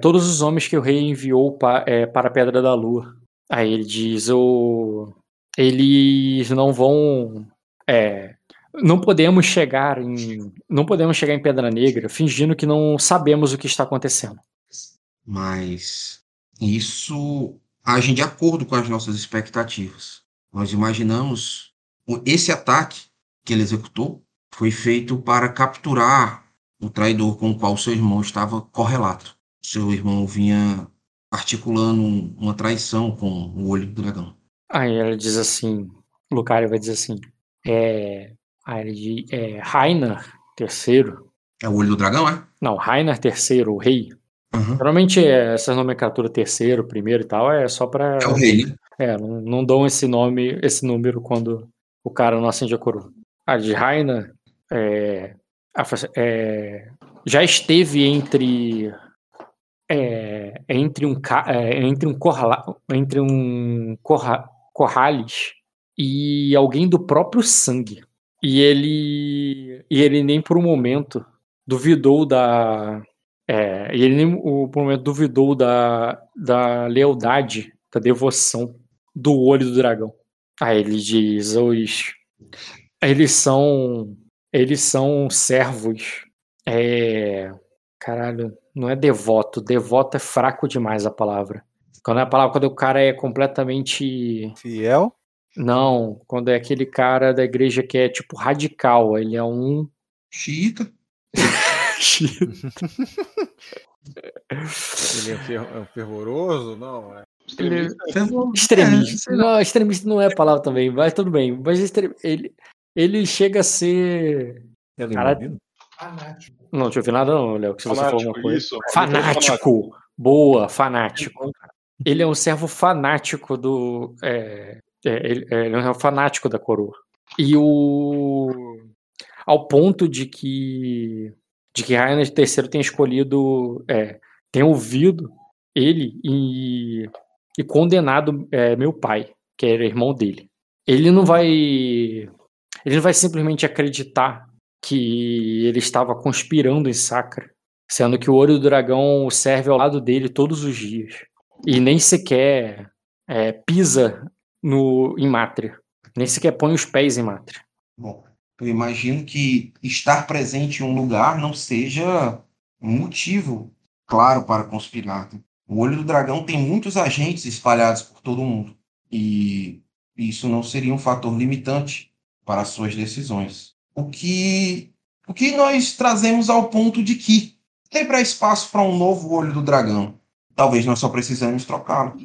S2: todos os homens que o rei enviou pa- para a Pedra da Lua. Aí ele diz: o, eles não vão. é, não podemos chegar em. Não podemos chegar em Pedra Negra fingindo que não sabemos o que está acontecendo.
S1: mas isso age de acordo com as nossas expectativas. Nós imaginamos esse ataque que ele executou foi feito para capturar o traidor com o qual seu irmão estava correlato. Seu irmão vinha articulando um- uma traição com o olho do dragão.
S2: Aí ela diz assim: Lucario vai dizer assim: é. Aí ele diz: é, Rainer III.
S1: É o olho do dragão, é?
S2: Não, Rainer III, o rei.
S1: Aham.
S2: Geralmente é, essa nomenclatura terceiro, primeiro e tal é só para
S1: É o rei, né?
S2: É, não, não dão esse nome, esse número quando o cara não acende a coroa. A de Raina é, é, já esteve entre é, entre um é, entre um corla, entre um corra, corrales e alguém do próprio sangue. E ele e ele nem por um momento duvidou da é, e ele nem por um momento duvidou da, da lealdade, da devoção do olho do dragão. Aí ele diz: os, eles são eles são servos. É, caralho, não é devoto. Devoto é fraco demais a palavra. Quando é a palavra quando o cara é completamente
S5: Fiel?
S2: não, quando é aquele cara da igreja que é tipo radical, ele é um
S1: Xiita.
S5: Ele é, fer- é um fervoroso? Não, é.
S2: Extremista.
S1: É, lá.
S2: não, extremista não é a palavra também, mas tudo bem. Mas extre- ele, ele chega a ser. Cara-
S3: imagina?
S2: Não, deixa eu ver nada, não, Léo, que se você falou
S7: Fanático,
S2: uma coisa.
S7: isso.
S2: Fanático! Boa, fanático. Ele é um servo fanático do. É, é, ele, é, é um fanático da coroa. E o. Ao ponto de que. De que Rainer III tem escolhido. É, tem ouvido ele e, e condenado é, meu pai, que era irmão dele. Ele não vai. Ele não vai simplesmente acreditar que ele estava conspirando em Sacra, sendo que o olho do dragão serve ao lado dele todos os dias. E nem sequer é, pisa no, em Mátria. Nem sequer põe os pés em Mátria.
S1: Bom, Eu imagino que estar presente em um lugar não seja um motivo claro para conspirar. O olho do dragão tem muitos agentes espalhados por todo o mundo. E isso não seria um fator limitante para as suas decisões. O que, o que nós trazemos ao ponto de que para espaço para um novo olho do dragão. Talvez nós só precisamos trocá-lo.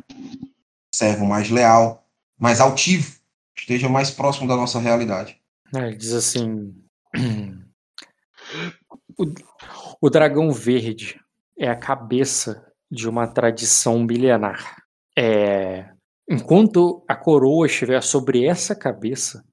S1: Servo mais leal, mais altivo, esteja mais próximo da nossa realidade.
S2: É, ele diz assim: o, o dragão verde é a cabeça de uma tradição milenar. É, enquanto a coroa estiver sobre essa cabeça,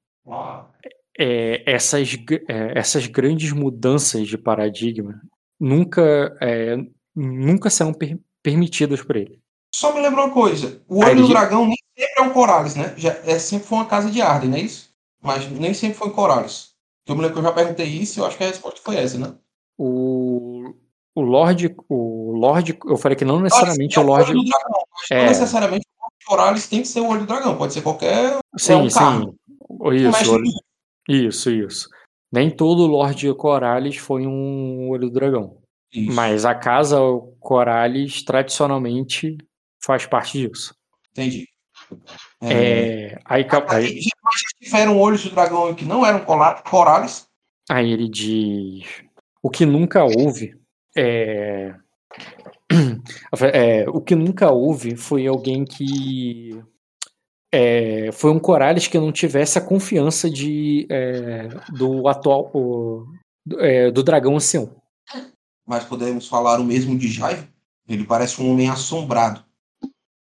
S2: é, essas, é, essas grandes mudanças de paradigma nunca, é, nunca serão permitidas por ele.
S1: Só me lembra uma coisa: o olho do dragão nem sempre é um Corales, né? Já, é, sempre foi uma casa de Arden, não é isso? Mas nem sempre foi Corales. Eu me lembro que eu já perguntei isso e eu acho que a resposta foi essa, né?
S2: O, o Lorde. O Lorde. Eu falei que não necessariamente o Lorde.
S1: Do dragão, é... Não necessariamente o Corales tem que ser o olho do dragão. Pode ser qualquer.
S2: Sim, é um sim. Carro. Isso, isso, isso. Nem todo Lorde Corales foi um olho do dragão. Isso. Mas a casa Corales tradicionalmente faz parte disso.
S1: Entendi.
S2: É, é, aí,
S1: aí, tiveram olhos do dragão que não eram Corales.
S2: Aí ele diz: o que nunca houve é, é, o que nunca houve foi alguém que é, foi um Corales que não tivesse a confiança de é, do atual o, do, é, do dragão ancião.
S1: Mas podemos falar o mesmo de Jaivo? Ele parece um homem assombrado,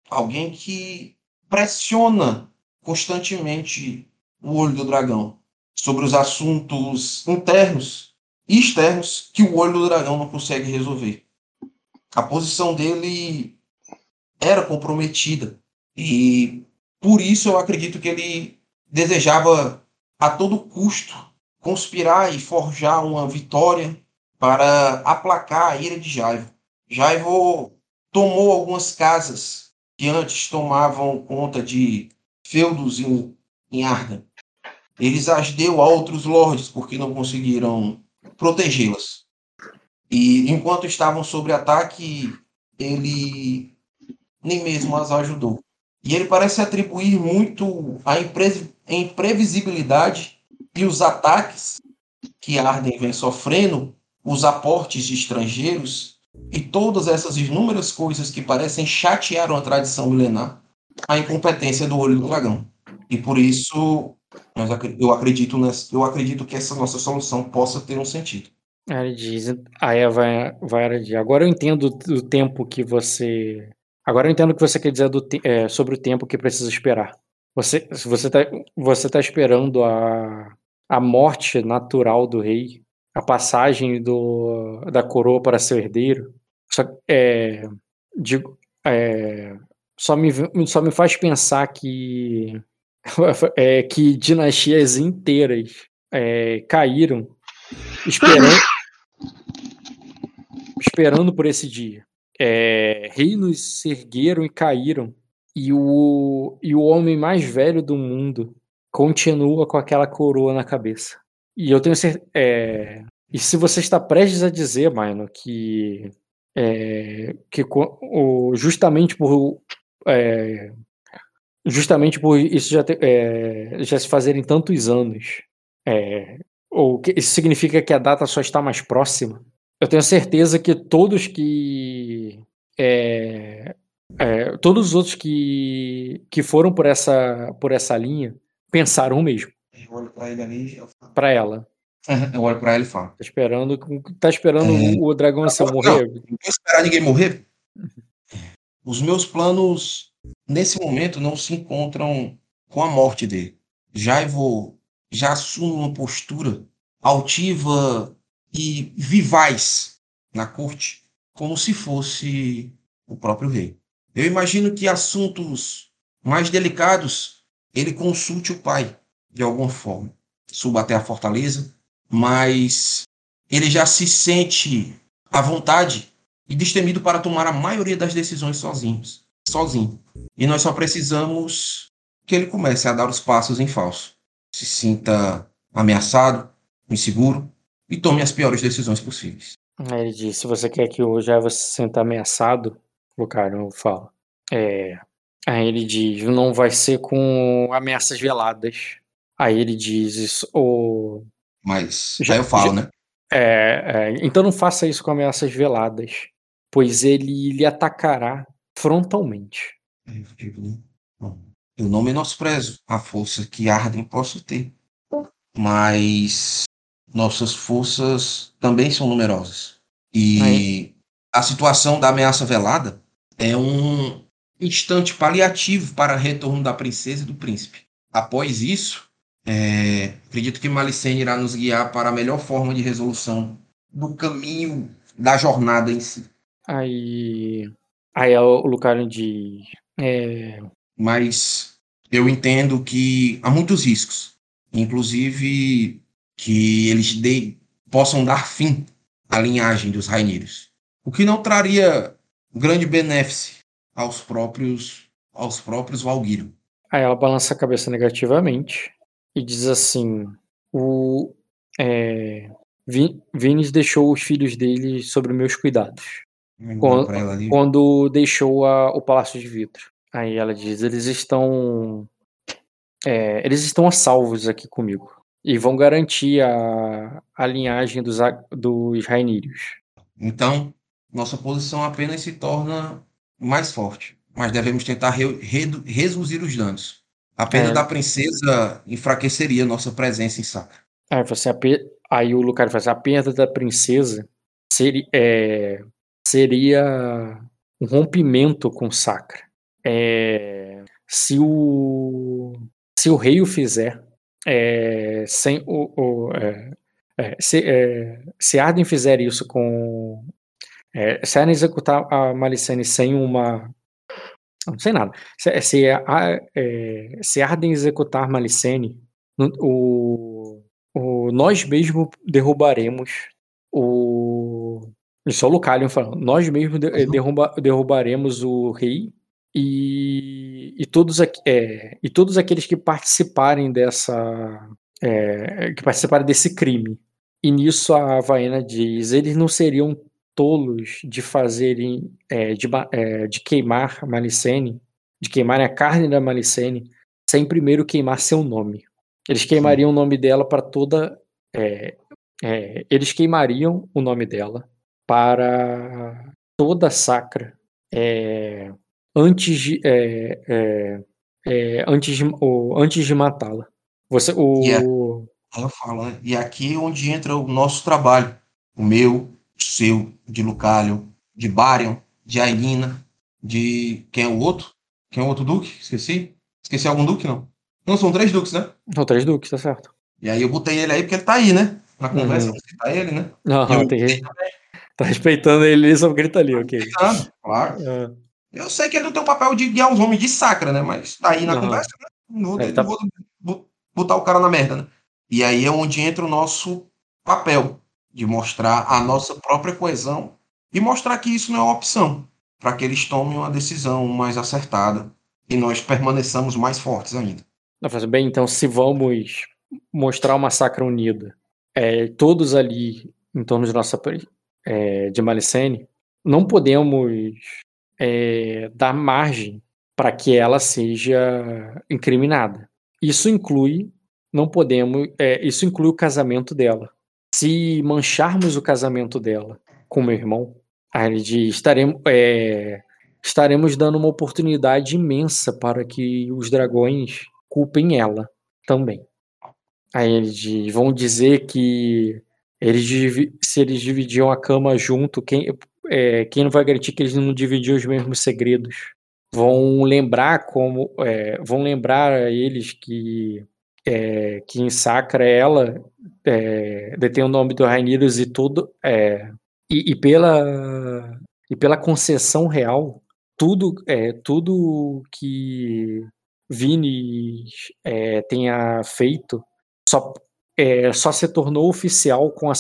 S1: alguém que pressiona constantemente o olho do dragão sobre os assuntos internos e externos que o olho do dragão não consegue resolver. A posição dele era comprometida e por isso eu acredito que ele desejava a todo custo conspirar e forjar uma vitória para aplacar a ira de Jaivo. Jaivo tomou algumas casas que antes tomavam conta de feudos em, em Arda. Eles as deu a outros lords porque não conseguiram protegê-las. E enquanto estavam sob ataque, ele nem mesmo as ajudou. E ele parece atribuir muito a imprevisibilidade e os ataques que Arden vem sofrendo, os aportes de estrangeiros e todas essas inúmeras coisas que parecem chatear uma tradição milenar, a incompetência do olho do dragão. E por isso eu acredito, nessa, eu acredito que essa nossa solução possa ter um sentido.
S2: Ele diz, aí vai, vai agora eu entendo o tempo que você Agora eu entendo o que você quer dizer do, é, sobre o tempo que precisa esperar. Você você está você tá esperando a, a morte natural do rei, a passagem do, da coroa para seu herdeiro. Só, é, digo, é, só, me, só me faz pensar que, é, que dinastias inteiras é, caíram esperando, esperando por esse dia é, reinos se ergueram e caíram, e o, e o homem mais velho do mundo continua com aquela coroa na cabeça. E eu tenho certeza. É, e se você está prestes a dizer, Maino, que, é, que o, justamente por. É, justamente por isso já, é, já se fazerem tantos anos, é, ou que isso significa que a data só está mais próxima, eu tenho certeza que todos que. É, todos os outros que, que foram por essa, por essa linha pensaram o mesmo.
S1: Eu olho pra ele ali.
S2: Pra ela.
S1: Eu olho pra ele e falo.
S2: Tá esperando, tá esperando é... o dragão não, morrer? Não,
S1: não vou esperar ninguém morrer. Os meus planos, nesse momento, não se encontram com a morte dele. Já vou, já assumo uma postura altiva e vivaz na corte, como se fosse o próprio rei. Eu imagino que assuntos mais delicados ele consulte o pai, de alguma forma. Suba até a fortaleza, mas ele já se sente à vontade e destemido para tomar a maioria das decisões sozinhos, sozinho. E nós só precisamos que ele comece a dar os passos em falso. Se sinta ameaçado, inseguro e tome as piores decisões possíveis.
S2: Ele diz: se você quer que o Java se sinta ameaçado, o cara fala. É. Aí ele diz: não vai ser com ameaças veladas. Aí ele diz: isso, o.
S1: Mas
S2: Já-
S1: eu falo,
S2: já-
S1: né?
S2: É, é, então não faça isso com ameaças veladas, pois ele lhe atacará frontalmente.
S1: Aí eu digo, né? Bom, eu não menosprezo a força que Arden possa ter, mas nossas forças também são numerosas. E a situação da ameaça velada é um instante paliativo para o retorno da princesa e do príncipe. Após isso, é, acredito que Malicene irá nos guiar para a melhor forma de resolução do caminho da jornada em si.
S2: Aí, aí o Lucario diz: é,
S1: mas eu entendo que há muitos riscos, inclusive que eles dê- possam dar fim à linhagem dos Raineiros, o que não traria grande benefício aos próprios aos próprios Valguiro.
S2: Aí ela balança a cabeça negativamente e diz assim: o é, Vi- Vinis deixou os filhos dele sob meus cuidados Quando- quando deixou a- o Palácio de Vidro. Aí ela diz: eles estão é, eles estão a salvos aqui comigo e vão garantir a, a linhagem dos, dos Rainírios.
S1: Então, nossa posição apenas se torna mais forte, mas devemos tentar re- redu- reduzir os danos. A perda
S2: É.
S1: da princesa enfraqueceria nossa presença em Sacra.
S2: Aí, a pe- aí o Lucario assim, a perda da princesa seria, é, seria um rompimento com Sacra. É, se, o, se o rei o fizer, é, sem o, o- é, é, se, é, se Arden fizer isso com. É, se Arden executar a Malicene sem uma. Não sei nada. Se, se, a- é, se Arden executar Malicene, o, o, nós mesmo derrubaremos o. Isso é o Lucalion falando. Nós mesmo de-
S1: Uhum.
S2: derruba, derrubaremos o rei e, e, todos, é, e todos aqueles que participarem dessa. é, que participarem desse crime. E nisso a Vaena diz: eles não seriam tolos de fazerem. é, de, é, de queimar Malicene, de queimarem a carne da Malicene, sem primeiro queimar seu nome. Eles queimariam o nome dela para toda. é, é, eles queimariam o nome dela para toda a sacra é, antes de é, antes de, o, antes de matá-la. Você o
S1: Yeah. Eu falo, né? E aqui é onde entra o nosso trabalho. O meu, seu, de Lucalion, de Barion, de Ailina, de. Quem é o outro? Quem é o outro duque? Esqueci? Esqueci algum duque, não? Não, são três duques, né?
S2: Não, três duques, tá certo.
S1: E aí eu botei ele aí porque ele tá aí, né? Na conversa,
S2: Uhum.
S1: eu vou citar ele, né?
S2: Não,
S1: eu
S2: tem tá respeitando ele, só grita ali, ok.
S1: tá? Claro.
S2: Ah,
S1: Eu sei que ele não tem o papel de guiar os homens de sacra, né? Mas tá aí na
S2: Aham.
S1: conversa, né? Não vou,
S2: É, tá-
S1: não vou bo- botar o cara na merda, né? E aí é onde entra o nosso papel de mostrar a nossa própria coesão e mostrar que isso não é uma opção para que eles tomem uma decisão mais acertada e nós permaneçamos mais fortes ainda.
S2: Bem, então se vamos mostrar uma sacra unida, é, todos ali em torno de nossa é, de Malicene, não podemos é, dar margem para que ela seja incriminada. Isso inclui, não podemos, é, isso inclui o casamento dela. Se mancharmos o casamento dela com meu irmão, aí ele diz, estaremos, é, estaremos dando uma oportunidade imensa para que os dragões culpem ela também. Aí eles vão dizer que eles se eles dividiam a cama junto, quem, é, quem não vai garantir que eles não dividiam os mesmos segredos? Vão lembrar como é, vão lembrar a eles que é, que em Sacra ela é, detém o nome do Raineiros e tudo é, e, e pela e pela concessão real tudo é tudo que Vini é, tenha feito só, é, só se tornou oficial com, a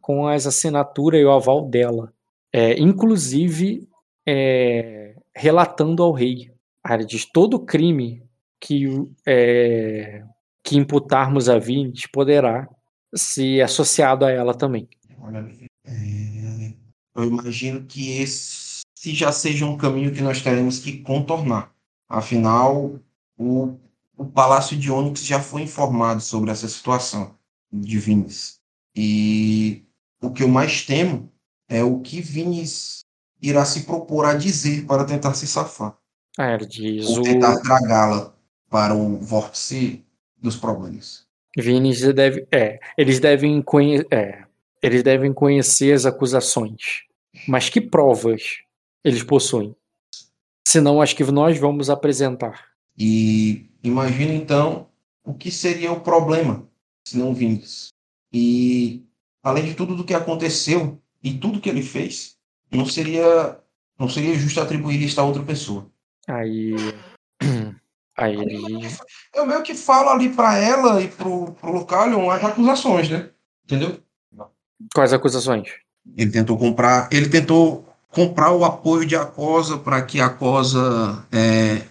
S2: com as assinaturas e o aval dela. É, inclusive é, relatando ao rei. Ele diz todo crime que, é, que imputarmos a Vinis poderá ser associado a ela também.
S1: Olha, é, eu imagino que esse já seja um caminho que nós teremos que contornar. Afinal, o, o Palácio de Onyx já foi informado sobre essa situação de Vinis. E o que eu mais temo é o que Vinis irá se propor a dizer para tentar se safar.
S2: Ela diz
S1: Ou
S2: o
S1: tentar tragá-la para o vórtice dos problemas.
S2: Vinis deve, é, eles devem conhe, é, eles devem conhecer as acusações, mas que provas eles possuem? Senão as que nós vamos apresentar.
S1: E imagina então o que seria o problema se não Vinis. E além de tudo do que aconteceu e tudo que ele fez, não seria não seria justo atribuir isso a outra pessoa.
S2: Aí, aí ele,
S1: Eu meio que falo ali para ela e pro, pro Lucalion as acusações, né? Entendeu?
S2: quais acusações?
S1: Ele tentou comprar, ele tentou comprar o apoio de Acosa para que a Acosa é,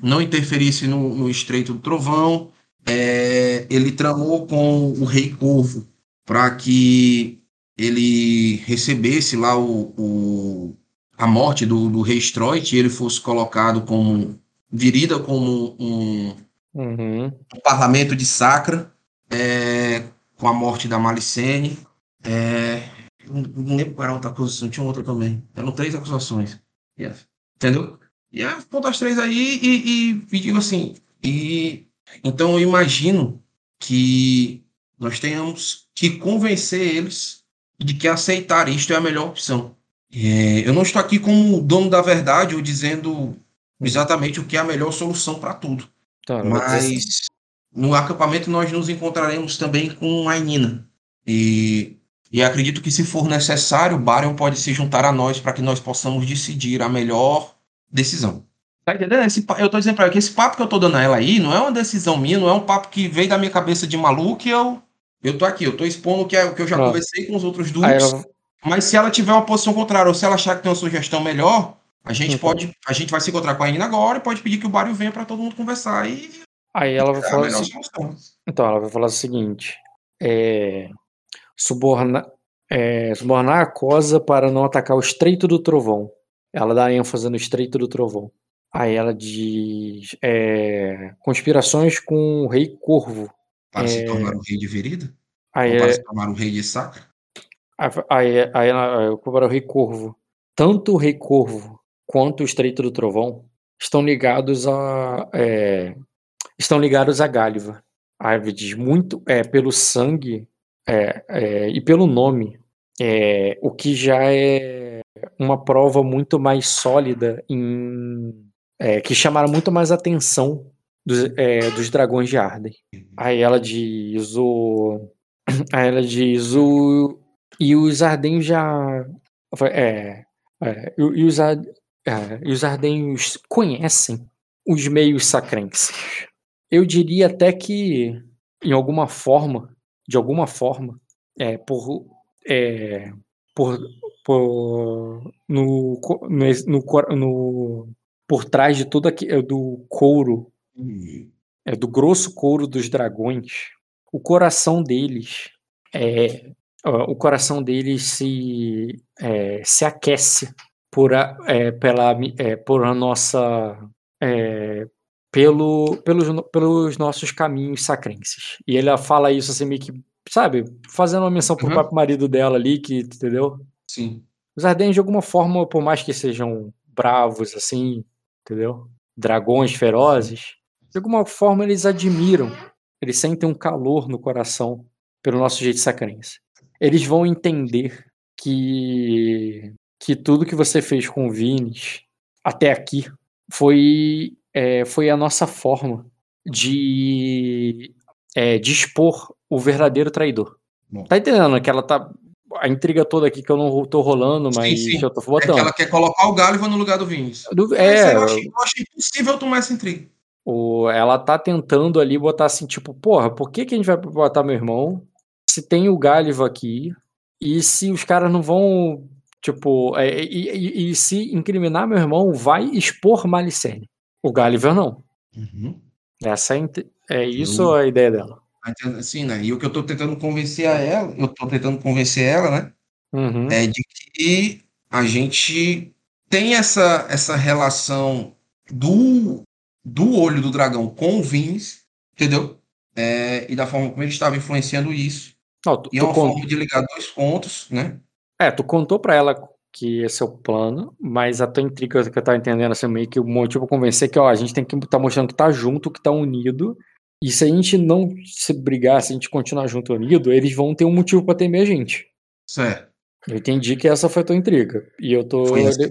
S1: não interferisse no, no Estreito do Trovão. É, ele tramou com o Rei Corvo para que ele recebesse lá o, o- a morte do, do Rei Stroit e ele fosse colocado como virida como um,
S2: Uhum.
S1: o parlamento de Sacra, é, com a morte da Malicene. É, não lembro qual era a outra acusação, tinha outra também. Eram três acusações. Yeah. Entendeu? E aí, ponto as três aí e, e, e digo assim. E, então eu imagino que nós tenhamos que convencer eles de que aceitar isto é a melhor opção. É, eu não estou aqui como dono da verdade ou dizendo exatamente o que é a melhor solução para tudo.
S2: Dizer assim,
S1: Mas no acampamento nós nos encontraremos também com a Nina. E, e acredito que se for necessário, o Barion pode se juntar a nós para que nós possamos decidir a melhor decisão. Tá entendendo? Esse, eu tô dizendo para ela que esse papo que eu tô dando a ela aí não é uma decisão minha, não é um papo que veio da minha cabeça de maluco e eu, eu tô aqui, eu tô expondo o que, é, o que eu já conversei com os outros duplos.
S2: ela,
S1: Mas se ela tiver uma posição contrária, ou se ela achar que tem uma sugestão melhor, a gente
S2: Uhum.
S1: pode, a gente vai se encontrar com a Nina agora e pode pedir que o Barion venha para todo mundo conversar e
S2: aí ela vai
S1: é
S2: falar assim. Então, ela vai falar o seguinte: é, suborna, é, subornar a Cosa para não atacar o Estreito do Trovão. Ela dá ênfase no Estreito do Trovão. Aí ela diz: é, conspirações com o Rei Corvo.
S1: Para se
S2: É.
S1: tornar o rei de Verida?
S2: Aí,
S1: ou para se tornar o rei de Sacra?
S2: aí, aí ela para o Rei Corvo. Tanto o Rei Corvo quanto o Estreito do Trovão estão ligados a. é, estão ligados a Gáliva. Diz muito é, pelo sangue é, é, e pelo nome, é, o que já é uma prova muito mais sólida em é, que chamaram muito mais atenção dos, dos dragões de Arden. Aí ela diz o aí ela diz o e os Ardenhos já é, é, e os, É, e os Ardenhos conhecem os meios sacrenses. Eu diria até que, em alguma forma, de alguma forma, é, por, é, por, por no, no, no, no- por trás de tudo aqui, do couro, é, do grosso couro dos dragões, o coração deles é, o coração deles se, é, se aquece por a, é, pela, é, por a nossa é, pelo, pelos, pelos nossos caminhos sacrenses. E ela fala isso assim meio que, sabe, fazendo uma menção pro
S1: Uhum.
S2: próprio marido dela ali, que, entendeu?
S1: Sim.
S2: Os Ardennes, de alguma forma, por mais que sejam bravos, assim, entendeu? Dragões ferozes, de alguma forma eles admiram, eles sentem um calor no coração pelo nosso jeito sacrense. Eles vão entender que, que tudo que você fez com o Vines até aqui foi, é, foi a nossa forma de, é, de expor o verdadeiro traidor.
S1: Bom.
S2: Tá entendendo que ela tá. A intriga toda aqui que eu não tô rolando,
S1: Sim,
S2: mas
S1: sim.
S2: eu tô
S1: É
S2: botando.
S1: que ela quer colocar o Gáliva no lugar do.
S2: Du-
S1: Mas
S2: É,
S1: eu, achei, eu achei impossível tomar essa intriga.
S2: o, ela tá tentando ali botar assim, tipo, porra, por que, que a gente vai botar meu irmão se tem o Gáliva aqui e se os caras não vão, tipo, é, e, e- e se incriminar meu irmão vai expor Malicene. O Gáliva não.
S1: Uhum.
S2: Essa é, É isso a ideia dela.
S1: Assim, né? E o que eu tô tentando convencer a ela, eu tô tentando convencer ela, né?
S2: Uhum.
S1: É de que a gente tem essa, essa relação do, do olho do dragão com o Vines, entendeu? É, e da forma como ele estava influenciando isso.
S2: Não, tu,
S1: E é uma
S2: con-
S1: forma de ligar dois pontos, né?
S2: É, tu contou pra ela que esse é o plano, mas a tua intriga que eu tava entendendo assim, meio que o motivo pra convencer é que, ó, a gente tem que estar mostrando que tá junto, que tá unido. E se a gente não se brigar, se a gente continuar junto e unido, eles vão ter um motivo pra temer a gente.
S1: Certo.
S2: Eu entendi que essa foi a tua intriga. E eu tô,
S1: Foi intriga.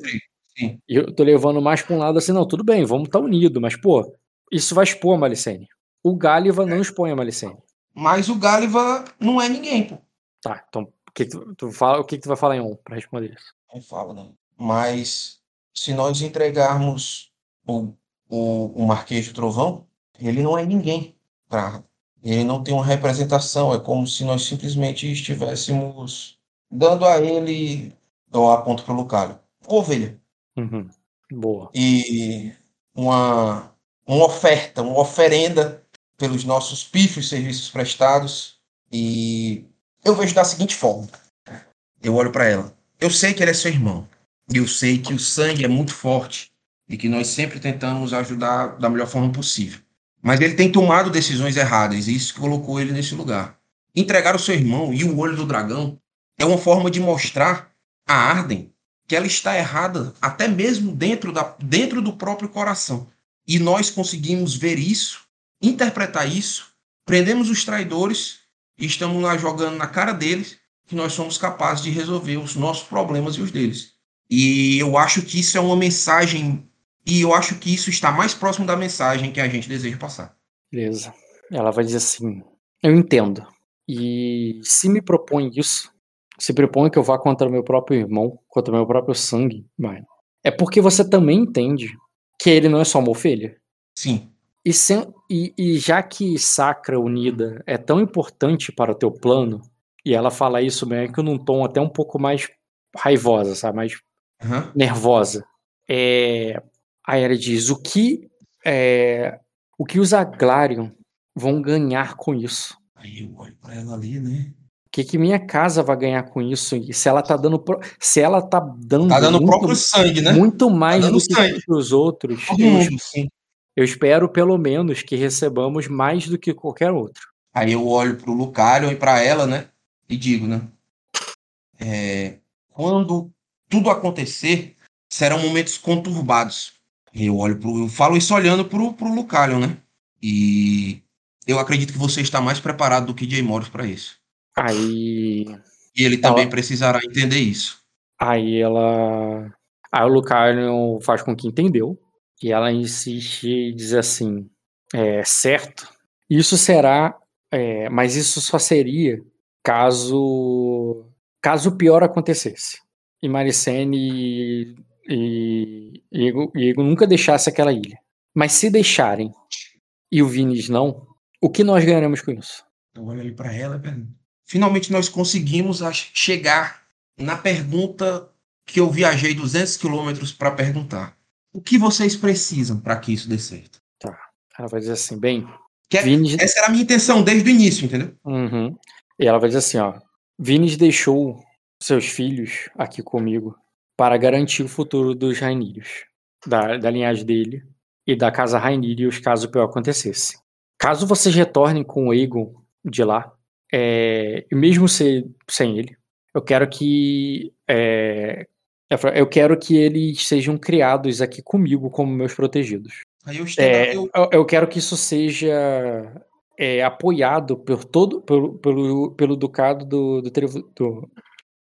S1: Sim.
S2: e eu tô levando mais pra um lado assim, não, tudo bem, vamos estar unidos, mas, pô, isso vai expor a Malicene. O Gáliva não expõe a Malicene.
S1: Mas o Gáliva não é ninguém, pô.
S2: Tá, então, que, que tu, tu fala, o que, que tu vai falar em um pra responder isso?
S1: Não fala, não. Mas se nós entregarmos o, o, o Marquês do Trovão, ele não é ninguém. Pra, ele não tem uma representação. É como se nós simplesmente estivéssemos dando a ele. Eu aponto para o Lucário. Ovelha.
S2: Uhum. Boa.
S1: E uma, uma oferta, uma oferenda pelos nossos pífios serviços prestados. E eu vejo da seguinte forma. Eu olho para ela. Eu sei que ele é seu irmão. E eu sei que o sangue é muito forte e que nós sempre tentamos ajudar da melhor forma possível. Mas ele tem tomado decisões erradas e isso colocou ele nesse lugar. Entregar o seu irmão e o olho do dragão é uma forma de mostrar a Arden que ela está errada até mesmo dentro, da, dentro do próprio coração. E nós conseguimos ver isso, interpretar isso, prendemos os traidores e estamos lá jogando na cara deles que nós somos capazes de resolver os nossos problemas e os deles. E eu acho que isso é uma mensagem, e eu acho que isso está mais próximo da mensagem que a gente deseja passar.
S2: Beleza. Ela vai dizer assim: Eu entendo. E se me propõe isso, se propõe que eu vá contra meu próprio irmão, contra meu próprio sangue, mano, é porque você também entende que ele não é só uma ovelha.
S1: Sim,
S2: E, sem- e- e já que Sacra Unida é tão importante para o teu plano, e ela fala isso meio que num tom até um pouco mais raivosa, sabe? Mais
S1: aham,
S2: nervosa. É, aí ela diz: o que, é, o que os Aglarion vão ganhar com isso?
S1: Aí eu olho para ela ali, né?
S2: O que, que minha casa vai ganhar com isso? E se ela tá dando. pro- Se ela tá dando.
S1: Tá dando o
S2: muito,
S1: próprio sangue, né?
S2: muito mais
S1: dando
S2: do que
S1: sangue.
S2: os outros.
S1: Mundo, sim.
S2: Eu espero, pelo menos, que recebamos mais do que qualquer outro.
S1: Aí eu olho pro Lucario e para ela, né? E digo, né? é, quando tudo acontecer, serão momentos conturbados. Eu olho pro, eu falo isso olhando pro, pro Lucario, né? E eu acredito que você está mais preparado do que Jay Morris para isso.
S2: Aí.
S1: E ele também
S2: Ela-
S1: precisará entender isso.
S2: Aí ela. Aí o Lucario faz com que entendeu. E ela insiste e diz assim: é, certo, isso será. é, mas isso só seria caso. Caso o pior acontecesse. E Maricene e, e Ego, e Ego nunca deixasse aquela ilha. Mas se deixarem e o Vinis não, o que nós ganharemos com isso?
S1: Eu olho ali para ela. Finalmente nós conseguimos chegar na pergunta que eu viajei 200 quilômetros para perguntar. O que vocês precisam para que isso dê certo?
S2: Ela vai dizer assim: bem,
S1: é- essa era a minha intenção desde o início, entendeu?
S2: Uhum. E ela vai dizer assim, ó. Vinis deixou seus filhos aqui comigo para garantir o futuro dos Rainírios, da, da linhagem dele e da casa Rainírios, caso o pior acontecesse. Caso vocês retornem com o Aegon de lá, é, mesmo se, sem ele, eu quero que é, eu quero que eles sejam criados aqui comigo como meus protegidos.
S1: Eu
S2: É,
S1: eu,
S2: eu, quero que isso seja é, apoiado por todo, pelo, pelo, pelo Ducado do, do, do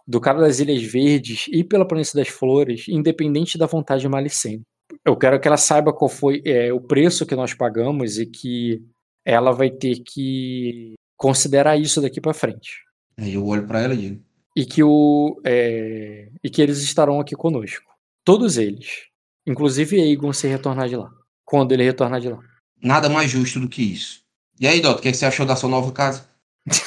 S2: Ducado das Ilhas Verdes e pela Planície das Flores, independente da vontade de Malicene. Eu quero que ela saiba qual foi é, o preço que nós pagamos e que ela vai ter que considerar isso daqui para frente.
S1: aí eu olho para ela e digo:
S2: E que, o, é, e que eles estarão aqui conosco. Todos eles. Inclusive Aegon se retornar de lá. Quando ele retornar de lá.
S1: nada mais justo do que isso. E aí, Dota, o que você achou da sua nova casa?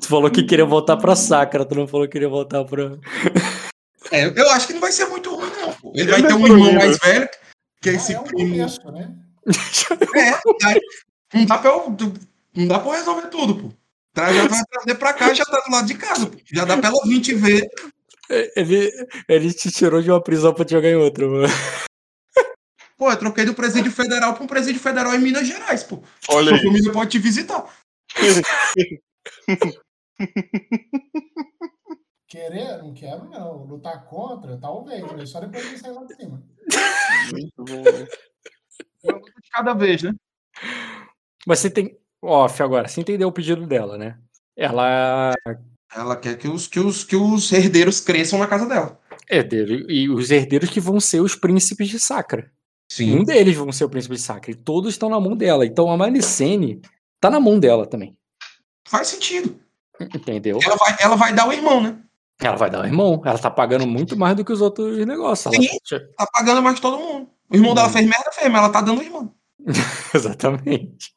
S2: Tu falou que queria voltar pra Sacra, tu não falou que queria voltar pra.
S1: É, eu acho que não vai ser muito ruim, irmão. pô. Ele vai ter um irmão mais velho, que é
S7: Já
S1: esse
S7: é um
S1: primo.
S7: começo, né?
S1: É, não dá pra eu, não dá pra eu resolver tudo, pô. Já vai trazer pra cá, já tá do lado de casa, pô. Já dá pra ela vir te ver.
S2: Ele, ele te tirou de uma prisão pra te jogar em outra, mano.
S1: Pô, eu troquei do presídio federal pra um presídio federal em Minas Gerais, pô.
S8: Olha
S1: Sua
S8: aí.
S1: família pode te visitar.
S7: Querer, não quero, não. Lutar contra, talvez, mas só depois de sair lá de cima.
S8: Muito bom. né?
S1: De cada vez, né?
S2: Mas você tem. Off agora, você entendeu o pedido dela, né? Ela.
S1: Ela quer que os, que os, que os herdeiros cresçam na casa dela.
S2: Herdeiro, e os herdeiros que vão ser os príncipes de Sacra.
S1: Sim.
S2: Um deles vão ser o príncipe de Sacra. E todos estão na mão dela. Então a Malicene tá na mão dela também.
S1: Faz sentido.
S2: Entendeu?
S1: Ela vai, ela vai dar o irmão, né?
S2: Ela vai dar o irmão. Ela tá pagando muito mais do que os outros negócios. Ela-
S1: Sim. Tá pagando mais que todo mundo. O irmão dela fez merda, fez, mas ela tá dando o irmão.
S2: Exatamente.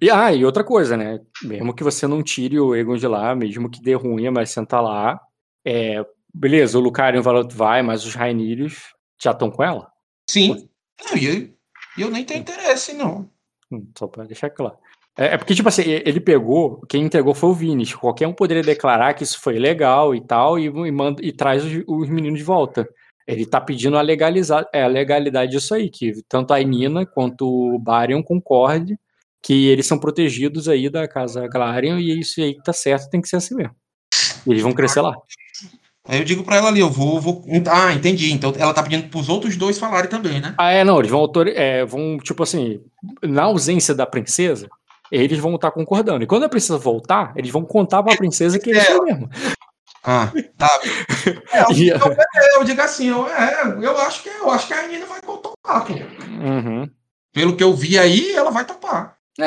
S2: E, ah, e outra coisa, né? Mesmo que você não tire o Egon de lá, mesmo que dê ruim, mas senta lá. É, beleza, o Lucario e Valot vai, mas os Rainírios já estão com ela.
S1: Sim. Não, e eu, eu nem tenho interesse, não.
S2: Hum, Só pra deixar claro. É, é porque, tipo assim, ele pegou, quem entregou foi o Vinis. Qualquer um poderia declarar que isso foi legal e tal, e, e manda, e traz os, os meninos de volta. Ele tá pedindo a, legalizar, é, a legalidade disso aí, que tanto a Nina quanto o Barion concordem que eles são protegidos aí da casa Galarian, e isso aí que tá certo, tem que ser assim mesmo. Eles vão crescer lá.
S1: Aí eu digo pra ela ali, eu vou, vou. Ah, entendi. Então ela tá pedindo pros outros dois falarem também, né?
S2: Ah, é, não, eles vão, autor... é, vão, tipo assim, na ausência da princesa, eles vão estar concordando. E quando a princesa voltar, eles vão contar pra princesa que eles
S1: É.
S2: são mesmo.
S1: Ah, tá. É, eu, eu, eu- eu digo assim, eu, é, eu acho que eu acho que a Nina vai topar, pô.
S2: Uhum.
S1: Pelo que eu vi aí, ela vai topar.
S2: É,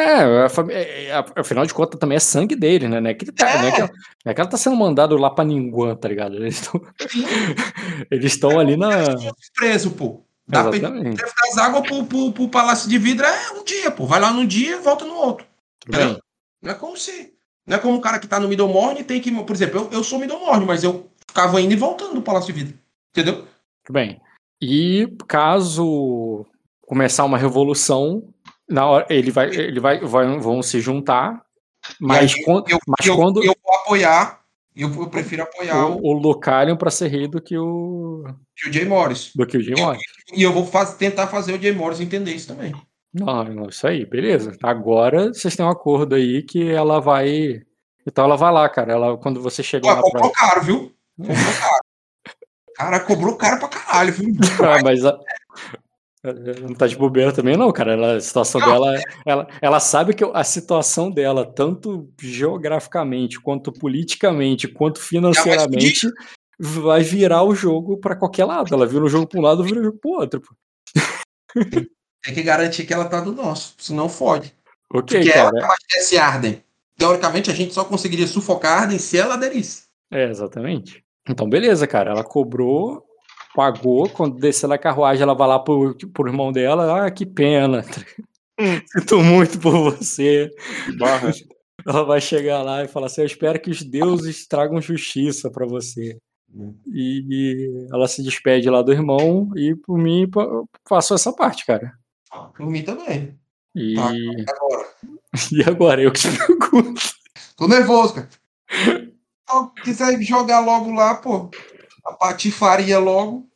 S2: é, é, afinal de contas também é sangue dele, né? Não é que, ele tá, não é que, ela, não é que ela tá sendo mandado lá pra Ninguan, tá ligado? Eles estão eles estão ali na.
S1: Preso, pô. Dá pra
S2: Exatamente.
S1: deve das águas pro, pro, pro Palácio de Vidro é um dia, pô. Vai lá num dia e volta no outro.
S2: Tudo bem.
S1: Não é como se. Não é como o cara que tá no Middlemorne tem que. Por exemplo, eu, eu sou Middlemorne, mas eu ficava indo e voltando do Palácio de Vidro. Entendeu?
S2: Tudo bem. E caso começar uma revolução, na hora ele vai, ele vai, vai- vão se juntar. Mas,
S1: aí
S2: quando,
S1: Eu,
S2: mas
S1: eu,
S2: quando
S1: eu vou apoiar. Eu, eu prefiro apoiar o,
S2: o, o Lucarion pra ser rei do que o
S1: o Jay Morris.
S2: do que o Jim Morris.
S1: E eu vou faz- tentar fazer o Jay Morris entender isso também.
S2: Não, não, isso aí, beleza. Agora vocês têm um acordo aí que ela vai. Então ela vai lá, cara. Ela, quando você chega
S1: Pô,
S2: lá pra.
S1: cobrou caro, viu? Cobrou caro. Cara, cobrou caro pra caralho, viu?
S2: Ah, mas a- não tá de bobeira também, não, cara. Ela, a situação
S1: Não.
S2: dela. Ela, ela sabe que a situação dela, tanto geograficamente, quanto politicamente, quanto financeiramente, vai virar o jogo pra qualquer lado. Ela vira o jogo pra um lado, vira o jogo pro outro. pô.
S1: Tem que garantir que ela tá do nosso, senão fode.
S2: Ok,
S1: Porque ela
S2: cara.
S1: que abastece Arden. Teoricamente, a gente só conseguiria sufocar Arden se ela aderisse.
S2: É, exatamente. Então, beleza, cara. Ela cobrou, pagou. Quando descer na carruagem, ela vai lá pro, pro irmão dela. Ah, que pena. Sinto muito por você.
S8: Barra.
S2: Ela vai chegar lá e falar assim: Eu espero que os deuses tragam justiça pra você. E ela se despede lá do irmão e por mim pa- passou essa parte, cara.
S1: Por mim também.
S2: E,
S1: Tá. Agora.
S2: e agora eu que te pergunto.
S1: Tô nervoso, cara. Se quiser jogar logo lá, pô. A patifaria logo.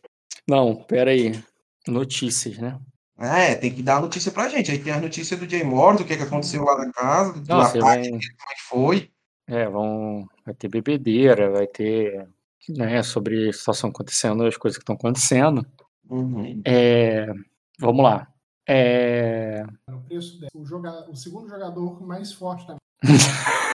S2: Não, pera aí. Notícias, né?
S1: É, tem que dar a notícia pra gente. Aí tem as notícias do Jay Morris, o que, que aconteceu lá na casa, do
S2: Não,
S1: ataque,
S2: vai,
S1: como é que foi.
S2: é, vão, vai ter bebedeira, vai ter né, sobre a situação acontecendo, as coisas que estão acontecendo.
S1: Uhum.
S2: É, vamos lá. É,
S7: O preço. O, joga... o segundo jogador mais forte da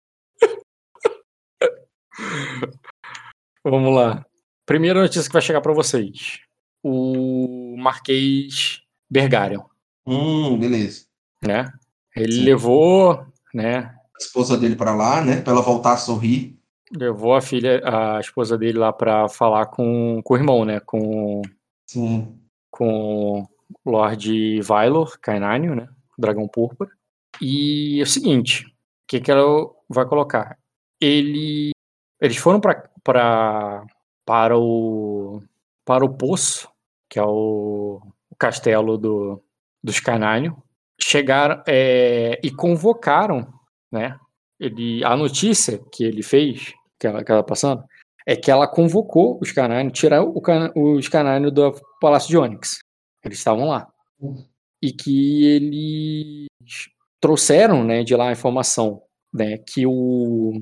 S2: Vamos lá. Primeira notícia que vai chegar pra vocês. O Marquês Bergarion,
S1: Hum, beleza.
S2: né? Ele
S1: Sim.
S2: levou, né?
S1: A esposa dele pra lá, né? Pra ela voltar a sorrir.
S2: Levou a filha, a esposa dele lá pra falar com, com o irmão, né? Com,
S1: Sim.
S2: com o Lord Vailor, Kainânio, né? Dragão Púrpura. E é o seguinte, o que, que ela vai colocar? Ele, eles foram pra, para o para o poço que é o, o castelo do, dos Canânio, chegaram é, e convocaram, né? Ele, a notícia que ele fez, que ela estava passando, é que ela convocou os Canânio, tirar o, os Canânio do Palácio de Onyx. Eles estavam lá. E que eles trouxeram, né, de lá a informação, né, que o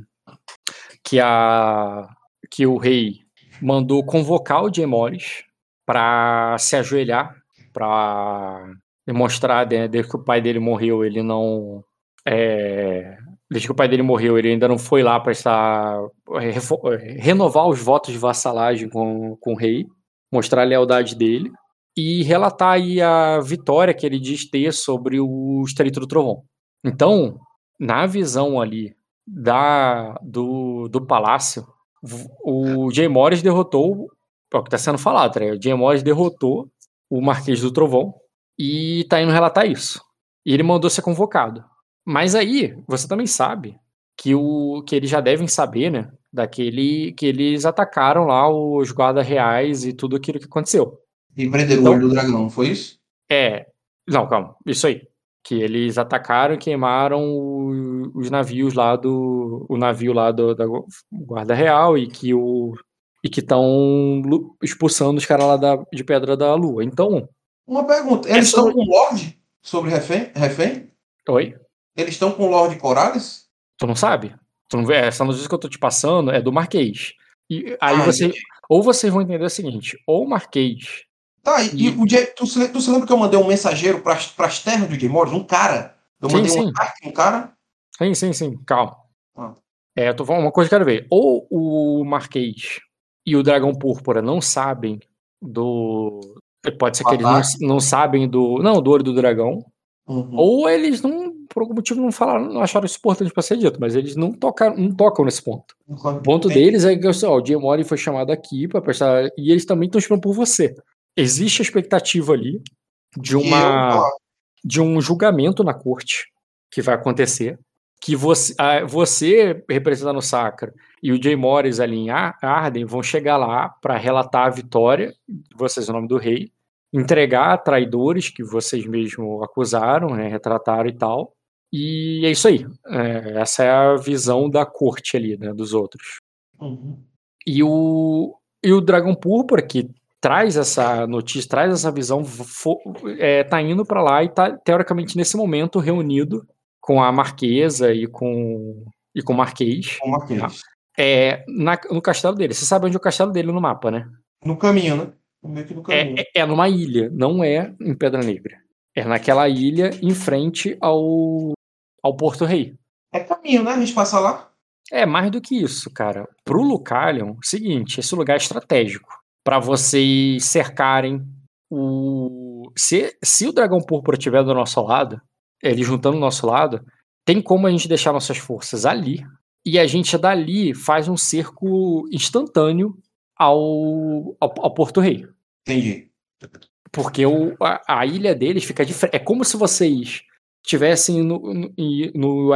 S2: que a que o rei mandou convocar o Jay Morris para se ajoelhar, para demonstrar, né, desde que o pai dele morreu, ele não é, desde que o pai dele morreu, ele ainda não foi lá para estar é, é, renovar os votos de vassalagem com, com o rei, mostrar a lealdade dele e relatar aí a vitória que ele diz ter sobre o Estreito do Trovão. Então, na visão ali da do, do palácio, o Jay Morris derrotou, é o que está sendo falado, né? o Jay Morris derrotou o Marquês do Trovão e tá indo relatar isso. E ele mandou ser convocado. Mas aí, você também sabe que, o, que eles já devem saber, né? Daquele que eles atacaram lá os guardas reais e tudo aquilo que aconteceu.
S1: E prenderam
S2: Então-
S1: o olho do dragão, foi isso?
S2: É. Não, calma. Isso aí. Que eles atacaram e queimaram o- os navios lá do. O navio lá do, da Guarda Real e que o. E que estão expulsando os caras lá da, de Pedra da Lua. Então.
S1: Uma pergunta. Eles estão com o Lorde sobre refém? refém?
S2: Oi?
S1: Eles estão com o Lorde Corales?
S2: Tu não sabe? Tu não vê? Essa notícia que eu tô te passando é do Marquês. E aí
S1: Ah,
S2: você. Ou vocês vão entender o seguinte: ou o Marquês.
S1: Tá, e, e o Jay, tu, se, tu se lembra que eu mandei um mensageiro para as terras do Jay Morris? Um cara? Eu
S2: Sim,
S1: mandei
S2: sim.
S1: um carta um cara?
S2: Sim, sim, sim. Calma.
S1: Ah.
S2: É, eu tô falando uma coisa que eu quero ver. Ou o Marquês e o Dragão Púrpura não sabem do. Pode ser que eles não, não sabem do. Não, do olho do dragão.
S1: Uhum.
S2: Ou eles não, por algum motivo, não falaram, não acharam isso importante pra ser dito, mas eles não tocaram, não tocam nesse ponto. O ponto deles é que assim, ó, o Jay Mori foi chamado aqui para prestar. E eles também estão esperando por você. Existe a expectativa ali de uma de um julgamento na corte que vai acontecer. Que você, você representando o Sacra e o Jay Morris ali em Ar- Arden vão chegar lá para relatar a vitória vocês em nome do rei, entregar traidores que vocês mesmos acusaram, né, retrataram e tal. E é isso aí. É, essa é a visão da corte ali, né, dos outros.
S1: Uhum.
S2: E o, e o Dragão Púrpura, que traz essa notícia, traz essa visão, é, tá indo para lá e tá, teoricamente, nesse momento, reunido com a Marquesa e com, e com o Marquês.
S1: Com o Marquês.
S2: É, na- no castelo dele. Você sabe onde é o castelo dele no mapa, né?
S1: No caminho, né? No caminho.
S2: É, é, é numa ilha, não é em Pedra Negra. É naquela ilha em frente ao, ao Porto Rei.
S1: É caminho, né? A gente passa lá.
S2: É mais do que isso, cara. Pro Lucalion, seguinte, esse lugar é estratégico para vocês cercarem o se, se o dragão púrpura estiver do nosso lado, ele juntando do nosso lado, tem como a gente deixar nossas forças ali e a gente dali faz um cerco instantâneo ao, ao, ao Porto Rei.
S1: Entendi.
S2: Porque o, a, a ilha deles fica de frente. É como se vocês estivessem no, no, no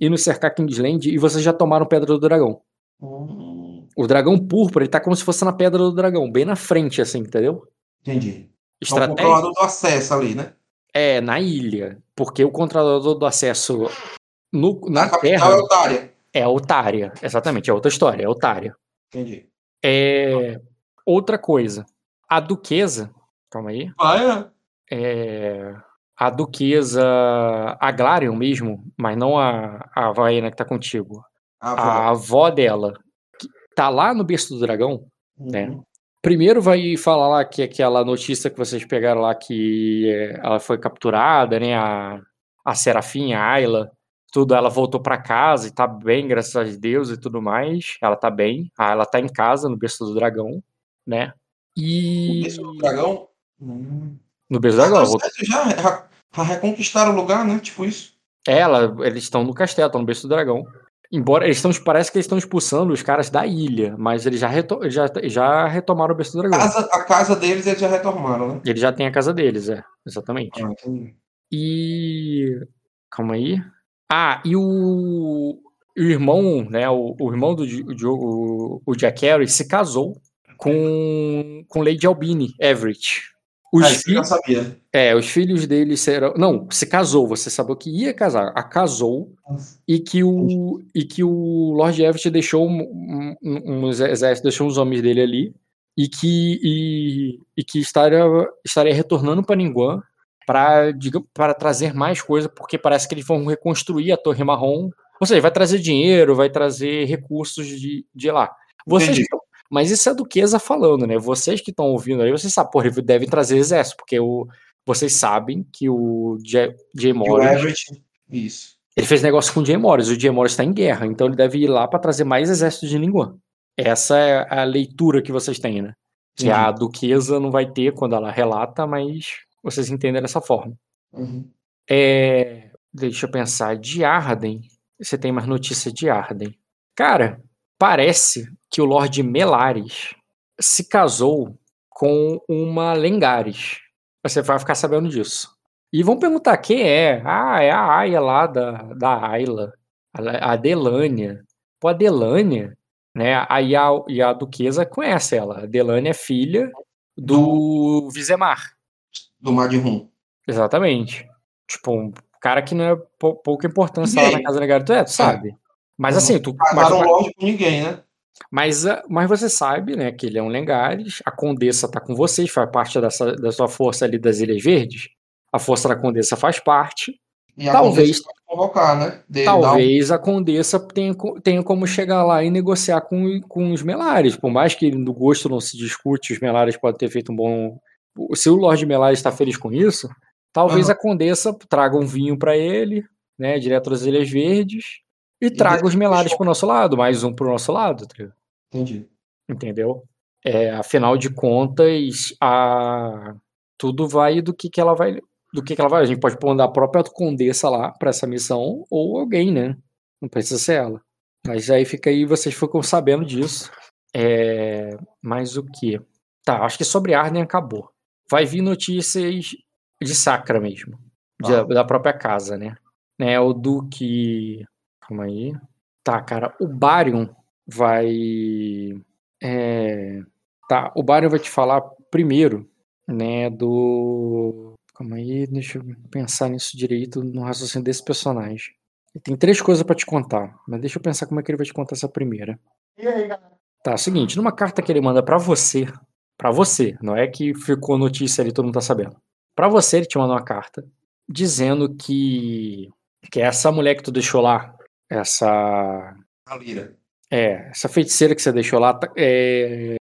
S2: e no cercar Kingsland e vocês já tomaram Pedra do Dragão.
S1: Hum,
S2: O dragão púrpura, ele tá como se fosse na Pedra do Dragão, bem na frente, assim, entendeu?
S1: entendi. É o
S2: Estratégia
S1: controlador do acesso ali, né?
S2: é na ilha, porque o controlador do acesso no, na
S1: a capital
S2: Terra
S1: é otária.
S2: é a Otária. Exatamente, é outra história, é a Otária.
S1: Entendi.
S2: É outra coisa. A duquesa, calma aí.
S1: Ah, é?
S2: é, a duquesa Aglarion mesmo, mas não a, a Vaena que tá contigo.
S1: Ah,
S2: A avó dela, tá lá no berço do dragão, né?
S1: Uhum.
S2: Primeiro vai falar lá que aquela notícia que vocês pegaram lá que é, ela foi capturada, né? A, a Serafim, a Ayla, tudo, ela voltou pra casa e tá bem, graças a Deus e tudo mais. Ela tá bem. Ah, ela tá em casa, no berço do dragão, né? E.
S1: Esse é o dragão. Hum.
S2: No berço do dragão.
S1: Ah,
S2: voltou-
S1: já, já, já reconquistaram o lugar, né? Tipo isso.
S2: Ela, eles estão no castelo, estão no berço do dragão. Embora eles estão, parece que eles estão expulsando os caras da ilha, mas eles já, reto- já, já retomaram o berço do dragão.
S1: Casa, a casa deles eles já retornaram, né?
S2: Eles já têm a casa deles, é, exatamente.
S1: Ah.
S2: E. Calma aí. Ah, e o. O irmão, né? O, o irmão do Diogo, o, o Jack Harry, se casou com, com Lady Albini Everett. Os
S1: Ah, eu
S2: filhos,
S1: sabia.
S2: é, os filhos dele serão. Não, se casou, você sabia que ia casar. A casou e que o, e que o Lord Everett deixou um, um, um exército, deixou os homens dele ali e que, e, e que estaria, estaria retornando para Ninguan para para trazer mais coisa, porque parece que eles vão reconstruir a Torre Marrom. Ou seja, vai trazer dinheiro, vai trazer recursos de, de lá. Vocês mas isso é do Kesa falando, né? Vocês que estão ouvindo aí, vocês sabem, porra, devem trazer exército, porque o, vocês sabem que o Jay,
S1: E o
S2: Morris,
S1: Everett. Isso.
S2: ele fez negócio com o Jay Morris, o Jay Morris está em guerra, então ele deve ir lá para trazer mais exército de Ninguan. Essa é a leitura que vocês têm, né? Que a duquesa não vai ter quando ela relata, mas vocês entendem dessa forma.
S1: Uhum.
S2: É, deixa eu pensar, de Arden, você tem mais notícia de Arden. Cara, parece que o Lorde Melares se casou com uma Lengares. Você vai ficar sabendo disso. E vão perguntar quem é. Ah, é a Aya lá da, da Ayla. A a Delânia. Pô, a Delânia, né? Aí a, e a duquesa conhece ela. A Delânia é filha do Vizemar.
S1: Do Madrum.
S2: Exatamente. Tipo, um cara que não é pou- pouca importância lá na casa legal. Tu é, tu sabe. Mas
S1: Uhum.
S2: assim, tu. Mas,
S1: Casaram longe com ninguém, né?
S2: mas, ah, mas você sabe, né, que ele é um Lengares, a Condessa tá com vocês, faz parte dessa, da sua força ali das Ilhas Verdes. A força da Condessa faz parte.
S1: E a
S2: Talvez-
S1: pode convocar, né? De, dar um-
S2: Talvez a Condessa tenha, tenha como chegar lá e negociar com, com os Melares. Por mais que no gosto não se discute, os Melares podem ter feito um bom. Se o Lorde Melares está feliz com isso, talvez
S1: Aham.
S2: a Condessa traga um vinho para ele, né, direto das Ilhas Verdes, e traga os
S1: deixa-
S2: Melares pro nosso lado, mais um pro nosso lado, tá?
S1: Entendi.
S2: entendeu? É, afinal de contas, a tudo vai do que, que ela vai do que, que ela vai. A gente pode pôr a própria condessa lá para essa missão ou alguém, né? Não precisa ser ela. Mas aí fica aí, vocês ficam sabendo disso. É, mas o que? Tá, acho que sobre Arden acabou. Vai vir notícias de Sacra mesmo,
S1: Ah.
S2: da própria casa, né? né? O Duque. Calma aí. Tá, cara, o Barion vai. é, Tá, o Barion vai te falar primeiro, né, do. Calma aí, deixa eu pensar nisso direito no raciocínio desse personagem. Ele tem três coisas pra te contar, mas deixa eu pensar como é que ele vai te contar essa primeira.
S7: E aí, galera?
S2: Tá, é o seguinte, numa carta que ele manda pra você, pra você, não é que ficou notícia ali, todo mundo tá sabendo. Pra você, ele te manda uma carta dizendo que que essa mulher que tu deixou lá, essa
S1: A Lira.
S2: é, essa feiticeira que você deixou lá, tá- é,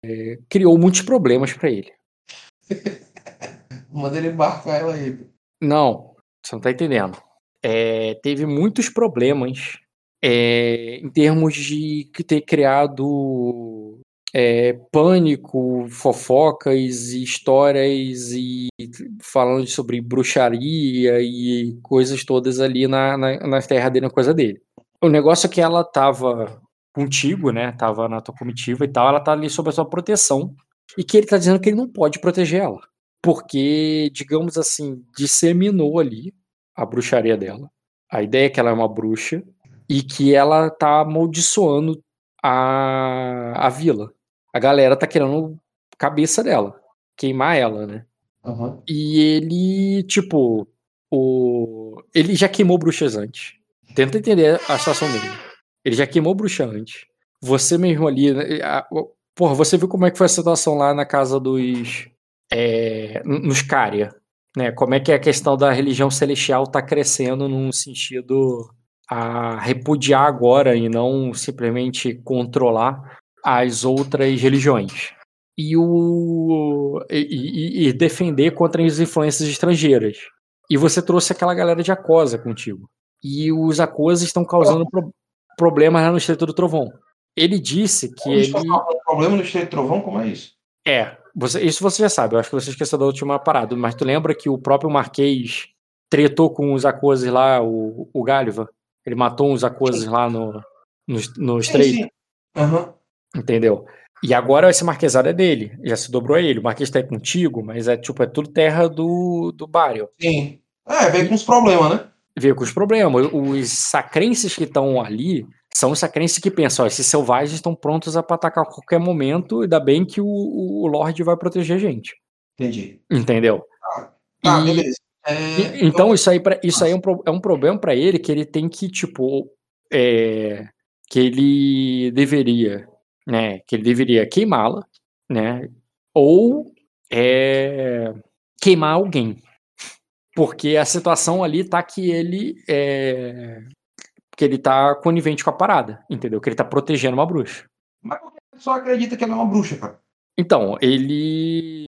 S2: criou muitos problemas pra ele.
S1: Manda ele embarcar ela aí.
S2: Não, você não tá entendendo. É, teve muitos problemas é, em termos de que ter criado é, pânico, fofocas e histórias e falando sobre bruxaria e coisas todas ali na, na, na terra dele, na coisa dele. O negócio é que ela tava contigo, né? Tava na tua comitiva e tal, ela tá ali sob a sua proteção. E que ele tá dizendo que ele não pode proteger ela. Porque, digamos assim, disseminou ali a bruxaria dela. A ideia é que ela é uma bruxa e que ela tá amaldiçoando a, a vila. A galera tá querendo cabeça dela, queimar ela, né?
S1: Aham.
S2: E ele, tipo, o ele já queimou bruxas antes. Tenta entender a situação dele. Ele já queimou bruxa antes. Você mesmo ali, né, a- porra, você viu como é que foi a situação lá na casa dos é, nos Cária, né? Como é que a questão da religião celestial tá crescendo num sentido a repudiar agora e não simplesmente controlar as outras religiões. E, o, e- e defender contra as influências estrangeiras. E você trouxe aquela galera de Acosa contigo. E os Acosa estão causando pro- problemas lá no Estreito do Trovão. Ele disse que ele.
S1: do problema no Estreito Trovão, como é isso?
S2: É, você- isso você já sabe. Eu acho que você esqueceu da última parada. Mas tu lembra que o próprio Marquês tretou com os Acoses lá, o, o Gáliva? Ele matou uns Acoses lá no, no, no Estreito.
S1: sim. Aham.
S2: Entendeu? E agora esse marquesado é dele, já se dobrou a ele. O marquês tá aí contigo, mas é tipo, é tudo terra do, do Barion.
S1: Sim. É, veio com uns problemas, né?
S2: Veio com os problemas. Os sacrenses que estão ali são os sacrenses que pensam, ó, esses selvagens estão prontos a atacar a qualquer momento, ainda bem que o, o Lorde vai proteger a gente.
S1: Entendi.
S2: Entendeu?
S1: Tá,
S2: E-
S1: beleza. É,
S2: Então, isso aí, pra- isso aí é, um, é um problema pra ele que ele tem que, tipo, é, que ele deveria, né? Que ele deveria queimá-la, né? Ou é, queimar alguém. Porque a situação ali tá que ele é, que ele tá conivente com a parada, entendeu? Que ele tá protegendo uma bruxa.
S1: Mas por que a pessoa acredita que ela é uma bruxa, cara?
S2: Então, ele.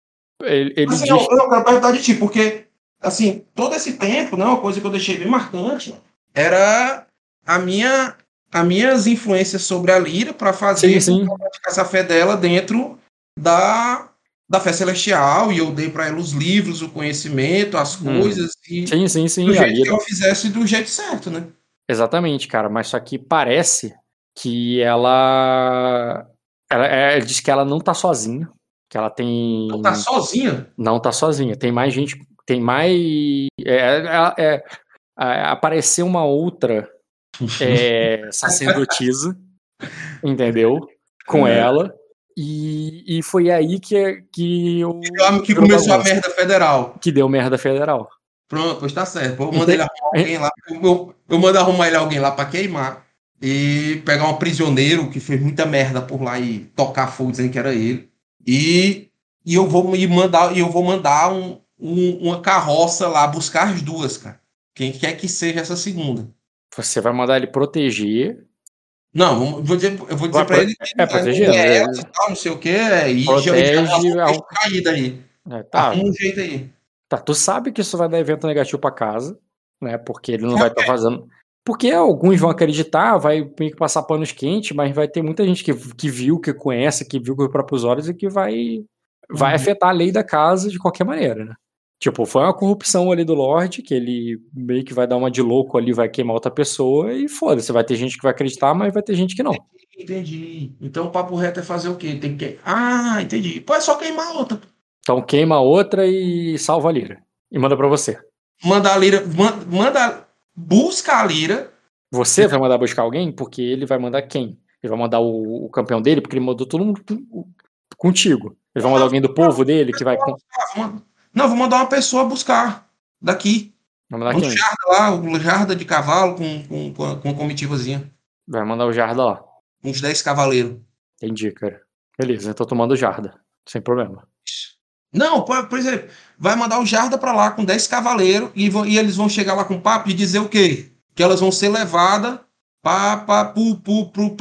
S2: Ele, ele
S1: Assim,
S2: diz.
S1: eu, eu quero perguntar de ti, porque, assim, todo esse tempo, né, uma coisa que eu deixei bem marcante era a minha, as minhas influências sobre a Lira para fazer
S2: Sim, sim.
S1: com que ela praticasse a fé dela dentro da, da fé celestial, e eu dei para ela os livros, o conhecimento, as
S2: Hum.
S1: coisas, e
S2: Sim, sim, sim.
S1: do jeito que ela fizesse do jeito certo, né?
S2: Exatamente, cara, mas só que parece que ela. Ela, é, ela diz que ela não tá sozinha. Que ela tem.
S1: Não tá sozinha.
S2: Não tá sozinha. Tem mais gente. Tem mais. É, é- é- é- apareceu uma outra é, sacerdotisa, entendeu? Com
S1: É.
S2: ela. E, e foi aí que, que, o,
S1: Que começou a merda federal.
S2: que deu merda federal.
S1: Pronto, pois tá certo. Vou mandar ele arrumar alguém lá. Eu, eu mando arrumar ele alguém lá pra queimar. E pegar um prisioneiro que fez muita merda por lá e tocar fogo dizendo que era ele. E, e eu vou me mandar, e eu vou mandar um, um- uma carroça lá buscar as duas, cara. Quem quer que seja essa segunda.
S2: Você vai mandar ele proteger.
S1: Não, vamos- vou dizer, eu vou dizer
S2: pro-
S1: ele que
S2: é, proteger,
S1: é
S2: né?
S1: e tal, não sei o que, e
S2: Protege
S1: já
S2: ao-
S1: caída aí.
S2: né, tá,
S1: um jeito aí.
S2: Tá, tu sabe que isso vai dar evento negativo pra casa, né? Porque ele não vai estar fazendo. Porque alguns vão acreditar, vai meio que passar panos quentes, mas vai ter muita gente que, que viu, que conhece, que viu com os próprios olhos e que vai, vai
S1: Uhum.
S2: afetar a lei da casa de qualquer maneira, né? Tipo, foi uma corrupção ali do Lorde, que ele meio que vai dar uma de louco ali, vai queimar outra pessoa e foda-se. Vai ter gente que vai acreditar, mas vai ter gente que não.
S1: Entendi. Então o papo reto é fazer o quê? Tem que. Ah, entendi. Pô, é só queimar outra.
S2: Então queima outra e salva a lira. E manda pra você.
S1: Manda a lira. man- Manda. Busca a lira.
S2: Você vai mandar buscar alguém? Porque ele vai mandar quem? Ele vai mandar o, o campeão dele, porque ele mandou todo mundo contigo. Ele vai mandar alguém do povo dele que vai.
S1: Não, vou mandar uma pessoa buscar. Daqui.
S2: Mandar quem?
S1: jarda lá, um jarda de cavalo com, com, com, a- com a comitivazinha.
S2: Vai mandar o Jarda lá.
S1: Uns 10 cavaleiros.
S2: Entendi, cara. Beleza, então tô tomando o Jarda. Sem problema.
S1: Não, por, exemplo, vai mandar o Jarda pra lá com 10 cavaleiros e, vão- e eles vão chegar lá com papo e dizer o quê? Que elas vão ser levadas pra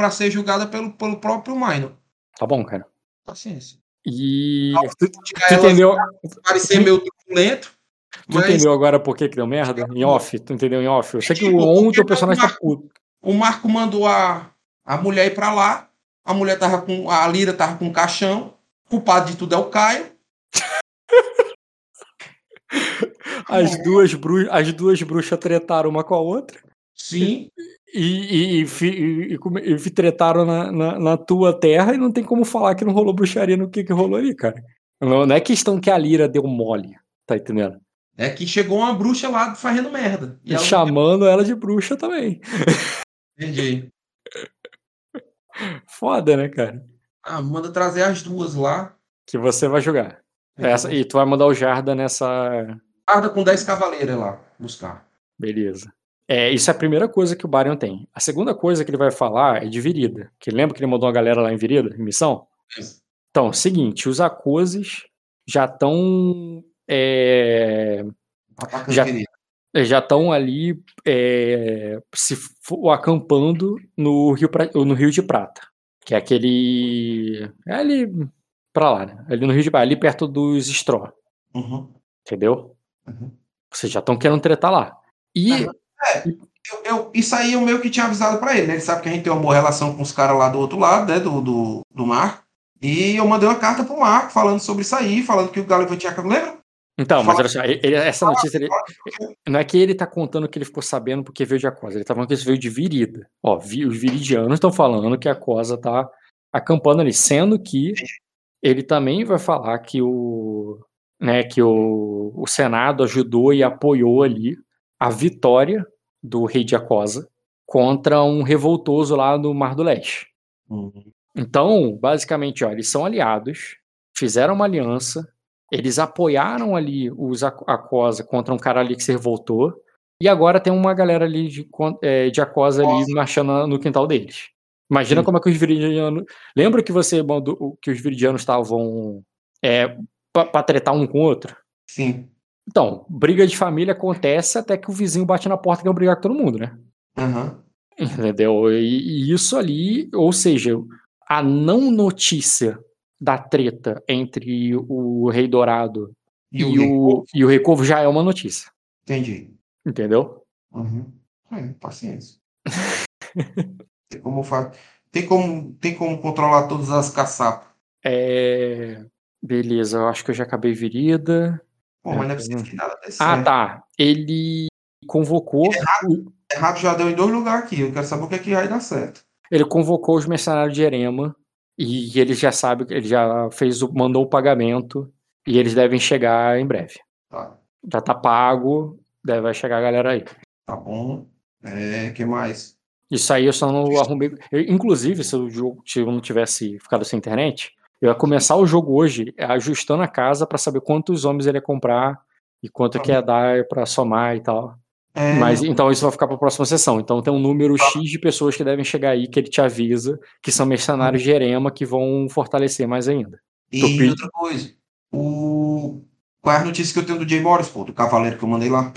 S1: ser julgadas pelo, pelo próprio Minor.
S2: Tá bom, cara.
S1: Paciência.
S2: E. Tu, tu entendeu?
S1: parecer meio truculento,
S2: Tu
S1: mas
S2: entendeu agora por que que deu merda? Em off, tu entendeu em off? Eu sei que o on, teu personagem tá
S1: Marco-
S2: puto.
S1: o Marco mandou a, a mulher ir pra lá, a mulher tava com. A Lira tava com um caixão, o culpado de tudo é o Caio.
S2: As duas, bru... As duas bruxas tretaram uma com a outra.
S1: Sim,
S2: E, e, e, e, e e tretaram na, na, na tua terra e não tem como falar que não rolou bruxaria no que, que rolou ali, cara. Não, não é questão que a Lira deu mole, tá entendendo?
S1: é que chegou uma bruxa lá fazendo merda.
S2: E
S1: E ela-
S2: chamando ela de bruxa também.
S1: Entendi.
S2: Foda, né, cara?
S1: Ah, manda trazer as duas lá.
S2: Que você vai jogar. Essa, e tu vai mandar o Jarda nessa.
S1: Guarda com 10 cavaleiros lá, buscar.
S2: Beleza. É, isso é a primeira coisa que o Barion tem. A segunda coisa que ele vai falar é de Virida. Que lembra que ele mandou uma galera lá em Virida, em missão? Então, seguinte, os Acoses já estão. é,
S1: Atacando
S2: Já- já estão ali é, se acampando no Rio, no Rio de Prata, que é aquele. É ali pra lá, né? Ali no Rio de Prata, ali perto dos Stró,
S1: Uhum.
S2: entendeu?
S1: Uhum.
S2: Vocês já estão querendo tretar lá. E
S1: Aham. Eu, eu- isso aí eu meio que tinha avisado pra ele, né? Ele sabe que a gente tem uma boa relação com os caras lá do outro lado, né? Do, do, do mar. E eu mandei uma carta pro Marco falando sobre isso aí, falando que o Galo tinha. Lembra?
S2: Então, mas olha só, essa notícia ele- não é que ele tá contando que ele ficou sabendo porque veio de Acosa, ele tá falando que isso veio de Virida. Ó, vi- os viridianos estão falando que a Acosa tá acampando ali, sendo que ele também vai falar que o, né, que o, o Senado ajudou e apoiou ali a vitória do rei de Acosa contra um revoltoso lá no Mar do Leste. Então, basicamente, ó, eles são aliados, fizeram uma aliança, Eles apoiaram ali os Acosa contra um cara ali que se revoltou. E agora tem uma galera ali de, é, de Acosa ali marchando no quintal deles. Imagina
S1: Sim.
S2: como é que os viridianos. Lembra que você mandou que os viridianos estavam é, pra, pra tretar um com o outro?
S1: Sim.
S2: Então, briga de família acontece até que o vizinho bate na porta e quer brigar com todo mundo, né?
S1: Aham.
S2: Entendeu? E, e isso ali, ou seja, a não notícia da treta entre o Rei Dourado
S1: E,
S2: e,
S1: o Recovo?
S2: e o Rei Corvo já é uma notícia.
S1: Entendi.
S2: Entendeu?
S1: Uhum. É, paciência. tem como fa... tem como tem como controlar todas as caçapas.
S2: É... Beleza, eu acho que eu já acabei virida.
S1: Pô, mas não é
S2: É,
S1: possível que nada desse
S2: Ah,
S1: certo.
S2: tá. Ele convocou. o-
S1: Errado já deu em dois lugares aqui. Eu quero saber o que é que vai dar certo.
S2: Ele convocou os mercenários de Erema e ele já sabe, ele já fez o, mandou o pagamento e eles devem chegar em breve.
S1: Tá,
S2: Já tá pago, deve chegar a galera aí.
S1: tá bom. É, que mais?
S2: Isso aí eu só não arrumei. eu- inclusive, se o jogo se eu não tivesse ficado sem internet, eu ia começar o jogo hoje ajustando a casa pra saber quantos homens ele ia comprar e quanto que ia dar pra somar e tal.
S1: É,
S2: Mas então isso vai ficar pra próxima sessão. Então tem um número X de pessoas que devem chegar aí que ele te avisa que são mercenários de Erema que vão fortalecer mais ainda.
S1: e
S2: Tupi.
S1: outra coisa. O... Qual é a notícia que eu tenho do Jay Morris, pô? Do cavaleiro que eu mandei lá?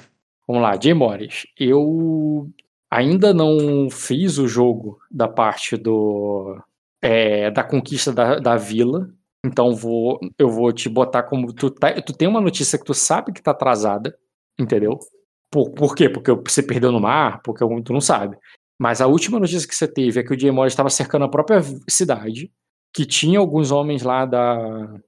S2: Vamos lá, Jay Morris. Eu ainda não fiz o jogo da parte do é, da conquista da, da vila. Então vou, eu vou te botar como tu, tá, tu tem uma notícia que tu sabe que tá atrasada, entendeu? Por, por quê? Porque você perdeu no mar, porque tu não sabe. Mas a última notícia que você teve é que o Morris estava cercando a própria cidade, que tinha alguns homens lá da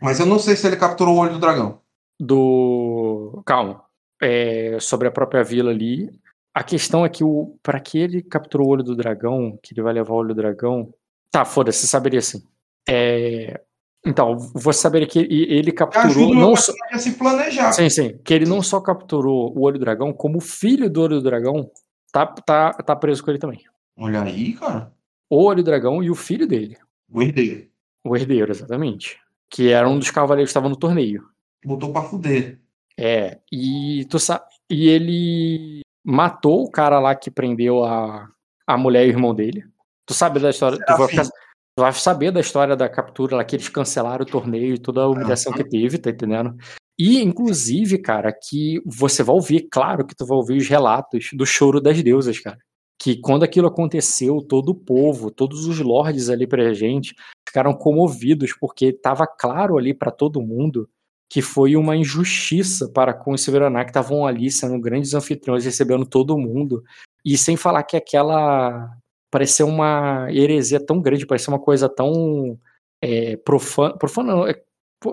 S1: Mas eu não sei se ele capturou o olho do dragão.
S2: do. Calma. É, sobre a própria vila ali. A questão é que o para que ele capturou o olho do dragão, que ele vai levar o olho do dragão. Tá, foda-se, você saberia sim. É, então, você saberia que ele capturou. Não só,
S1: a se planejar.
S2: sim, sim. Que ele não só capturou o olho do dragão, como o filho do olho do dragão tá, tá, tá preso com ele também.
S1: Olha aí, cara.
S2: O olho do dragão e o filho dele.
S1: O herdeiro.
S2: O herdeiro, exatamente. Que era um dos cavaleiros que estava no torneio.
S1: Botou pra fuder.
S2: É, e tu sa e ele matou o cara lá que prendeu a, a mulher e o irmão dele. Tu sabe da história, tu vai, ficar- tu vai saber da história da captura lá que eles cancelaram o torneio e toda a humilhação que teve, tá entendendo? E inclusive, cara, que você vai ouvir, claro que tu vai ouvir os relatos do choro das deusas, cara. Que quando aquilo aconteceu, todo o povo, todos os lords ali presentes ficaram comovidos porque tava claro ali pra todo mundo que foi uma injustiça para com os Severaná que estavam ali sendo grandes anfitriões, recebendo todo mundo, e sem falar que aquela parecia uma heresia tão grande, parecia uma coisa tão é, profana, profana não, é,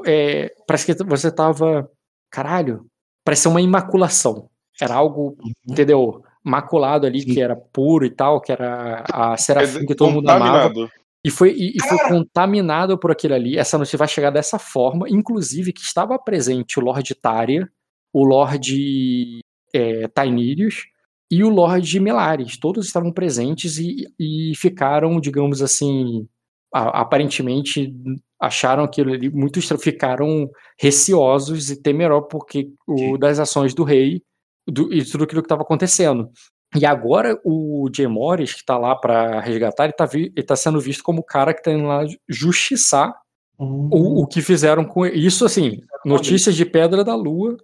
S2: é, parece que você tava, caralho, parecia uma imaculação, era algo, entendeu, maculado ali, que era puro e tal, que era a Serafim que todo mundo amava, e foi, e, e foi contaminado por aquilo ali. Essa notícia vai chegar dessa forma, inclusive que estava presente o Lorde Tária, o Lorde é, Tainirius e o Lorde Melares. Todos estavam presentes e, e ficaram, digamos assim, a- aparentemente acharam aquilo ali, muitos ficaram receosos e temerosos porque o, das ações do rei do, e tudo aquilo que estava acontecendo. E agora o Jay Morris, que tá lá pra resgatar, ele tá, vi- tá sendo visto como o cara que tá indo lá justiçar o, o que fizeram com ele. Isso, assim, notícias de Pedra da Lua,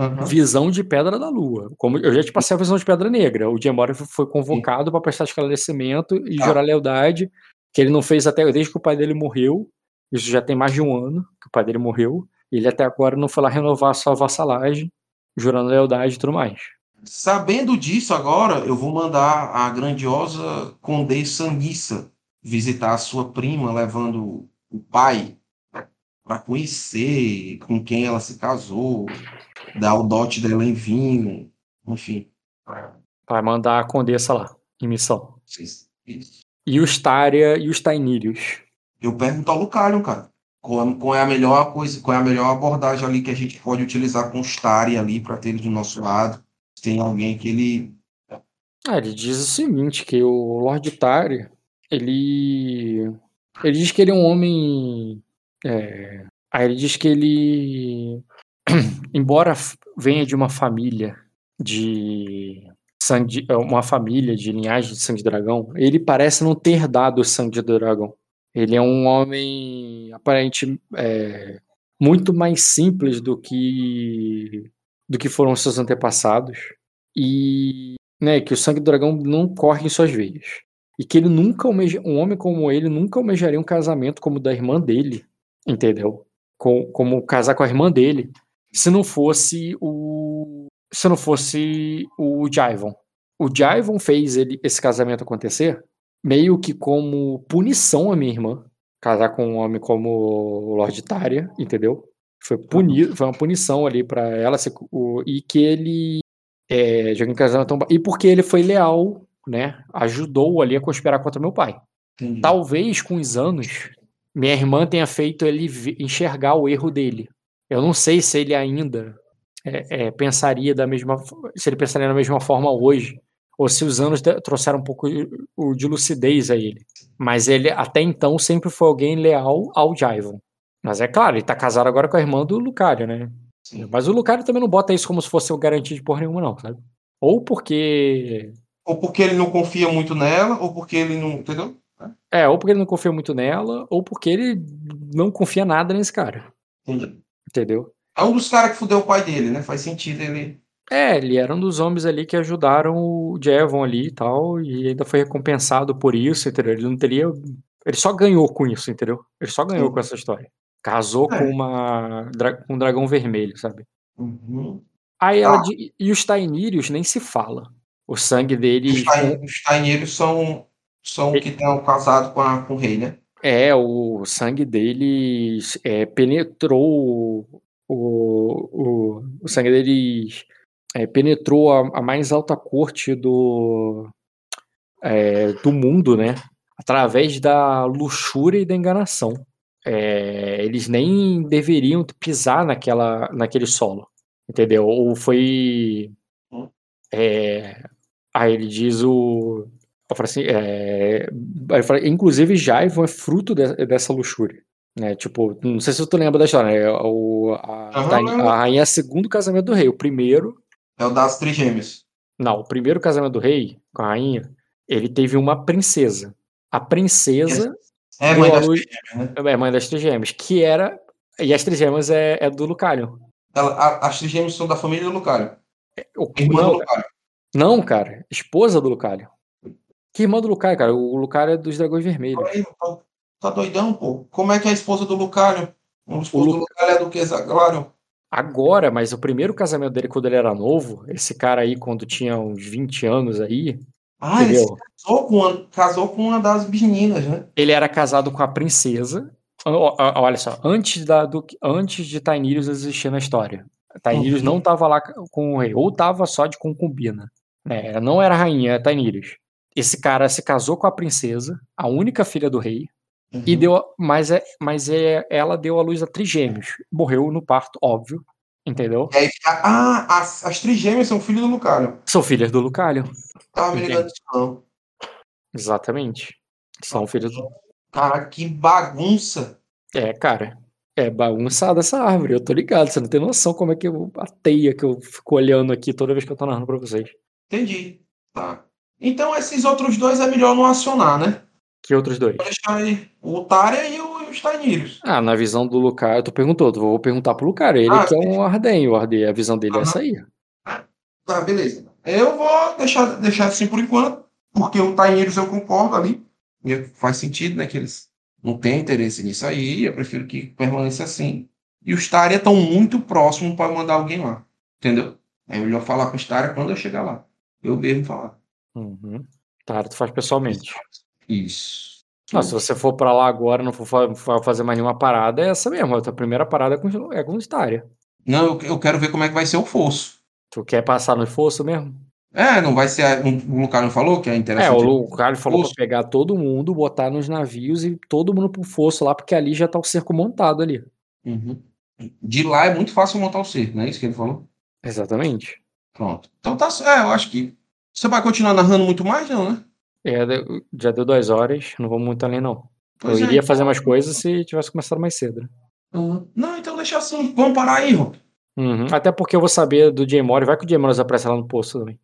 S1: Aham.
S2: visão de Pedra da Lua. Como eu já te passei a visão de Pedra Negra. O Jay Morris foi convocado para prestar esclarecimento e
S1: Tá.
S2: jurar lealdade, que ele não fez até desde que o pai dele morreu. Isso já tem mais de um ano que o pai dele morreu. Ele até agora não foi lá renovar a sua vassalagem, jurando lealdade e tudo mais.
S1: Sabendo disso agora, eu vou mandar a grandiosa Condessa Nissa visitar a sua prima, levando o pai para conhecer com quem ela se casou, dar o dote dela em vinho, enfim.
S2: Vai mandar a Condessa lá, em missão.
S1: Isso. Isso.
S2: E os Tária e os Tainírios.
S1: Eu pergunto ao Lucalion, cara, qual, é- qual é a melhor coisa, qual é a melhor abordagem ali que a gente pode utilizar com os Tari ali para ter ele do nosso lado. Se tem alguém que ele
S2: Ah, ele diz o seguinte, que o Lord Tari, ele... Ele diz que ele é um homem é, Aí ele diz que ele, embora venha de uma família de sangue, de- é, uma família de linhagem de sangue de dragão, ele parece não ter dado sangue de dragão. Ele é um homem aparente é, muito mais simples do que do que foram seus antepassados e né, que o sangue do dragão não corre em suas veias e que ele nunca um homem como ele nunca almejaria um casamento como o da irmã dele, entendeu? Com, como casar com a irmã dele, se não fosse o se não fosse o Jaivon. O Jaivon fez ele, esse casamento acontecer meio que como punição à minha irmã casar com um homem como o Lord Tária, entendeu? Foi punido, foi uma punição ali pra ela se- o- e que ele é, jogou em casamento e porque ele foi leal, né? Ajudou ali a conspirar contra meu pai.
S1: Entendi.
S2: Talvez com os anos minha irmã tenha feito ele enxergar o erro dele. Eu não sei se ele ainda é, é, pensaria da mesma, se ele pensaria da mesma forma hoje, ou se os anos trouxeram um pouco de- lucidez a ele. Mas ele até então sempre foi alguém leal ao Jaivon. Mas é claro, ele tá casado agora com a irmã do Lucario, né?
S1: Sim.
S2: Mas o Lucario também não bota isso como se fosse o garantia de porra nenhuma, não, sabe? Ou porque
S1: Ou porque ele não confia muito nela, ou porque ele não. Entendeu?
S2: É, ou porque ele não confia muito nela, ou porque ele não confia nada nesse cara.
S1: Entendi.
S2: Entendeu?
S1: É um dos caras que fudeu o pai dele, né? Faz sentido ele.
S2: É, ele era um dos homens ali que ajudaram o Jevon ali e tal, e ainda foi recompensado por isso, entendeu? Ele não teria. Ele só ganhou com isso, entendeu? Ele só ganhou
S1: Sim.
S2: com essa história. Casou
S1: É.
S2: com uma com um dragão vermelho, sabe?
S1: Uhum.
S2: Aí ela
S1: Ah.
S2: e os Tainírios nem se fala. O sangue
S1: Os,
S2: deles
S1: tain- os taineiros são, são que estão casados com, a- com o rei, né?
S2: É, o sangue deles é, penetrou o, o, o sangue deles é, penetrou a, a mais alta corte do, é, do mundo, né? Através da luxúria e da enganação. É, eles nem deveriam pisar naquela, naquele solo, entendeu? Ou foi. É, aí ele diz o. Eu falo assim, é, ele fala, inclusive Jaivon é fruto de- dessa luxúria. Né? Tipo, não sei se tu lembra da história, né? O, a, a rainha é segundo casamento do rei. O primeiro,
S1: É o das trigêmeas.
S2: não, o primeiro casamento do rei com a rainha, ele teve uma princesa. A princesa
S1: É,
S2: deu
S1: mãe das
S2: luz-
S1: trigêmeas, né?
S2: é mãe das trigêmeas, que era. E as trigêmeas é, é do Lucalion.
S1: A- as trigêmeas são da família do Lucario.
S2: O-
S1: Irmã do
S2: não,
S1: Lucario.
S2: não, cara, esposa do Lucalion. Que irmã do Lucario, cara? O Lucario é dos dragões vermelhos.
S1: Aí, tá, tá doidão, pô. Como é que é a esposa do Lucario? O esposo
S2: Lu-
S1: do Lucario é do que, Zaglório?
S2: Agora, mas o primeiro casamento dele quando ele era novo, esse cara aí quando tinha uns 20 anos aí,
S1: Ah, ele casou com, uma, casou com uma das meninas, né?
S2: Ele era casado com a princesa. Olha só, antes, da, do, antes de Tainirius existir na história. Tainirius
S1: Uhum.
S2: não tava lá com o rei, ou tava só de concubina. né? Não era rainha, era Tainirius. Esse cara se casou com a princesa, a única filha do rei, e
S1: Uhum.
S2: deu, mas, é, mas é, ela deu à luz a trigêmeos. Morreu no parto, óbvio, entendeu?
S1: E aí fica, ah, as, as trigêmeas são filhos do Lucario.
S2: São filhas do Lucalion.
S1: Tava me ligando disso, não.
S2: Exatamente. São filhos do.
S1: Cara, que bagunça.
S2: É, cara. É bagunçada essa árvore, eu tô ligado. Você não tem noção como é que eu, a teia que eu fico olhando aqui toda vez que eu tô narrando pra vocês.
S1: Entendi. Tá. Então esses outros dois é melhor não acionar, né?
S2: Que outros dois?
S1: Vou deixar aí o Tária e o- os Tainirius.
S2: Ah, na visão do Lucar, tu perguntou, eu vou perguntar pro Lucar. Ele
S1: Ah,
S2: que é um Arden, o Arden, a visão dele é
S1: Aham.
S2: essa aí.
S1: Tá, beleza. Eu vou deixar, deixar assim por enquanto, porque o Tainirius eu concordo ali. Faz sentido, né? Que eles não têm interesse nisso aí. Eu prefiro que permaneça assim. E os Tária estão muito próximos para mandar alguém lá. Entendeu? É melhor falar com os Tária quando eu chegar lá. Eu mesmo falar.
S2: Uhum. Tá, tu faz pessoalmente.
S1: Isso.
S2: Não, se você for pra lá agora não for fa- fa- fazer mais nenhuma parada, é essa mesmo. A tua primeira parada é com, é com Staria.
S1: Não, eu, eu quero ver como é que vai ser o fosso.
S2: Tu quer passar no fosso mesmo?
S1: É, não vai ser. a- um- O Lucas não falou que é
S2: É,
S1: interessante.
S2: o Lucar falou
S1: Fosso.
S2: pegar todo mundo, botar nos navios e todo mundo pro fosso lá, porque ali já tá o cerco montado ali.
S1: Uhum. De lá é muito fácil montar o cerco, não é isso que ele falou?
S2: Exatamente.
S1: Pronto. Então tá. É, eu acho que. Você vai continuar narrando muito mais, não, né?
S2: É, já deu duas horas, não vamos muito além, não.
S1: Pois
S2: eu
S1: é,
S2: iria fazer mais coisas se tivesse começado mais cedo.
S1: Eu, Não, então deixa assim. Vamos parar aí, Rock.
S2: Uhum. Até porque eu vou saber do Jay Mori. Vai que o Jay Mori aparece lá no posto também.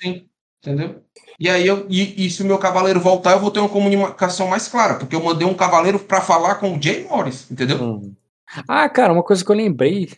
S1: Sim, entendeu? E aí, eu, e, e se o meu cavaleiro voltar, eu vou ter uma comunicação mais clara, porque eu mandei um cavaleiro pra falar com o Jay Morris, entendeu?
S2: Uhum. Ah, cara, uma coisa que eu lembrei,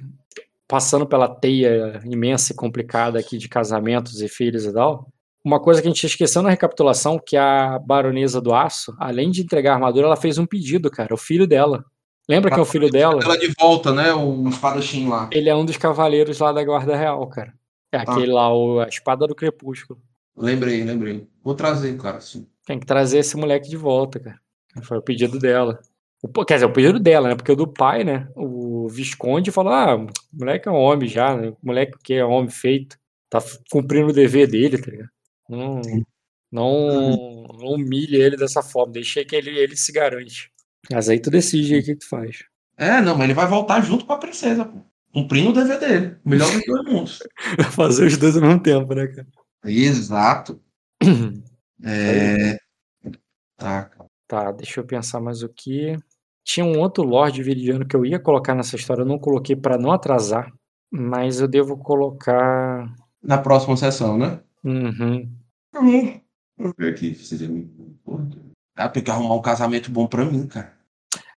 S2: passando pela teia imensa e complicada aqui de casamentos e filhos e tal, uma coisa que a gente esqueceu na recapitulação, que a baronesa do aço, além de entregar a armadura, ela fez um pedido, cara, o filho dela. Lembra que é o filho dela?
S1: Ela de volta, né? O espadachim lá.
S2: Ele é um dos cavaleiros lá da Guarda Real, cara. É aquele lá, o, a espada do crepúsculo.
S1: Lembrei, lembrei. Vou trazer, cara. Sim.
S2: Tem que trazer esse moleque de volta, cara. Foi o pedido dela. O, quer dizer, o pedido dela, né? Porque o do pai, né? O Visconde falou: ah, o moleque é um homem já, né? O moleque que é homem feito. Tá cumprindo o dever dele, tá ligado? Não, não, não humilhe ele dessa forma. Deixa que ele, ele se garante. Mas aí tu decide o que tu faz.
S1: É, não, mas ele vai voltar junto com a princesa, pô. Cumprindo o dever dele. O melhor dos dois mundos.
S2: Fazer os dois ao mesmo tempo, né, cara?
S1: Exato. É. Tá, cara.
S2: Tá, deixa eu pensar mais o que. Tinha um outro Lorde Viridiano que eu ia colocar nessa história, eu não coloquei pra não atrasar, mas eu devo colocar.
S1: Na próxima sessão, né?
S2: Uhum.
S1: Hum, Vou ver aqui. Seria Ah, tem que arrumar um casamento bom pra mim, cara.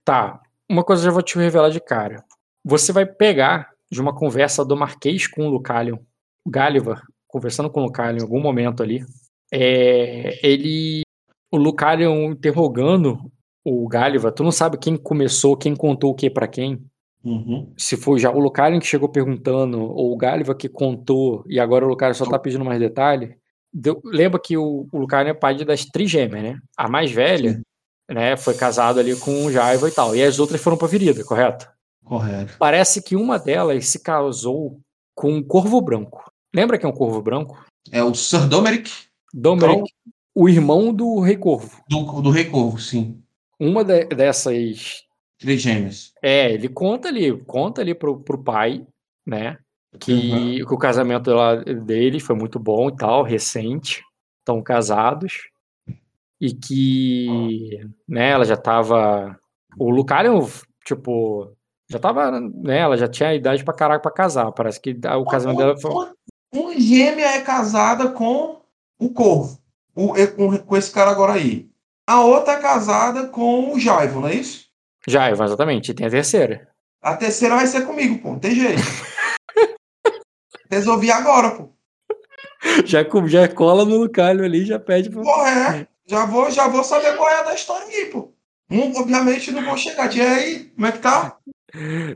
S2: Tá, uma coisa eu já vou te revelar de cara. Você vai pegar de uma conversa do Marquês com o Lucalion, o Gáliva, conversando com o Lucalion em algum momento ali. É, ele. O Lucalion interrogando o Gáliva, tu não sabe quem começou, quem contou o que pra quem?
S1: Uhum.
S2: se foi já o Lucario que chegou perguntando, ou o Gáliva que contou, e agora o Lucario só tá pedindo mais detalhe, deu- lembra que o, o Lucario é pai das trigêmeas, né? A mais velha, né, foi casada ali com o Jaiva e tal, e as outras foram pra Virida, correto?
S1: Correto.
S2: Parece que uma delas se casou com um corvo branco. Lembra que é um corvo branco?
S1: É o Sir Domeric
S2: Domeric, o irmão do Rei Corvo.
S1: do, do Rei Corvo, sim.
S2: Uma de- dessas
S1: Três gêmeos.
S2: É, ele conta ali, conta ali pro, pro pai, né? Que,
S1: Uhum.
S2: que o casamento lá dele foi muito bom e tal, recente, estão casados, e que, né, ela já tava. O Lucario, tipo, já tava, né, ela já tinha idade pra caraca pra casar, parece que o casamento dela foi.
S1: Uma gêmea é casada com o Corvo. O, é com, com esse cara agora aí. A outra é casada com o Jaivo, não é isso?
S2: Já, exatamente, e tem a terceira.
S1: A terceira vai ser comigo, pô. Não tem jeito. Resolvi agora, pô.
S2: Já, já cola no Lucario ali, já pede pra.
S1: Porra, é. Já vou, já vou saber qual é a da história aí, pô. Hum, obviamente não vou chegar. E aí, como é que tá?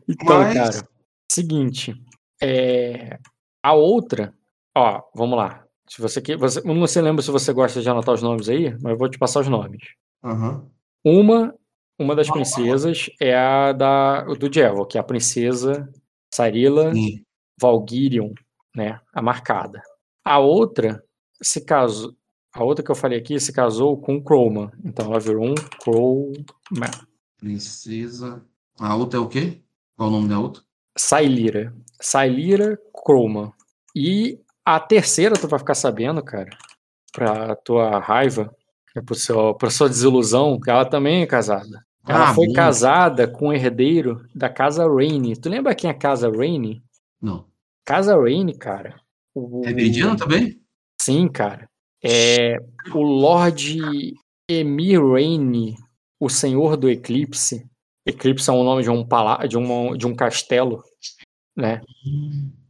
S2: Então,
S1: Mas-
S2: cara, seguinte, é, a outra, ó, vamos lá. Se você que você, não sei lembra se você gosta de anotar os nomes aí, mas eu vou te passar os nomes.
S1: Aham.
S2: Uma, uma das princesas é a da do Jevo, que é a princesa Sarila
S1: Sim.
S2: Valgyrion, né, a marcada. A outra se casou, a outra que eu falei aqui se casou com o Crowman, então ela virou um Crowman.
S1: Princesa. A outra é o quê? Qual o nome da outra?
S2: Sailira. Sailira Chroma. E a terceira, tu vai ficar sabendo, cara, pra tua raiva, é pro seu, pra sua desilusão, que ela também é casada. Ela
S1: Ah,
S2: foi
S1: bom.
S2: casada com o herdeiro da Casa Raine. Tu lembra quem é a Casa Raine?
S1: Não.
S2: Casa Raine, cara. O,
S1: É Meridiano também?
S2: Sim, cara. É o Lord Emir Raine, o Senhor do Eclipse. Eclipse é o nome de um pala de, uma, de um castelo, né?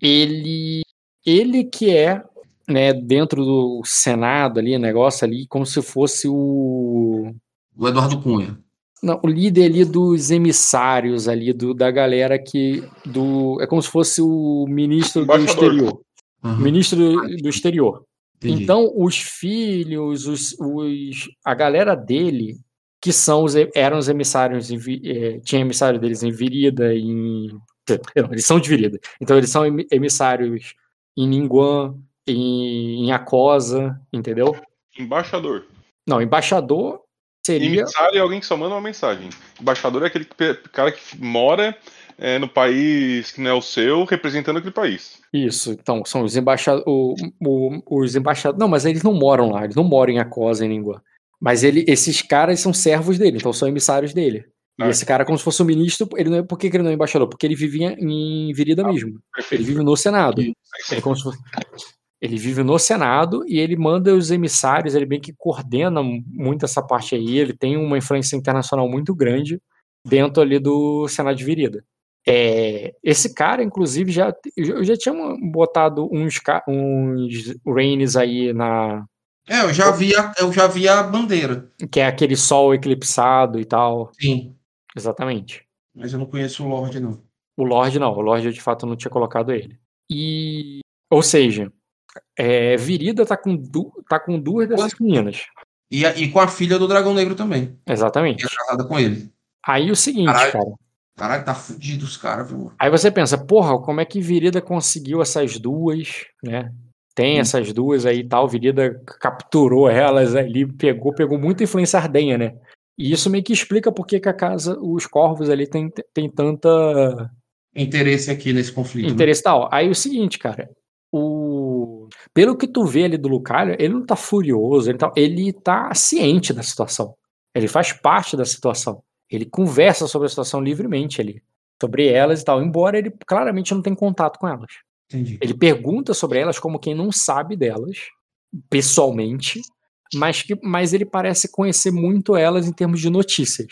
S2: Ele ele que é, né, dentro do Senado ali, negócio ali, como se fosse o
S1: O Eduardo Cunha.
S2: não, o líder ali dos emissários ali do, da galera que do é como se fosse o ministro do exterior,
S1: Aham,
S2: ministro do, do exterior.
S1: entendi.
S2: Então, os filhos, os, os- a galera dele, que são os, eram os emissários, em, Vi- eh, tinha emissário deles em Virida, em. Não, eles são de Virida. Então, eles são emi- emissários em Ninguan, em, em Acosa, entendeu?
S8: Embaixador.
S2: Não, embaixador seria.
S8: Emissário é alguém que só manda uma mensagem. Embaixador é aquele cara que mora é, no país que não é o seu, representando aquele país.
S2: Isso, então, são os embaixadores. os embaixadores. Não, mas eles não moram lá, eles não moram em Acosa, em Ninguan. Mas ele, esses caras são servos dele, então são emissários dele. E
S8: Ah.
S2: esse cara, como se fosse um ministro, ele não é, por que, que ele não é embaixador? Porque ele vivia em Virida mesmo. Ele
S8: Perfeito.
S2: vive no Senado. Ele, é como se fosse- ele vive no Senado e ele manda os emissários, ele bem que coordena muito essa parte aí. Ele tem uma influência internacional muito grande dentro ali do Senado de Virida. É, esse cara, inclusive, já eu já tinha botado uns, ca- uns Rains aí na.
S1: É, eu já vi a, eu já vi a bandeira.
S2: que é aquele sol eclipsado e tal.
S1: Sim.
S2: Exatamente.
S1: Mas eu não conheço o Lorde, não.
S2: O Lorde não, o Lorde eu de fato não tinha colocado ele. E. Ou seja, é, Virida tá com, du- tá com duas dessas meninas.
S1: E, e com a filha do Dragão Negro também.
S2: Exatamente.
S1: Que é casada com ele.
S2: Aí o seguinte,
S1: Caralho.
S2: cara.
S1: Caralho, tá fudido os caras, viu?
S2: Aí você pensa, porra, como é que Virida conseguiu essas duas, né? Tem essas duas aí e tal, Virida capturou elas ali, pegou, pegou muita influência ardenha, né? E isso meio que explica por que a casa, os corvos ali tem, tem tanta
S1: Interesse aqui nesse conflito. né?
S2: interesse tal. Aí o seguinte, cara, o pelo que tu vê ali do Lucario, ele não tá furioso, ele tá, ele tá ciente da situação. Ele faz parte da situação. Ele conversa sobre a situação livremente ali, sobre elas e tal, embora ele claramente não tenha contato com elas.
S1: Entendi.
S2: Ele pergunta sobre elas como quem não sabe delas, pessoalmente, mas, que, mas ele parece conhecer muito elas em termos de notícias.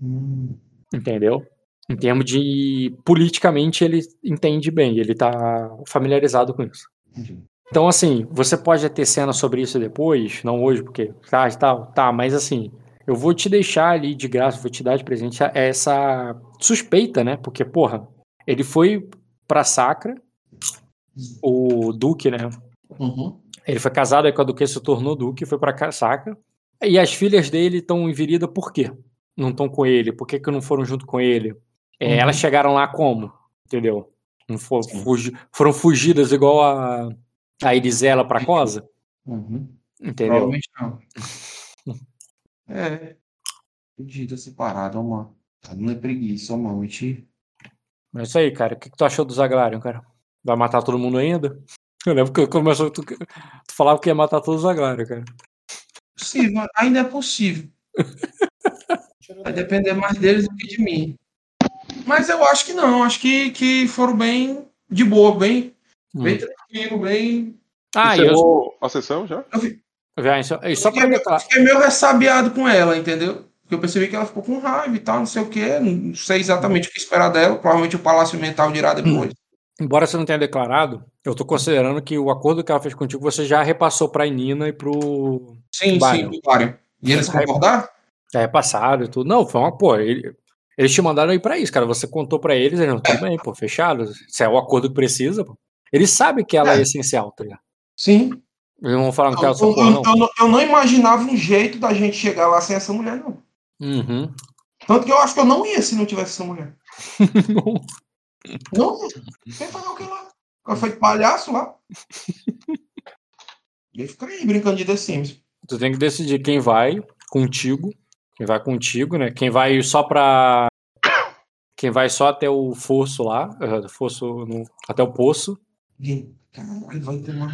S1: Hum,
S2: Entendeu? Em termos de. Politicamente, ele entende bem, ele tá familiarizado com isso.
S1: entendi.
S2: Então, assim, você pode ter cena sobre isso depois, não hoje, porque tá, tal, tá, mas assim, eu vou te deixar ali de graça, vou te dar de presente essa suspeita, né? Porque, porra, ele foi pra Sacra, o Duque, né?
S1: Uhum.
S2: Ele foi casado aí com a Duquesa, se tornou Duque, foi pra ca- Sacra. E as filhas dele estão em Virida por quê? Não estão com ele? Por que, que não foram junto com ele? É,
S1: Uhum.
S2: Elas chegaram lá como? Entendeu? Não for- fugi- foram fugidas igual a, a Irisela pra Cosa?
S1: Uhum.
S2: Entendeu?
S1: Provavelmente não. É. Ó, mano. Tá dando é preguiça, ó, mano. A gente-
S2: É isso aí, cara. O que, que tu achou do Zaglarion, cara? Vai matar todo mundo ainda? Eu lembro que começou, tu, tu falava que ia matar todos os Zaglarion, cara.
S1: Possível, ainda é possível. Vai depender mais deles do que de mim. Mas eu acho que não. Acho que, que foram bem de boa, bem, bem
S2: Hum.
S1: tranquilo, bem.
S2: Ah, e eu,
S8: a sessão já?
S2: Vai, só, e só pra
S1: Fiquei,
S2: declarar.
S1: fiquei meio ressabiado com ela, entendeu? Porque eu percebi que ela ficou com raiva e tal, não sei o quê. Não sei exatamente o que esperar dela. Provavelmente o Palácio Mental dirá depois.
S2: Embora você não tenha declarado, eu tô considerando que o acordo que ela fez contigo você já repassou pra Nina e pro.
S1: Sim,
S2: Byron.
S1: sim, Byron. E eles
S2: Aí-
S1: concordaram?
S2: Já repassado e tudo. Não, foi uma. Pô, ele- eles te mandaram aí pra isso, cara. Você contou pra eles, eles não, tudo bem, pô, fechado. Se é o acordo que precisa, pô. Eles sabem que ela é,
S1: É.
S2: essencial, tá ligado?
S1: Sim.
S2: Eles não vão falar
S1: Eu,
S2: que ela
S1: eu,
S2: só porra,
S1: eu-
S2: não.
S1: eu não- eu não imaginava um jeito da gente chegar lá sem essa mulher, não.
S2: Uhum.
S1: Tanto que eu acho que eu não ia se não tivesse essa mulher. Não ia. Quem fazer o que lá? Ela foi de palhaço lá. E aí fica aí brincando de The Sims.
S2: Tu tem que decidir quem vai contigo. Quem vai contigo, né? Quem vai só pra. Quem vai só até o fosso lá. eh, Fosso no- até o poço.
S1: Caralho, vai ter uma.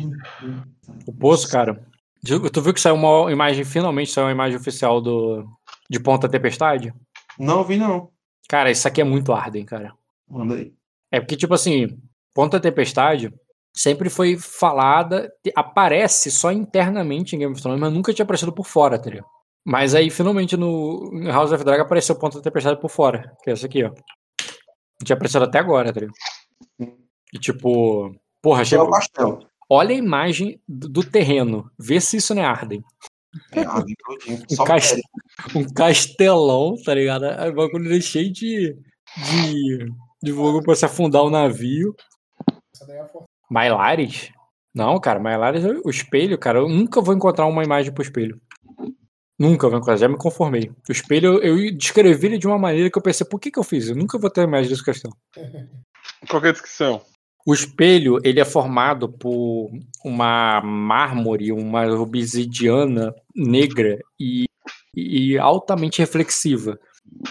S2: O poço, cara. Tu viu que saiu uma imagem, finalmente saiu uma imagem oficial do de Ponta Tempestade?
S1: Não vi, não.
S2: Cara, isso aqui é muito Arden, cara.
S1: Manda aí.
S2: É porque, tipo assim, Ponta Tempestade sempre foi falada, aparece só internamente em Game of Thrones, mas nunca tinha aparecido por fora, ligado? Mas aí, finalmente, no House of Dragon apareceu Ponta Tempestade por fora, que é essa aqui, ó. Não tinha aparecido até agora, ligado? E tipo, porra,
S1: pastel.
S2: olha a imagem do, terreno, vê se isso não é Arden.
S1: É, todinho.
S2: Um,
S1: Só
S2: cas-
S1: pele.
S2: um castelão, tá ligado? Aí o bagulho cheio de. de. de vulgo pra se afundar o navio.
S7: Essa daí é a força.
S2: Mailares? Não, cara, Mailares, o espelho, cara, eu nunca vou encontrar uma imagem pro espelho. Nunca vou encontrar, já me conformei. O espelho, eu descrevi ele de uma maneira que eu pensei, por que que eu fiz? Eu nunca vou ter a imagem desse castelo.
S8: Qual que é a descrição?
S2: O espelho, ele é formado por uma mármore, uma obsidiana negra e, e altamente reflexiva.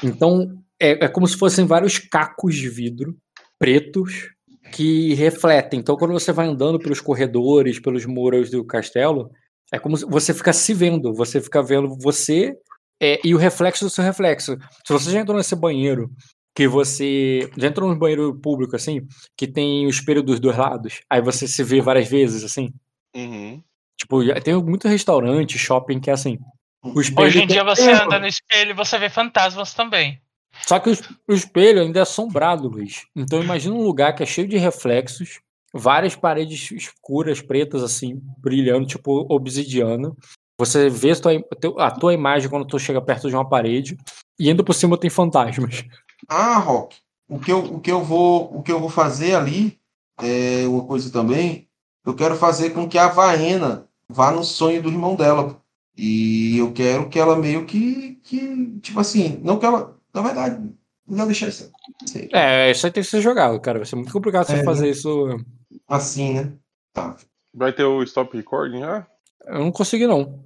S2: Então, é, é como se fossem vários cacos de vidro pretos que refletem. Então, quando você vai andando pelos corredores, pelos muros do castelo, é como se você fica se vendo. Você fica vendo você É, e o reflexo do seu reflexo. Se você já entrou nesse banheiro, que você. Já entrou num banheiro público, assim, que tem o espelho dos dois lados, aí você se vê várias vezes, assim.
S8: Uhum.
S2: Tipo, tem muito restaurante, shopping que é assim.
S9: Hoje em
S2: tem
S9: dia você
S2: erro.
S9: anda no espelho e você vê fantasmas também.
S2: Só que o, es- o espelho ainda é assombrado, Luiz. Então imagina um lugar que é cheio de reflexos, várias paredes escuras, pretas, assim, brilhando, tipo obsidiana. Você vê a tua, a tua imagem quando tu chega perto de uma parede, e ainda por cima tem fantasmas.
S1: Ah, Rock, o que eu, o que eu vou, o que eu vou fazer ali é uma coisa também. Eu quero fazer com que a Vaena vá no sonho do irmão dela. E eu quero que ela meio que, que tipo assim, não que ela, na verdade, não deixar isso.
S2: É, isso aí tem que ser jogado, cara. Vai ser muito complicado você
S1: É,
S2: fazer
S1: né?
S2: isso.
S1: assim, né? Tá.
S8: Vai ter o stop recording já?
S2: Eu não consegui, não.